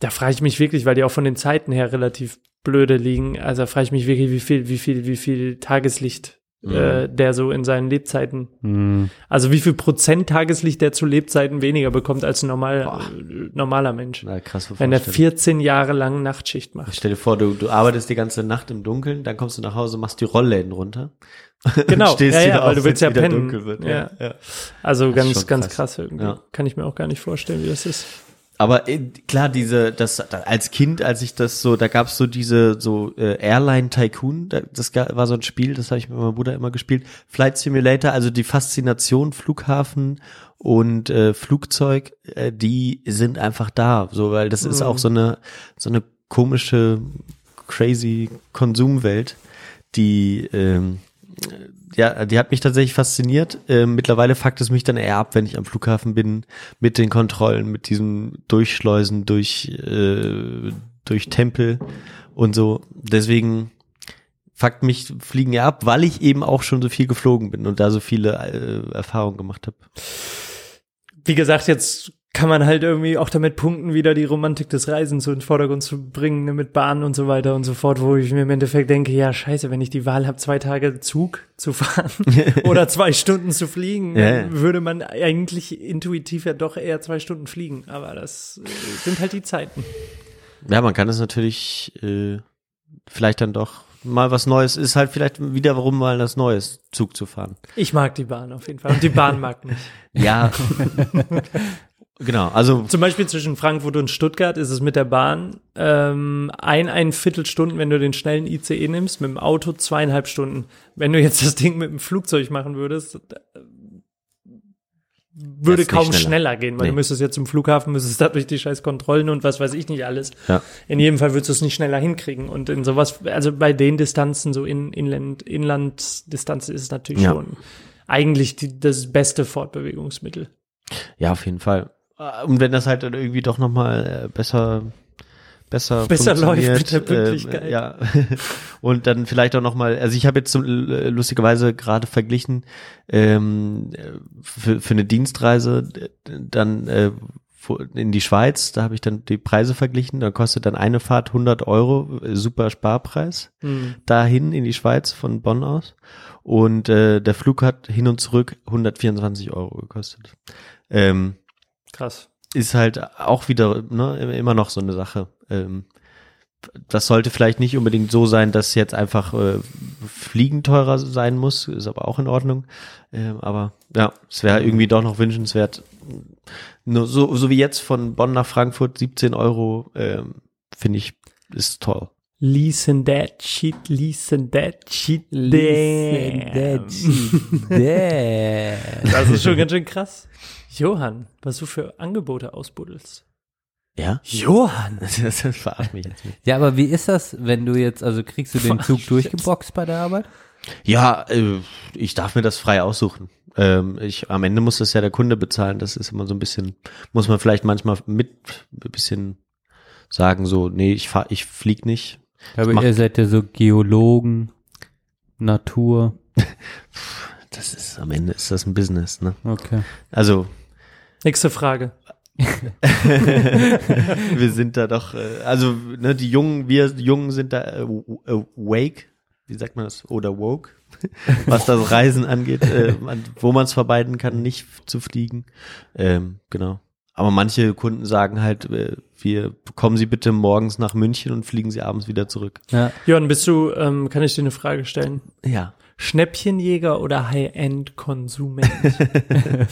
Da frage ich mich wirklich, weil die auch von den Zeiten her relativ blöde liegen. Also frage ich mich wirklich, wie viel, wie viel, wie viel Tageslicht äh, der so in seinen Lebzeiten, Hm. also wie viel Prozent Tageslicht der zu Lebzeiten weniger bekommt als ein normal, äh, normaler Mensch. Na, krass Wenn er Vorstellung. 14 Jahre lang Nachtschicht macht. Stell dir vor, du, du arbeitest die ganze Nacht im Dunkeln, dann kommst du nach Hause, machst die Rollläden runter. Genau, ja, ja, wieder weil auf, du willst ja pennen. wird. Ja. ja. Also Das ganz, ganz krass. irgendwie. Kann ich mir auch gar nicht vorstellen, wie das ist. Aber äh, klar, diese, das da, als Kind, als ich das so, da gab's so diese so äh, Airline Tycoon, da, das war so ein Spiel, das habe ich mit meinem Bruder immer gespielt. Flight Simulator, also die Faszination Flughafen und äh, Flugzeug, äh, die sind einfach da, so weil das ist Mhm. auch so eine so eine komische crazy Konsumwelt, die ähm, ja, die hat mich tatsächlich fasziniert. Ähm, mittlerweile fuckt es mich dann eher ab, wenn ich am Flughafen bin, mit den Kontrollen, mit diesem Durchschleusen durch, äh, durch Tempel und so. Deswegen fuckt mich Fliegen ja ab, weil ich eben auch schon so viel geflogen bin und da so viele äh, Erfahrungen gemacht habe. Wie gesagt, jetzt kann man halt irgendwie auch damit punkten, wieder die Romantik des Reisens so in den Vordergrund zu bringen, ne, mit Bahnen und so weiter und so fort, wo ich mir im Endeffekt denke, ja, scheiße, wenn ich die Wahl habe, zwei Tage Zug zu fahren oder zwei Stunden zu fliegen, Ja, würde man eigentlich intuitiv ja doch eher zwei Stunden fliegen. Aber das äh, sind halt die Zeiten. Ja, man kann es natürlich äh, vielleicht dann doch mal was Neues, ist halt vielleicht wiederum mal das Neues, Zug zu fahren. Ich mag die Bahn auf jeden Fall. Und die Bahn mag mich. Ja, genau, also Zum Beispiel zwischen Frankfurt und Stuttgart ist es mit der Bahn ähm, ein, ein Viertelstunden, wenn du den schnellen ICE nimmst, mit dem Auto zweieinhalb Stunden. Wenn du jetzt das Ding mit dem Flugzeug machen würdest, äh, würde kaum schneller. schneller. gehen, weil Nee. du müsstest jetzt zum Flughafen, müsstest da durch die scheiß Kontrollen und was weiß ich nicht alles. Ja. In jedem Fall würdest du es nicht schneller hinkriegen. Und in sowas, also bei den Distanzen, so in Inland, Inlanddistanzen ist es natürlich Ja. schon eigentlich die, das beste Fortbewegungsmittel. Ja, auf jeden Fall. Äh, Und wenn das halt dann irgendwie doch nochmal äh, besser besser Besser läuft mit der Pünktlichkeit. ähm, ja. Und dann vielleicht auch nochmal, also ich habe jetzt so, äh, lustigerweise gerade verglichen ähm, äh, für, für eine Dienstreise äh, dann äh, in die Schweiz, da habe ich dann die Preise verglichen, da kostet dann eine Fahrt 100 Euro, super Sparpreis Hm. dahin in die Schweiz von Bonn aus. Und äh, der Flug hat hin und zurück 124 Euro gekostet. Ähm, Krass. ist halt auch wieder ne, immer noch so eine Sache. Ähm, das sollte vielleicht nicht unbedingt so sein, dass jetzt einfach äh, Fliegen teurer sein muss, ist aber auch in Ordnung. Ähm, aber ja, es wäre irgendwie doch noch wünschenswert. Nur so, so wie jetzt von Bonn nach Frankfurt 17 Euro, ähm, finde ich, ist toll. Listen that shit, listen that shit, Listen damn. that shit, damn. Das ist schon ganz schön krass. Johann, was du für Angebote ausbuddelst. Ja? Johann! Das, das verarscht mich jetzt nicht. Ja, aber wie ist das, wenn du jetzt, also kriegst du den Zug Verarsch durchgeboxt bei der Arbeit? Ja, äh, ich darf mir das frei aussuchen. Ähm, ich, am Ende muss das ja der Kunde bezahlen. Das ist immer so ein bisschen, muss man vielleicht manchmal mit ein bisschen sagen, so, nee, ich fahr, ich flieg nicht. Aber ihr seid ja so Geologen, Natur. Das ist, am Ende ist das ein Business, ne? Okay. Also, Nächste Frage. wir sind da doch, äh, also, ne, die Jungen, wir Jungen sind da äh, w- wake, wie sagt man das, oder woke, was das Reisen angeht, äh, man, wo man es vermeiden kann, nicht zu fliegen. Ähm, genau. Aber manche Kunden sagen halt, äh, wir kommen Sie bitte morgens nach München und fliegen Sie abends wieder zurück. Ja. Johann, bist du, ähm, kann ich dir eine Frage stellen? Ja. Schnäppchenjäger oder High-End-Konsument?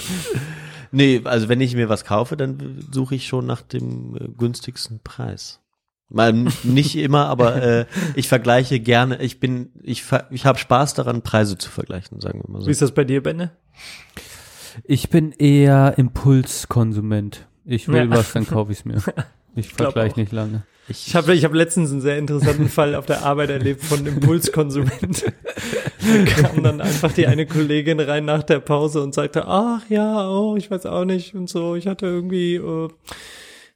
Nee, also wenn ich mir was kaufe, dann suche ich schon nach dem äh, günstigsten Preis. Mal nicht immer, aber äh, ich vergleiche gerne. Ich bin, ich, ich habe Spaß daran, Preise zu vergleichen, sagen wir mal so. Wie ist das bei dir, Benne? Ich bin eher Impulskonsument. Ich will Ja. was, dann kaufe ich es mir. Ich vergleiche auch. nicht lange. Ich habe ich hab letztens einen sehr interessanten Fall auf der Arbeit erlebt von Impulskonsument. Da kam dann einfach die eine Kollegin rein nach der Pause und sagte, ach ja, oh, ich weiß auch nicht und so. Ich hatte irgendwie äh,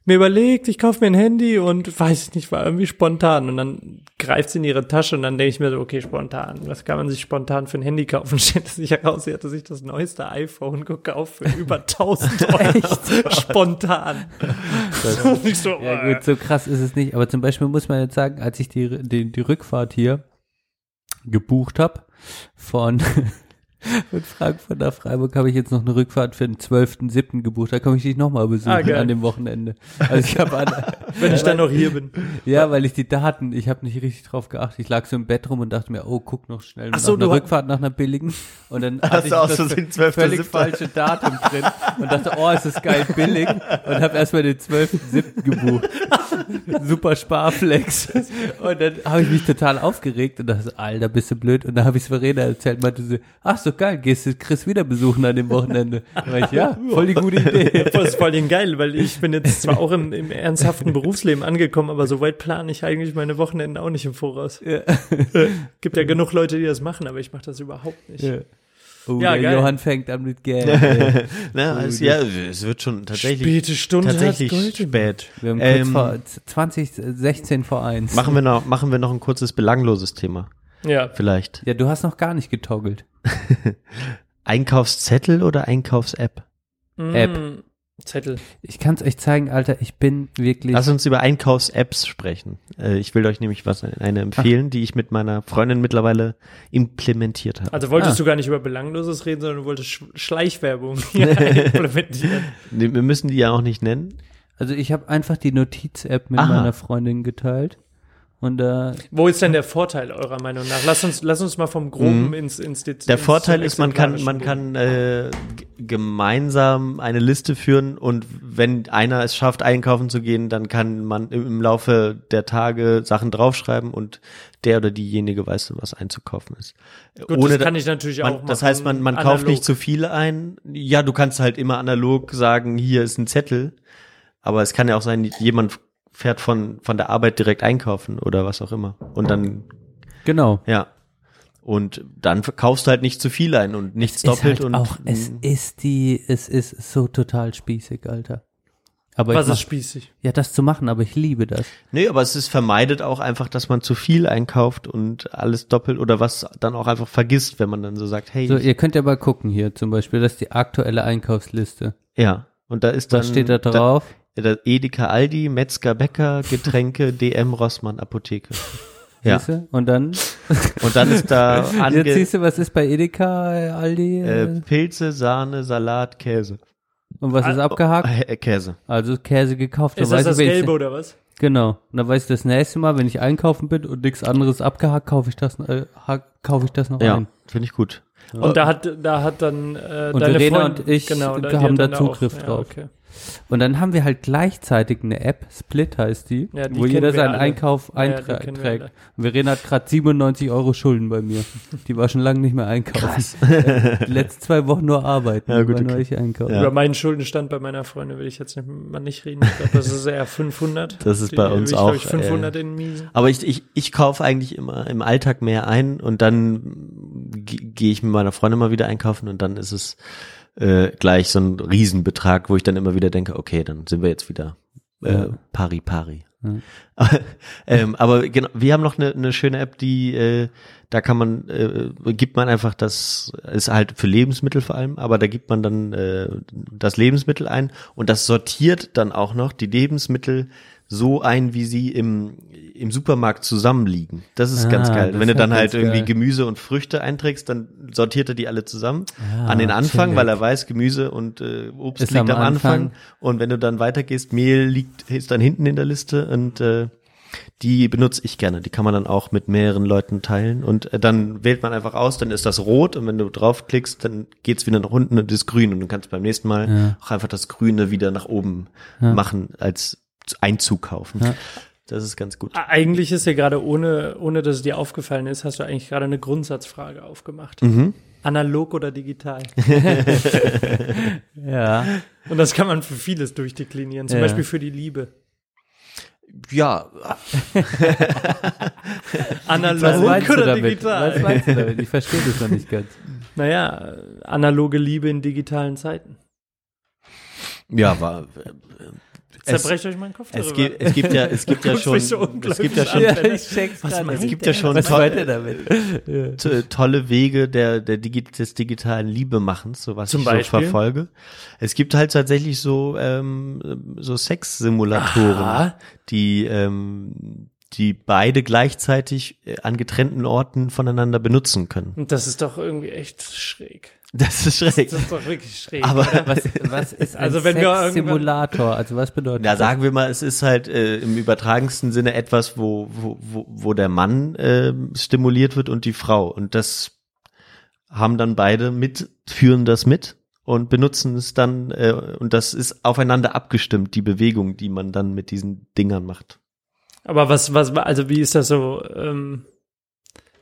mir überlegt, ich kaufe mir ein Handy und weiß ich nicht, war irgendwie spontan. Und dann greift sie in ihre Tasche und dann denke ich mir so, okay, spontan. Was kann man sich spontan für ein Handy kaufen? Stellt sich heraus, sie hatte sich das neueste iPhone gekauft für über 1000 Euro. spontan. So, Ja gut, so krass ist es nicht. Aber zum Beispiel muss man jetzt sagen, als ich die, die, die Rückfahrt hier gebucht habe von, von Frankfurt nach Freiburg, habe ich jetzt noch eine Rückfahrt für den 12.07. gebucht. Da komme ich dich nochmal besuchen Ah, an dem Wochenende. Also ich habe an, wenn ich dann noch hier bin. ja, weil ich die Daten, ich habe nicht richtig drauf geachtet. Ich lag so im Bett rum und dachte mir, oh, guck noch schnell Ach nach so, einer du- Rückfahrt nach einer billigen. Und dann hatte ich das 12.07. völlig falsche Datum drin und dachte, oh, ist das geil billig und habe erstmal den 12.07. gebucht. Super Sparflex. Und dann habe ich mich total aufgeregt und dachte, so, Alter, bist du blöd. Und dann habe ich Verena erzählt, meinte sie, ach so geil, gehst du Chris wieder besuchen an dem Wochenende? Ich, ja, voll die gute Idee. Das ist voll den geil, weil ich bin jetzt zwar auch im, im ernsthaften Berufsleben angekommen, aber so weit plane ich eigentlich meine Wochenenden auch nicht im Voraus. Ja. Gibt ja genug Leute, die das machen, aber ich mache das überhaupt nicht. Ja. Oh, Ja. Johann fängt an mit Geld. Na, es, ja, es wird schon tatsächlich, Späte Stunde tatsächlich spät. Wir haben kurz Ähm, vor 20, 16 vor 1. machen wir noch, machen wir noch ein kurzes belangloses Thema. Ja. Vielleicht. Ja, du hast noch gar nicht getoggelt. Einkaufszettel oder Einkaufs-App? App. Mm, Zettel. Ich kann es euch zeigen, Alter, ich bin wirklich. Lass uns über Einkaufs-Apps sprechen. Äh, ich will euch nämlich was eine empfehlen, die ich mit meiner Freundin mittlerweile implementiert habe. Also wolltest Ah. du gar nicht über Belangloses reden, sondern du wolltest Sch Schleichwerbung implementieren. Nee, Wir müssen die ja auch nicht nennen. Also ich habe einfach die Notiz-App mit Aha. meiner Freundin geteilt. Und äh, Wo ist denn der Vorteil eurer Meinung nach? Lass uns, lass uns mal vom Groben Mhm. ins, ins Detail. Der Vorteil ist, man kann, man kann äh, gemeinsam eine Liste führen und wenn einer es schafft, einkaufen zu gehen, dann kann man im, Laufe der Tage Sachen draufschreiben und der oder diejenige weiß, was einzukaufen ist. Gut, das kann ich natürlich man, auch Das machen, heißt, man, man kauft nicht zu viele ein. Ja, du kannst halt immer analog sagen, hier ist ein Zettel. Aber es kann ja auch sein, jemand fährt von, von der Arbeit direkt einkaufen oder was auch immer. Und dann genau. ja. Und dann verkaufst du halt nicht zu viel ein und nichts doppelt ist halt und auch, es ist die, es ist so total spießig, Alter. Aber Was ich ist mach, spießig? ja, das zu machen, aber ich liebe das. nee, aber es ist vermeidet auch einfach, dass man zu viel einkauft und alles doppelt oder was dann auch einfach vergisst, wenn man dann so sagt, hey, So, ihr könnt ja mal gucken hier zum Beispiel, das ist die aktuelle Einkaufsliste. ja. Und da ist dann Was steht da drauf? Da Edeka, Aldi, Metzger, Bäcker, Getränke, DM, Rossmann, Apotheke. Ja. Siehst du? Und dann, Und dann ist da jetzt ange siehst du, was ist bei Edeka, äh, Aldi? äh, Äh, Pilze, Sahne, Salat, Käse. und was ist Ah, abgehakt? Äh, Käse. Also Käse gekauft. Ist dann das das ich, Gelbe oder was? Genau. Und dann weiß ich das nächste Mal, wenn ich einkaufen bin und nichts anderes abgehakt, kaufe ich das, äh, kaufe ich das noch Ja, ein. finde ich gut. Und da hat, da hat dann äh, Und deine Verena Freundin, und ich genau, da, haben da Zugriff auch, drauf. Ja, okay. Und dann haben wir halt gleichzeitig eine App, Split heißt die, Ja, die wo jeder seinen alle. Einkauf Ja, kennen wir Verena hat gerade 97 Euro Schulden bei mir. Die war schon lange nicht mehr einkaufen. Äh, Die letzten zwei Wochen nur arbeiten, Ja, gut, okay. einkaufen. Ja. Über meinen Schuldenstand bei meiner Freundin will ich jetzt nicht, mal nicht reden. Ich glaube, das ist eher 500. Das ist bei Die- uns ich, auch, Ich 500 in Miesen. Aber ich, ich, ich kaufe eigentlich immer im Alltag mehr ein und dann ge- gehe ich mit meiner Freundin mal wieder einkaufen und dann ist es äh, gleich so ein Riesenbetrag, wo ich dann immer wieder denke, okay, dann sind wir jetzt wieder äh, Ja. pari pari. Ja. ähm, aber genau, wir haben noch eine, eine schöne App, die äh, da kann man äh, gibt man einfach das ist halt für Lebensmittel vor allem, aber da gibt man dann äh, das Lebensmittel ein und das sortiert dann auch noch die Lebensmittel so ein, wie sie im im Supermarkt zusammenliegen. Das ist Ah, ganz geil. Wenn du dann halt irgendwie geil. Gemüse und Früchte einträgst, dann sortiert er die alle zusammen Ah, an den Anfang, chillig. weil er weiß, Gemüse und äh, Obst Ist liegt am am Anfang. Anfang. Und wenn du dann weitergehst, Mehl liegt ist dann hinten in der Liste und äh, die benutze ich gerne. Die kann man dann auch mit mehreren Leuten teilen und äh, dann wählt man einfach aus, dann ist das rot und wenn du draufklickst, dann geht's wieder nach unten und ist grün und du kannst beim nächsten Mal Ja. auch einfach das Grüne wieder nach oben Ja. machen als Einzug kaufen. Ja. Das ist ganz gut. Eigentlich ist dir gerade, ohne, ohne dass es dir aufgefallen ist, hast du eigentlich gerade eine Grundsatzfrage aufgemacht. Mhm. Analog oder digital? Ja. Und das kann man für vieles durchdeklinieren, zum Ja. Beispiel für die Liebe. Ja, Analog oder digital? Was meinst du damit? Ich verstehe das noch nicht ganz. Naja, analoge Liebe in digitalen Zeiten. Ja, war. Es, Zerbrecht euch meinen Kopf es, darüber. gibt, es gibt ja, es gibt ja schon, so es gibt ja schon. Ja, es gibt ja schon to- tolle Wege der, der Digi des digitalen Liebemachens, so was Zum ich Beispiel? so verfolge. Es gibt halt tatsächlich so, ähm, so Sexsimulatoren, Aha. die, ähm, die beide gleichzeitig äh, an getrennten Orten voneinander benutzen können. Und das ist doch irgendwie echt schräg. Das ist Das schräg. ist doch wirklich schräg. Aber Was, was ist ein Also wenn wir Sex-Simulator? Also was bedeutet Ja, das? sagen wir mal, es ist halt äh, im übertragensten Sinne etwas, wo, wo, wo, wo der Mann äh, stimuliert wird und die Frau. Und das haben dann beide mit, führen das mit und benutzen es dann, äh, und das ist aufeinander abgestimmt, die Bewegung, die man dann mit diesen Dingern macht. Aber was, was, also wie ist das so, ähm,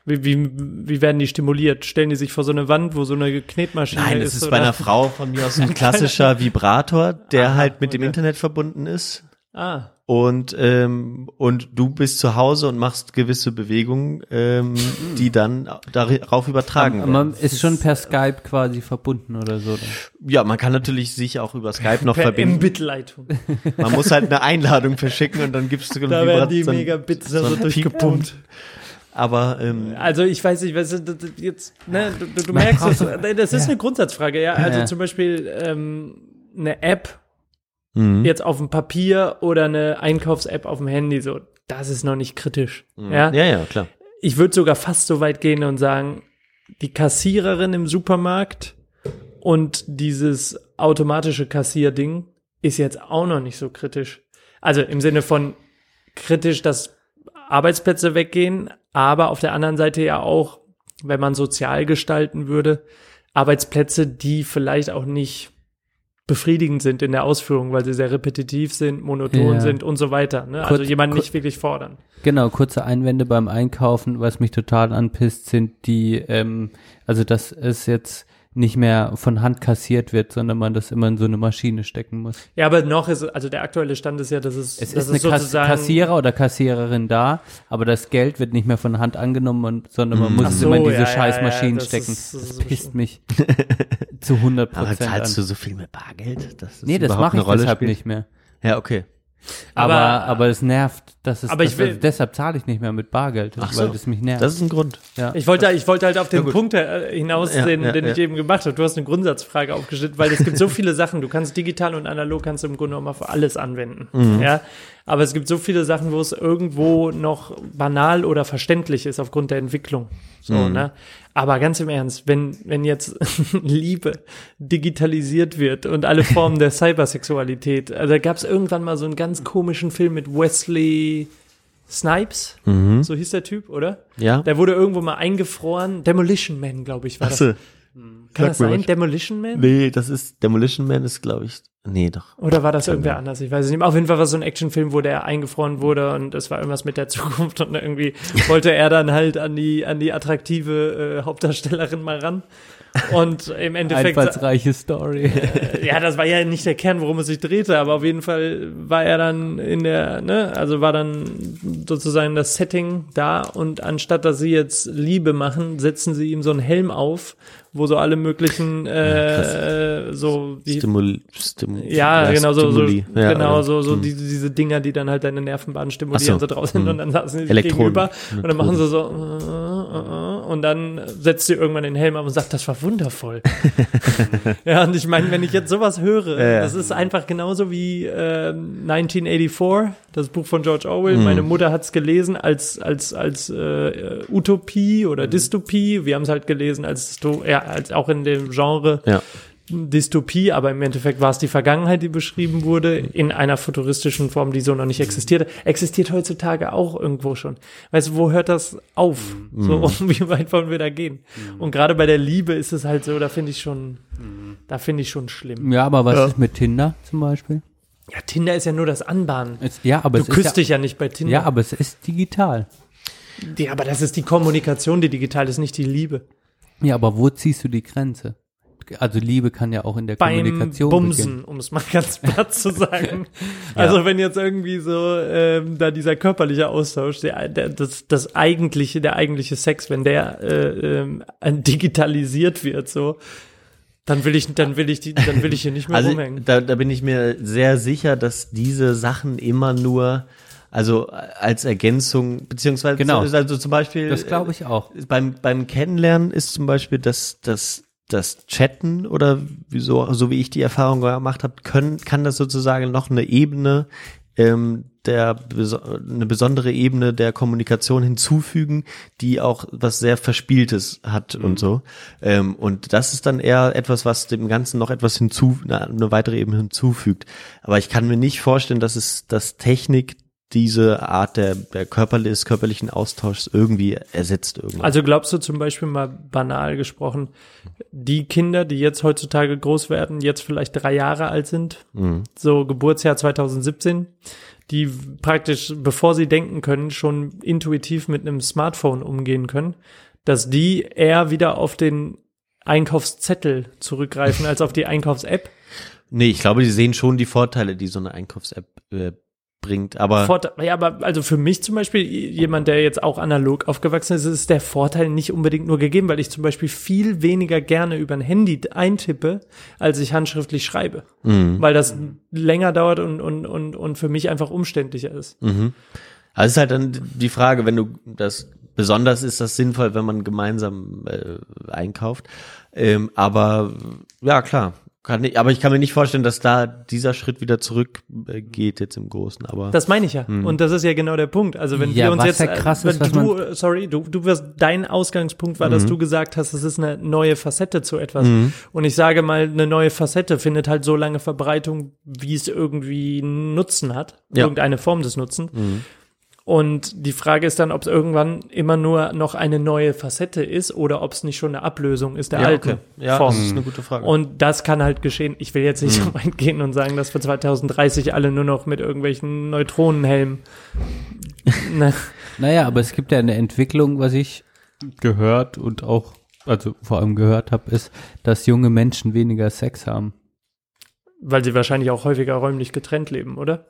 wie, wie, wie werden die stimuliert? Stellen die sich vor so eine Wand, wo so eine Knetmaschine Nein, ist? es ist oder? bei einer Frau von mir aus ein klassischer Vibrator, der Aha, halt mit dem okay. Internet verbunden ist. Ah, Und, ähm, und du bist zu Hause und machst gewisse Bewegungen, ähm, die dann darauf übertragen werden. man ist schon per Skype quasi verbunden oder so. Dann. Ja, man kann natürlich sich auch über Skype noch per verbinden. Mbit-Leitung. Man muss halt eine Einladung verschicken und dann gibst du Da werden die Vibrat- so ein- Megabits so so durchgepumpt. Aber ähm, Also ich weiß nicht, was jetzt, ne, du, du, merkst, das, das ist eine Grundsatzfrage, ja. Also Ja. zum Beispiel ähm, eine App mhm. jetzt auf dem Papier oder eine Einkaufs-App auf dem Handy, so, das ist noch nicht kritisch. Ja? ja, ja, klar. Ich würde sogar fast so weit gehen und sagen, die Kassiererin im Supermarkt und dieses automatische Kassierding ist jetzt auch noch nicht so kritisch. Also im Sinne von kritisch, dass Arbeitsplätze weggehen, aber auf der anderen Seite ja auch, wenn man sozial gestalten würde, Arbeitsplätze, die vielleicht auch nicht befriedigend sind in der Ausführung, weil sie sehr repetitiv sind, monoton Ja. sind und so weiter. Ne? Also Kurz- jemanden kur- nicht wirklich fordern. Genau, kurze Einwände beim Einkaufen, was mich total anpisst, sind die, ähm, also dass es jetzt nicht mehr von Hand kassiert wird, sondern man das immer in so eine Maschine stecken muss. Ja, aber noch ist, also der aktuelle Stand ist ja, dass es, Es dass ist eine Kass Kassierer oder Kassiererin da, aber das Geld wird nicht mehr von Hand angenommen, und, sondern man muss Ach es so, immer in diese ja, scheiß ja, ja, Maschinen das stecken. ist- das Das, ist pisst mich zu 100 Aber Prozent an. zahlst du so viel mit Bargeld? Dass Nee, das mache ich deshalb spielt? nicht mehr. Ja, okay. Aber, Aber- aber, es nervt, dass es, Aber ich das, will- also deshalb zahle ich nicht mehr mit Bargeld, Ach weil so. das mich nervt. Das ist ein Grund. ja. Ich wollte, ich wollte halt auf den gut. Punkt äh, hinaus, Ja, den, ja, den ich ja. eben gemacht habe. Du hast eine Grundsatzfrage aufgestellt, weil es gibt so viele Sachen. Du kannst digital und analog kannst du im Grunde genommen für alles anwenden. Mhm. Ja. Aber es gibt so viele Sachen, wo es irgendwo noch banal oder verständlich ist aufgrund der Entwicklung. So, Mhm. ne? Aber ganz im Ernst, wenn, wenn jetzt Liebe digitalisiert wird und alle Formen der Cybersexualität, also da gab es irgendwann mal so einen ganz komischen Film mit Wesley Snipes, so hieß der Typ, oder? Ja. Der wurde irgendwo mal eingefroren. Demolition Man, glaube ich, war das. Kann das sein? Demolition Man? Nee, das ist Demolition Man ist, glaube ich. Nee, doch. Oder war das irgendwer anders? Ich weiß es nicht. Auf jeden Fall war es so ein Actionfilm, wo der eingefroren wurde und es war irgendwas mit der Zukunft und irgendwie wollte er dann halt an die, an die attraktive äh, Hauptdarstellerin mal ran. Und im Endeffekt, Einfallsreiche Story. ja, das war ja nicht der Kern, worum es sich drehte, aber auf jeden Fall war er dann in der, ne, also war dann sozusagen das Setting da und anstatt dass sie jetzt Liebe machen, setzen sie ihm so einen Helm auf, wo so alle möglichen, äh, so wie, Stimul, Stim, ja, genau so, so. Ja, genau ja. so so Hm. diese, diese Dinger, die dann halt deine Nervenbahnen stimulieren so. so draußen Hm. und dann saßen sie sich Elektroden. gegenüber und dann machen sie so äh, äh, äh, und dann setzt sie irgendwann den Helm ab und sagt, das war wundervoll. ja, und ich meine, wenn ich jetzt sowas höre, Ja, ja. das ist einfach genauso wie ähm, 1984, das Buch von George Orwell. Mhm. Meine Mutter hat es gelesen als als als äh, Utopie oder Dystopie. Wir haben es halt gelesen als ja, als auch in dem Genre Ja. Dystopie, aber im Endeffekt war es die Vergangenheit, die beschrieben wurde, in einer futuristischen Form, die so noch nicht existierte. Existiert heutzutage auch irgendwo schon. Weißt du, wo hört das auf? So, wie weit wollen wir da gehen? Und gerade bei der Liebe ist es halt so, da finde ich schon, da finde ich schon schlimm. Ja, aber was Ja. ist mit Tinder zum Beispiel? Ja, Tinder ist ja nur das Anbahnen. Es, ja, aber Du es ist küsst ja, dich ja nicht bei Tinder. Ja, aber es ist digital. Ja, aber das ist die Kommunikation, die digital ist, nicht die Liebe. Ja, aber wo ziehst du die Grenze? Also Liebe kann ja auch in der Beim Kommunikation Bumsen, um es mal ganz platt zu sagen. Also wenn jetzt irgendwie so ähm, da dieser körperliche Austausch, der, der, das, das eigentliche, der eigentliche Sex, wenn der äh, ähm, digitalisiert wird, so, Dann will ich, dann will ich die, dann will ich hier nicht mehr Also rumhängen. da, da bin ich mir sehr sicher, dass diese Sachen immer nur, also als Ergänzung, beziehungsweise Genau. also zum Beispiel Das glaube ich auch. beim, beim Kennenlernen ist zum Beispiel das, das, das Chatten oder wieso, so wie ich die Erfahrung gemacht habe, können, kann das sozusagen noch eine Ebene ähm, der eine besondere Ebene der Kommunikation hinzufügen, die auch was sehr Verspieltes hat und so. Ähm, und das ist dann eher etwas, was dem Ganzen noch etwas hinzu, eine, eine weitere Ebene hinzufügt. Aber ich kann mir nicht vorstellen, dass es, dass Technik diese Art der, der körperlich, des körperlichen Austauschs irgendwie ersetzt irgendwann. Also glaubst du zum Beispiel mal banal gesprochen, die Kinder, die jetzt heutzutage groß werden, jetzt vielleicht drei Jahre alt sind, so Geburtsjahr 2017, die praktisch, bevor sie denken können, schon intuitiv mit einem Smartphone umgehen können, dass die eher wieder auf den Einkaufszettel zurückgreifen als auf die Einkaufs-App? Nee, ich glaube, die sehen schon die Vorteile, die so eine Einkaufs-App äh, bringt. Aber Vorteil, ja, aber also für mich zum Beispiel, jemand, der jetzt auch analog aufgewachsen ist, ist der Vorteil nicht unbedingt nur gegeben, weil ich zum Beispiel viel weniger gerne über ein Handy eintippe, als ich handschriftlich schreibe. Weil das länger dauert und, und, und, und für mich einfach umständlicher ist. also es ist halt dann die Frage, wenn du das besonders ist das sinnvoll, wenn man gemeinsam äh, einkauft. Ähm, aber ja, klar. Kann ich, aber ich kann mir nicht vorstellen, dass da dieser Schritt wieder zurück äh, jetzt im Großen. Aber Das meine ich ja. Und das ist ja genau der Punkt. Also wenn Ja, wir uns was jetzt, ja krass äh, ist, wenn was du, sorry, du, du wirst, dein Ausgangspunkt war, dass du gesagt hast, es ist eine neue Facette zu etwas. Und ich sage mal, eine neue Facette findet halt so lange Verbreitung, wie es irgendwie einen Nutzen hat. Ja. Irgendeine Form des Nutzens. Und die Frage ist dann, ob es irgendwann immer nur noch eine neue Facette ist oder ob es nicht schon eine Ablösung ist der ja, alten okay. ja, Form. das ist eine gute Frage. Und das kann halt geschehen. Ich will jetzt nicht so weit gehen und sagen, dass wir 2030 alle nur noch mit irgendwelchen Neutronenhelmen. ne. Naja, aber es gibt ja eine Entwicklung, was ich gehört und auch, also vor allem gehört habe, ist, dass junge Menschen weniger Sex haben. Weil sie wahrscheinlich auch häufiger räumlich getrennt leben, oder?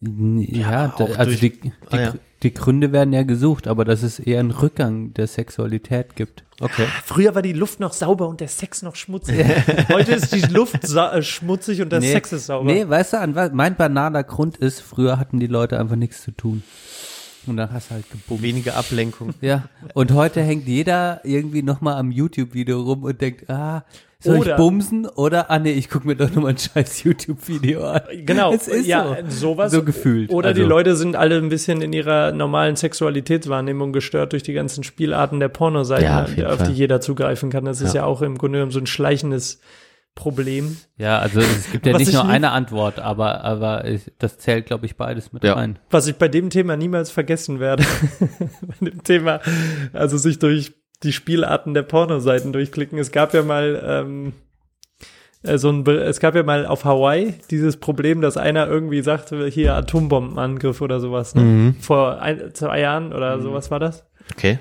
Ja, da, auch also durch- die, die, Ah, ja. die Gründe werden ja gesucht, aber dass es eher einen Rückgang der Sexualität gibt. okay. Früher war die Luft noch sauber und der Sex noch schmutzig. Heute ist die Luft sa- äh, schmutzig und der Sex ist sauber. Nee, weißt du, an was, mein banaler Grund ist, früher hatten die Leute einfach nichts zu tun. Und dann hast du halt gebummt. Weniger Ablenkung. Ja, und heute hängt jeder irgendwie nochmal am YouTube-Video rum und denkt, ah, soll Oder- ich bumsen? Oder, ah nee, ich gucke mir doch nochmal ein scheiß YouTube-Video an. Genau, Es ist ja, so. sowas. So gefühlt. Oder die Also- Leute sind alle ein bisschen in ihrer normalen Sexualitätswahrnehmung gestört durch die ganzen Spielarten der Pornoseiten, Ja, auf auf, die jeder zugreifen kann. Das ist Ja. ja auch im Grunde genommen so ein schleichendes Problem. Ja, also es gibt ja nicht ich nur nie- eine Antwort, aber, aber ich, das zählt, glaube ich, beides mit Ja. rein. Was ich bei dem Thema niemals vergessen werde. bei dem Thema, also sich durch die Spielarten der Pornoseiten durchklicken. Es gab ja mal ähm, äh, so ein, es gab ja mal auf Hawaii dieses Problem, dass einer irgendwie sagte, hier Atombombenangriff oder sowas. Ne? Mhm. Vor ein, zwei Jahren oder sowas war das. Okay.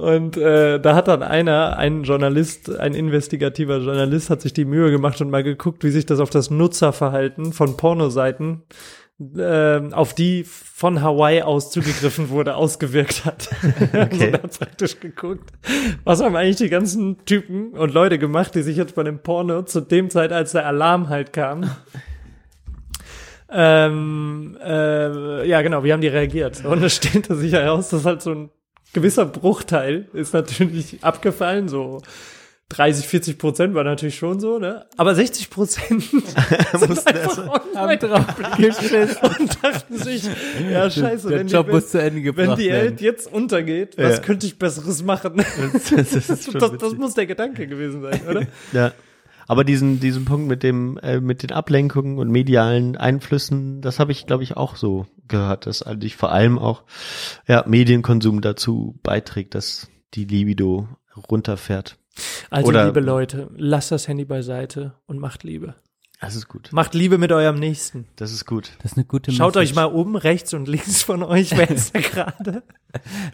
Und äh, da hat dann einer, ein Journalist, ein investigativer Journalist, hat sich die Mühe gemacht und mal geguckt, wie sich das auf das Nutzerverhalten von Pornoseiten, ähm, auf die von Hawaii aus zugegriffen wurde, ausgewirkt hat. Okay. und hat praktisch geguckt, was haben eigentlich die ganzen Typen und Leute gemacht, die sich jetzt bei dem Porno zu dem Zeit, als der Alarm halt kam, ähm, äh, ja, genau, wie haben die reagiert? Und es stellte sich heraus, dass halt so ein gewisser Bruchteil ist natürlich abgefallen, so 30, 40 Prozent war natürlich schon so, ne? Aber 60 Prozent sind einfach online und dachten sich, ja scheiße, Der wenn Job die, muss zu Ende wenn die. Welt jetzt untergeht, was Ja. könnte ich Besseres machen? Das, das Das, das muss der Gedanke gewesen sein, oder? Ja. Aber diesen, diesen Punkt mit dem, äh, mit den Ablenkungen und medialen Einflüssen, das habe ich, glaube ich, auch so gehört, dass eigentlich vor allem auch ja, Medienkonsum dazu beiträgt, dass die Libido runterfährt. Also, Oder- liebe Leute, lasst das Handy beiseite und macht Liebe. Das ist gut. Macht Liebe mit eurem Nächsten. Das ist gut. Das ist eine gute Schaut Message. euch mal um, rechts und links von euch, wer ist da gerade?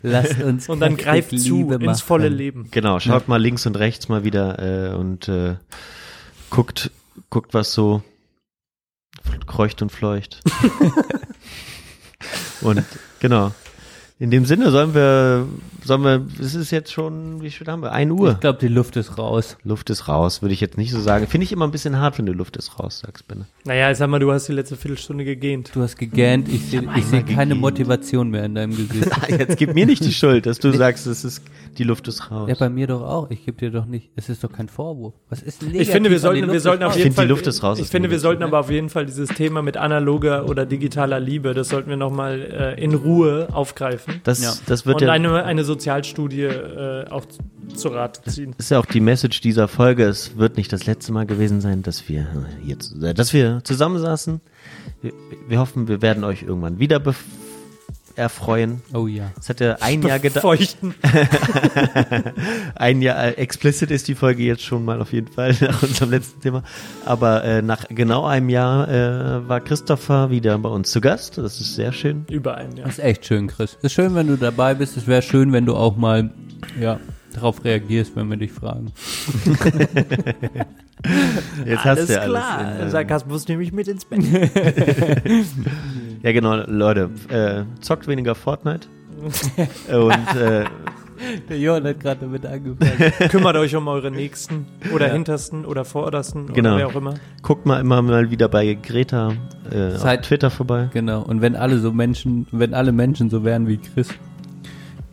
Lasst uns Und dann greift zu Liebe ins machen. volle Leben. Genau, schaut mal links und rechts mal wieder äh, und äh, guckt, guckt, was so kreucht und fleucht. und genau. In dem Sinne sollen wir, sollen wir, es ist jetzt schon, wie spät haben wir? 1 Uhr. Ich glaube, die Luft ist raus. Luft ist raus, würde ich jetzt nicht so sagen. Finde ich immer ein bisschen hart, wenn die Luft ist raus, sagst Benne. Naja, sag mal, du hast die letzte Viertelstunde gegähnt. Du hast gegähnt. Ich sehe ich seh keine. Motivation mehr in deinem Gesicht. Jetzt gib mir nicht die Schuld, dass du sagst, es ist, die Luft ist raus. Ja, bei mir doch auch. Ich gebe dir doch nicht. Es ist doch kein Vorwurf. Was ist denn Ich finde, wir sollten, wir sollten auf raus? Ich jeden finde, die Fall, Luft ist raus, Ich finde, wir sollten aber auf jeden Fall dieses Thema mit analoger oder digitaler Liebe, das sollten wir nochmal äh, in Ruhe aufgreifen. Das, Ja. das wird und ja, eine, eine Sozialstudie äh, auch zu Rate ziehen. ist ja auch die Message dieser Folge. Es wird nicht das letzte Mal gewesen sein, dass wir jetzt, äh, dass wir zusammensaßen. Wir, wir hoffen, wir werden euch irgendwann wieder bef erfreuen. Oh ja. Es hat ja ein Jahr gedauert. Ein Jahr, äh, explicit ist die Folge jetzt schon mal auf jeden Fall nach unserem letzten Thema. Aber äh, nach genau einem Jahr äh, war Christopher wieder bei uns zu Gast. Das ist sehr schön. Über einen, ja. Das ist echt schön, Chris. Ist schön, wenn du dabei bist. Es wäre schön, wenn du auch mal, ja, darauf reagierst, wenn wir dich fragen. Jetzt hast du ja alles. In, äh, Sarkasmus nehme ich mit ins Bett. ja, genau, Leute. Äh, zockt weniger Fortnite. Und äh, Der Johann hat gerade damit angefangen. Kümmert euch um eure Nächsten oder Hintersten oder Vordersten Genau. oder wer auch immer. guckt mal immer mal wieder bei Greta äh, auf Seit- Twitter vorbei. genau. Und wenn alle so Menschen, wenn alle Menschen so wären wie Chris,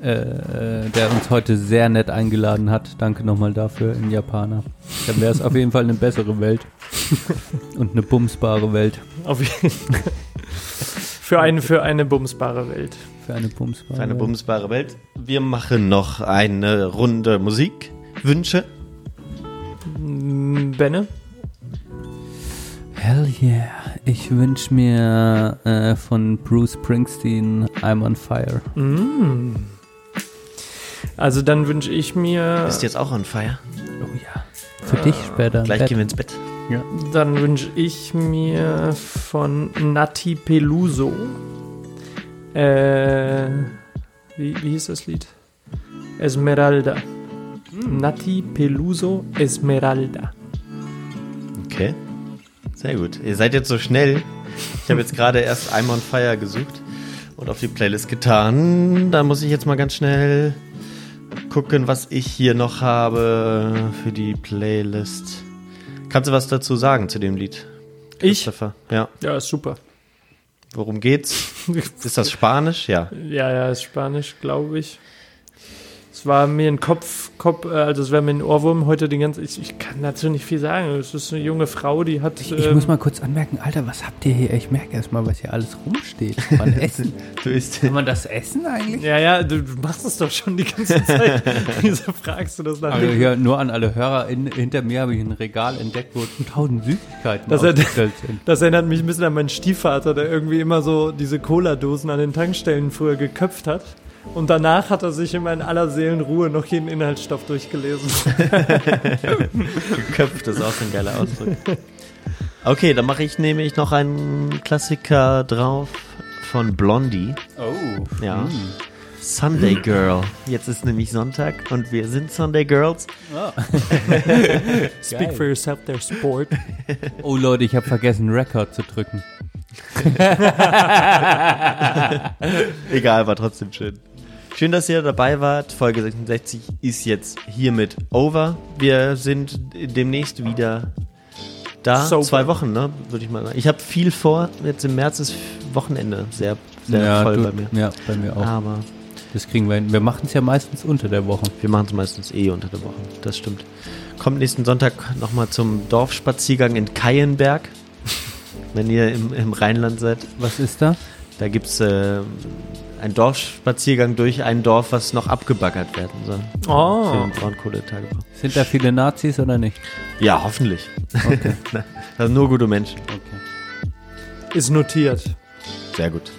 äh, der uns heute sehr nett eingeladen hat, danke nochmal dafür in Japaner, dann wäre es auf jeden Fall eine bessere Welt. Und eine bumsbare Welt. Auf jeden für, eine, für eine bumsbare Welt. Für eine bumsbare Für eine Welt. bumsbare Welt. Wir machen noch eine Runde Musik. Wünsche. Mm, Benne? Hell yeah. Ich wünsche mir äh, von Bruce Springsteen I'm on Fire. Mm. Also dann wünsche ich mir, Bist jetzt auch on fire? Oh ja. Für dich später. Gleich Bett. gehen wir ins Bett. dann wünsche ich mir von Nati Peluso, äh, wie, wie hieß das Lied? Esmeralda. Nati Peluso Esmeralda. Okay. Sehr gut. Ihr seid jetzt so schnell. Ich habe jetzt gerade erst I'm on Fire gesucht und auf die Playlist getan. Da muss ich jetzt mal ganz schnell gucken, was ich hier noch habe für die Playlist. Kannst du was dazu sagen zu dem Lied? Ich? Christopher? Ja. Ja, ist super. Worum geht's? Ist das Spanisch? Ja. Ja, ja, ist Spanisch, glaube ich. Es war mir ein Kopf, Kopf äh, also es wäre mir ein Ohrwurm heute die ganze. Ich, ich kann dazu nicht viel sagen. Es ist eine junge Frau, die hat. Ich ähm, muss mal kurz anmerken, Alter, was habt ihr hier? Ich merke erst mal, was hier alles rumsteht. Von Essen. Du isst. Kann man das essen eigentlich? Ja, ja, du, machst es doch schon die ganze Zeit. Wieso fragst du das nach Also hier nur an alle Hörer, in, hinter mir habe ich ein Regal entdeckt, wo tausend Süßigkeiten Das aufgestellt sind. Das erinnert mich ein bisschen an meinen Stiefvater, der irgendwie immer so diese Cola-Dosen an den Tankstellen früher geköpft hat. Und danach hat er sich immer in aller Seelenruhe noch jeden Inhaltsstoff durchgelesen. Geköpft ist auch so ein geiler Ausdruck. Okay, dann mache ich nämlich noch einen Klassiker drauf von Blondie. Oh. Ja. Sunday Girl. Jetzt ist nämlich Sonntag und wir sind Sunday Girls. Speak Geil. for yourself, there, sport. Oh Leute, ich habe vergessen, Record zu drücken. Egal, war trotzdem schön. Schön, dass ihr dabei wart. Folge 66 ist jetzt hiermit over. Wir sind demnächst wieder da. Sober. Zwei Wochen, ne? Würde ich mal sagen. Ich habe viel vor. Jetzt im März ist Wochenende sehr, sehr voll du, bei mir. Ja, bei mir auch. Aber Das kriegen wir hin. Wir machen es ja meistens unter der Woche. wir machen es meistens eh unter der Woche. Das stimmt. Kommt nächsten Sonntag nochmal zum Dorfspaziergang in Keienberg. Wenn ihr im, im Rheinland seid. Was ist da? Da gibt es äh, einen Dorfspaziergang durch ein Dorf, was noch abgebaggert werden soll. Für Oh, den Braunkohletagebau. Sind da viele Nazis oder nicht? Ja, hoffentlich. Okay. das sind nur gute Menschen. okay. ist notiert. Sehr gut.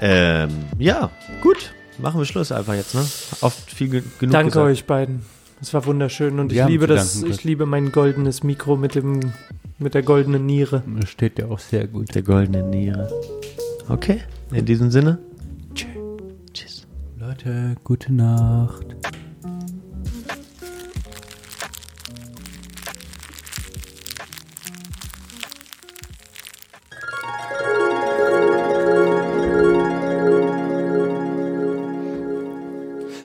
Ähm, ja, gut. Machen wir Schluss einfach jetzt, ne? Oft viel ge genug Danke gesagt. euch beiden. Es war wunderschön und Wir ich liebe das, ich liebe mein goldenes Mikro mit dem, mit der goldenen Niere. Das steht ja auch sehr gut. Der goldene Niere. Okay, in diesem Sinne. Leute, gute Nacht.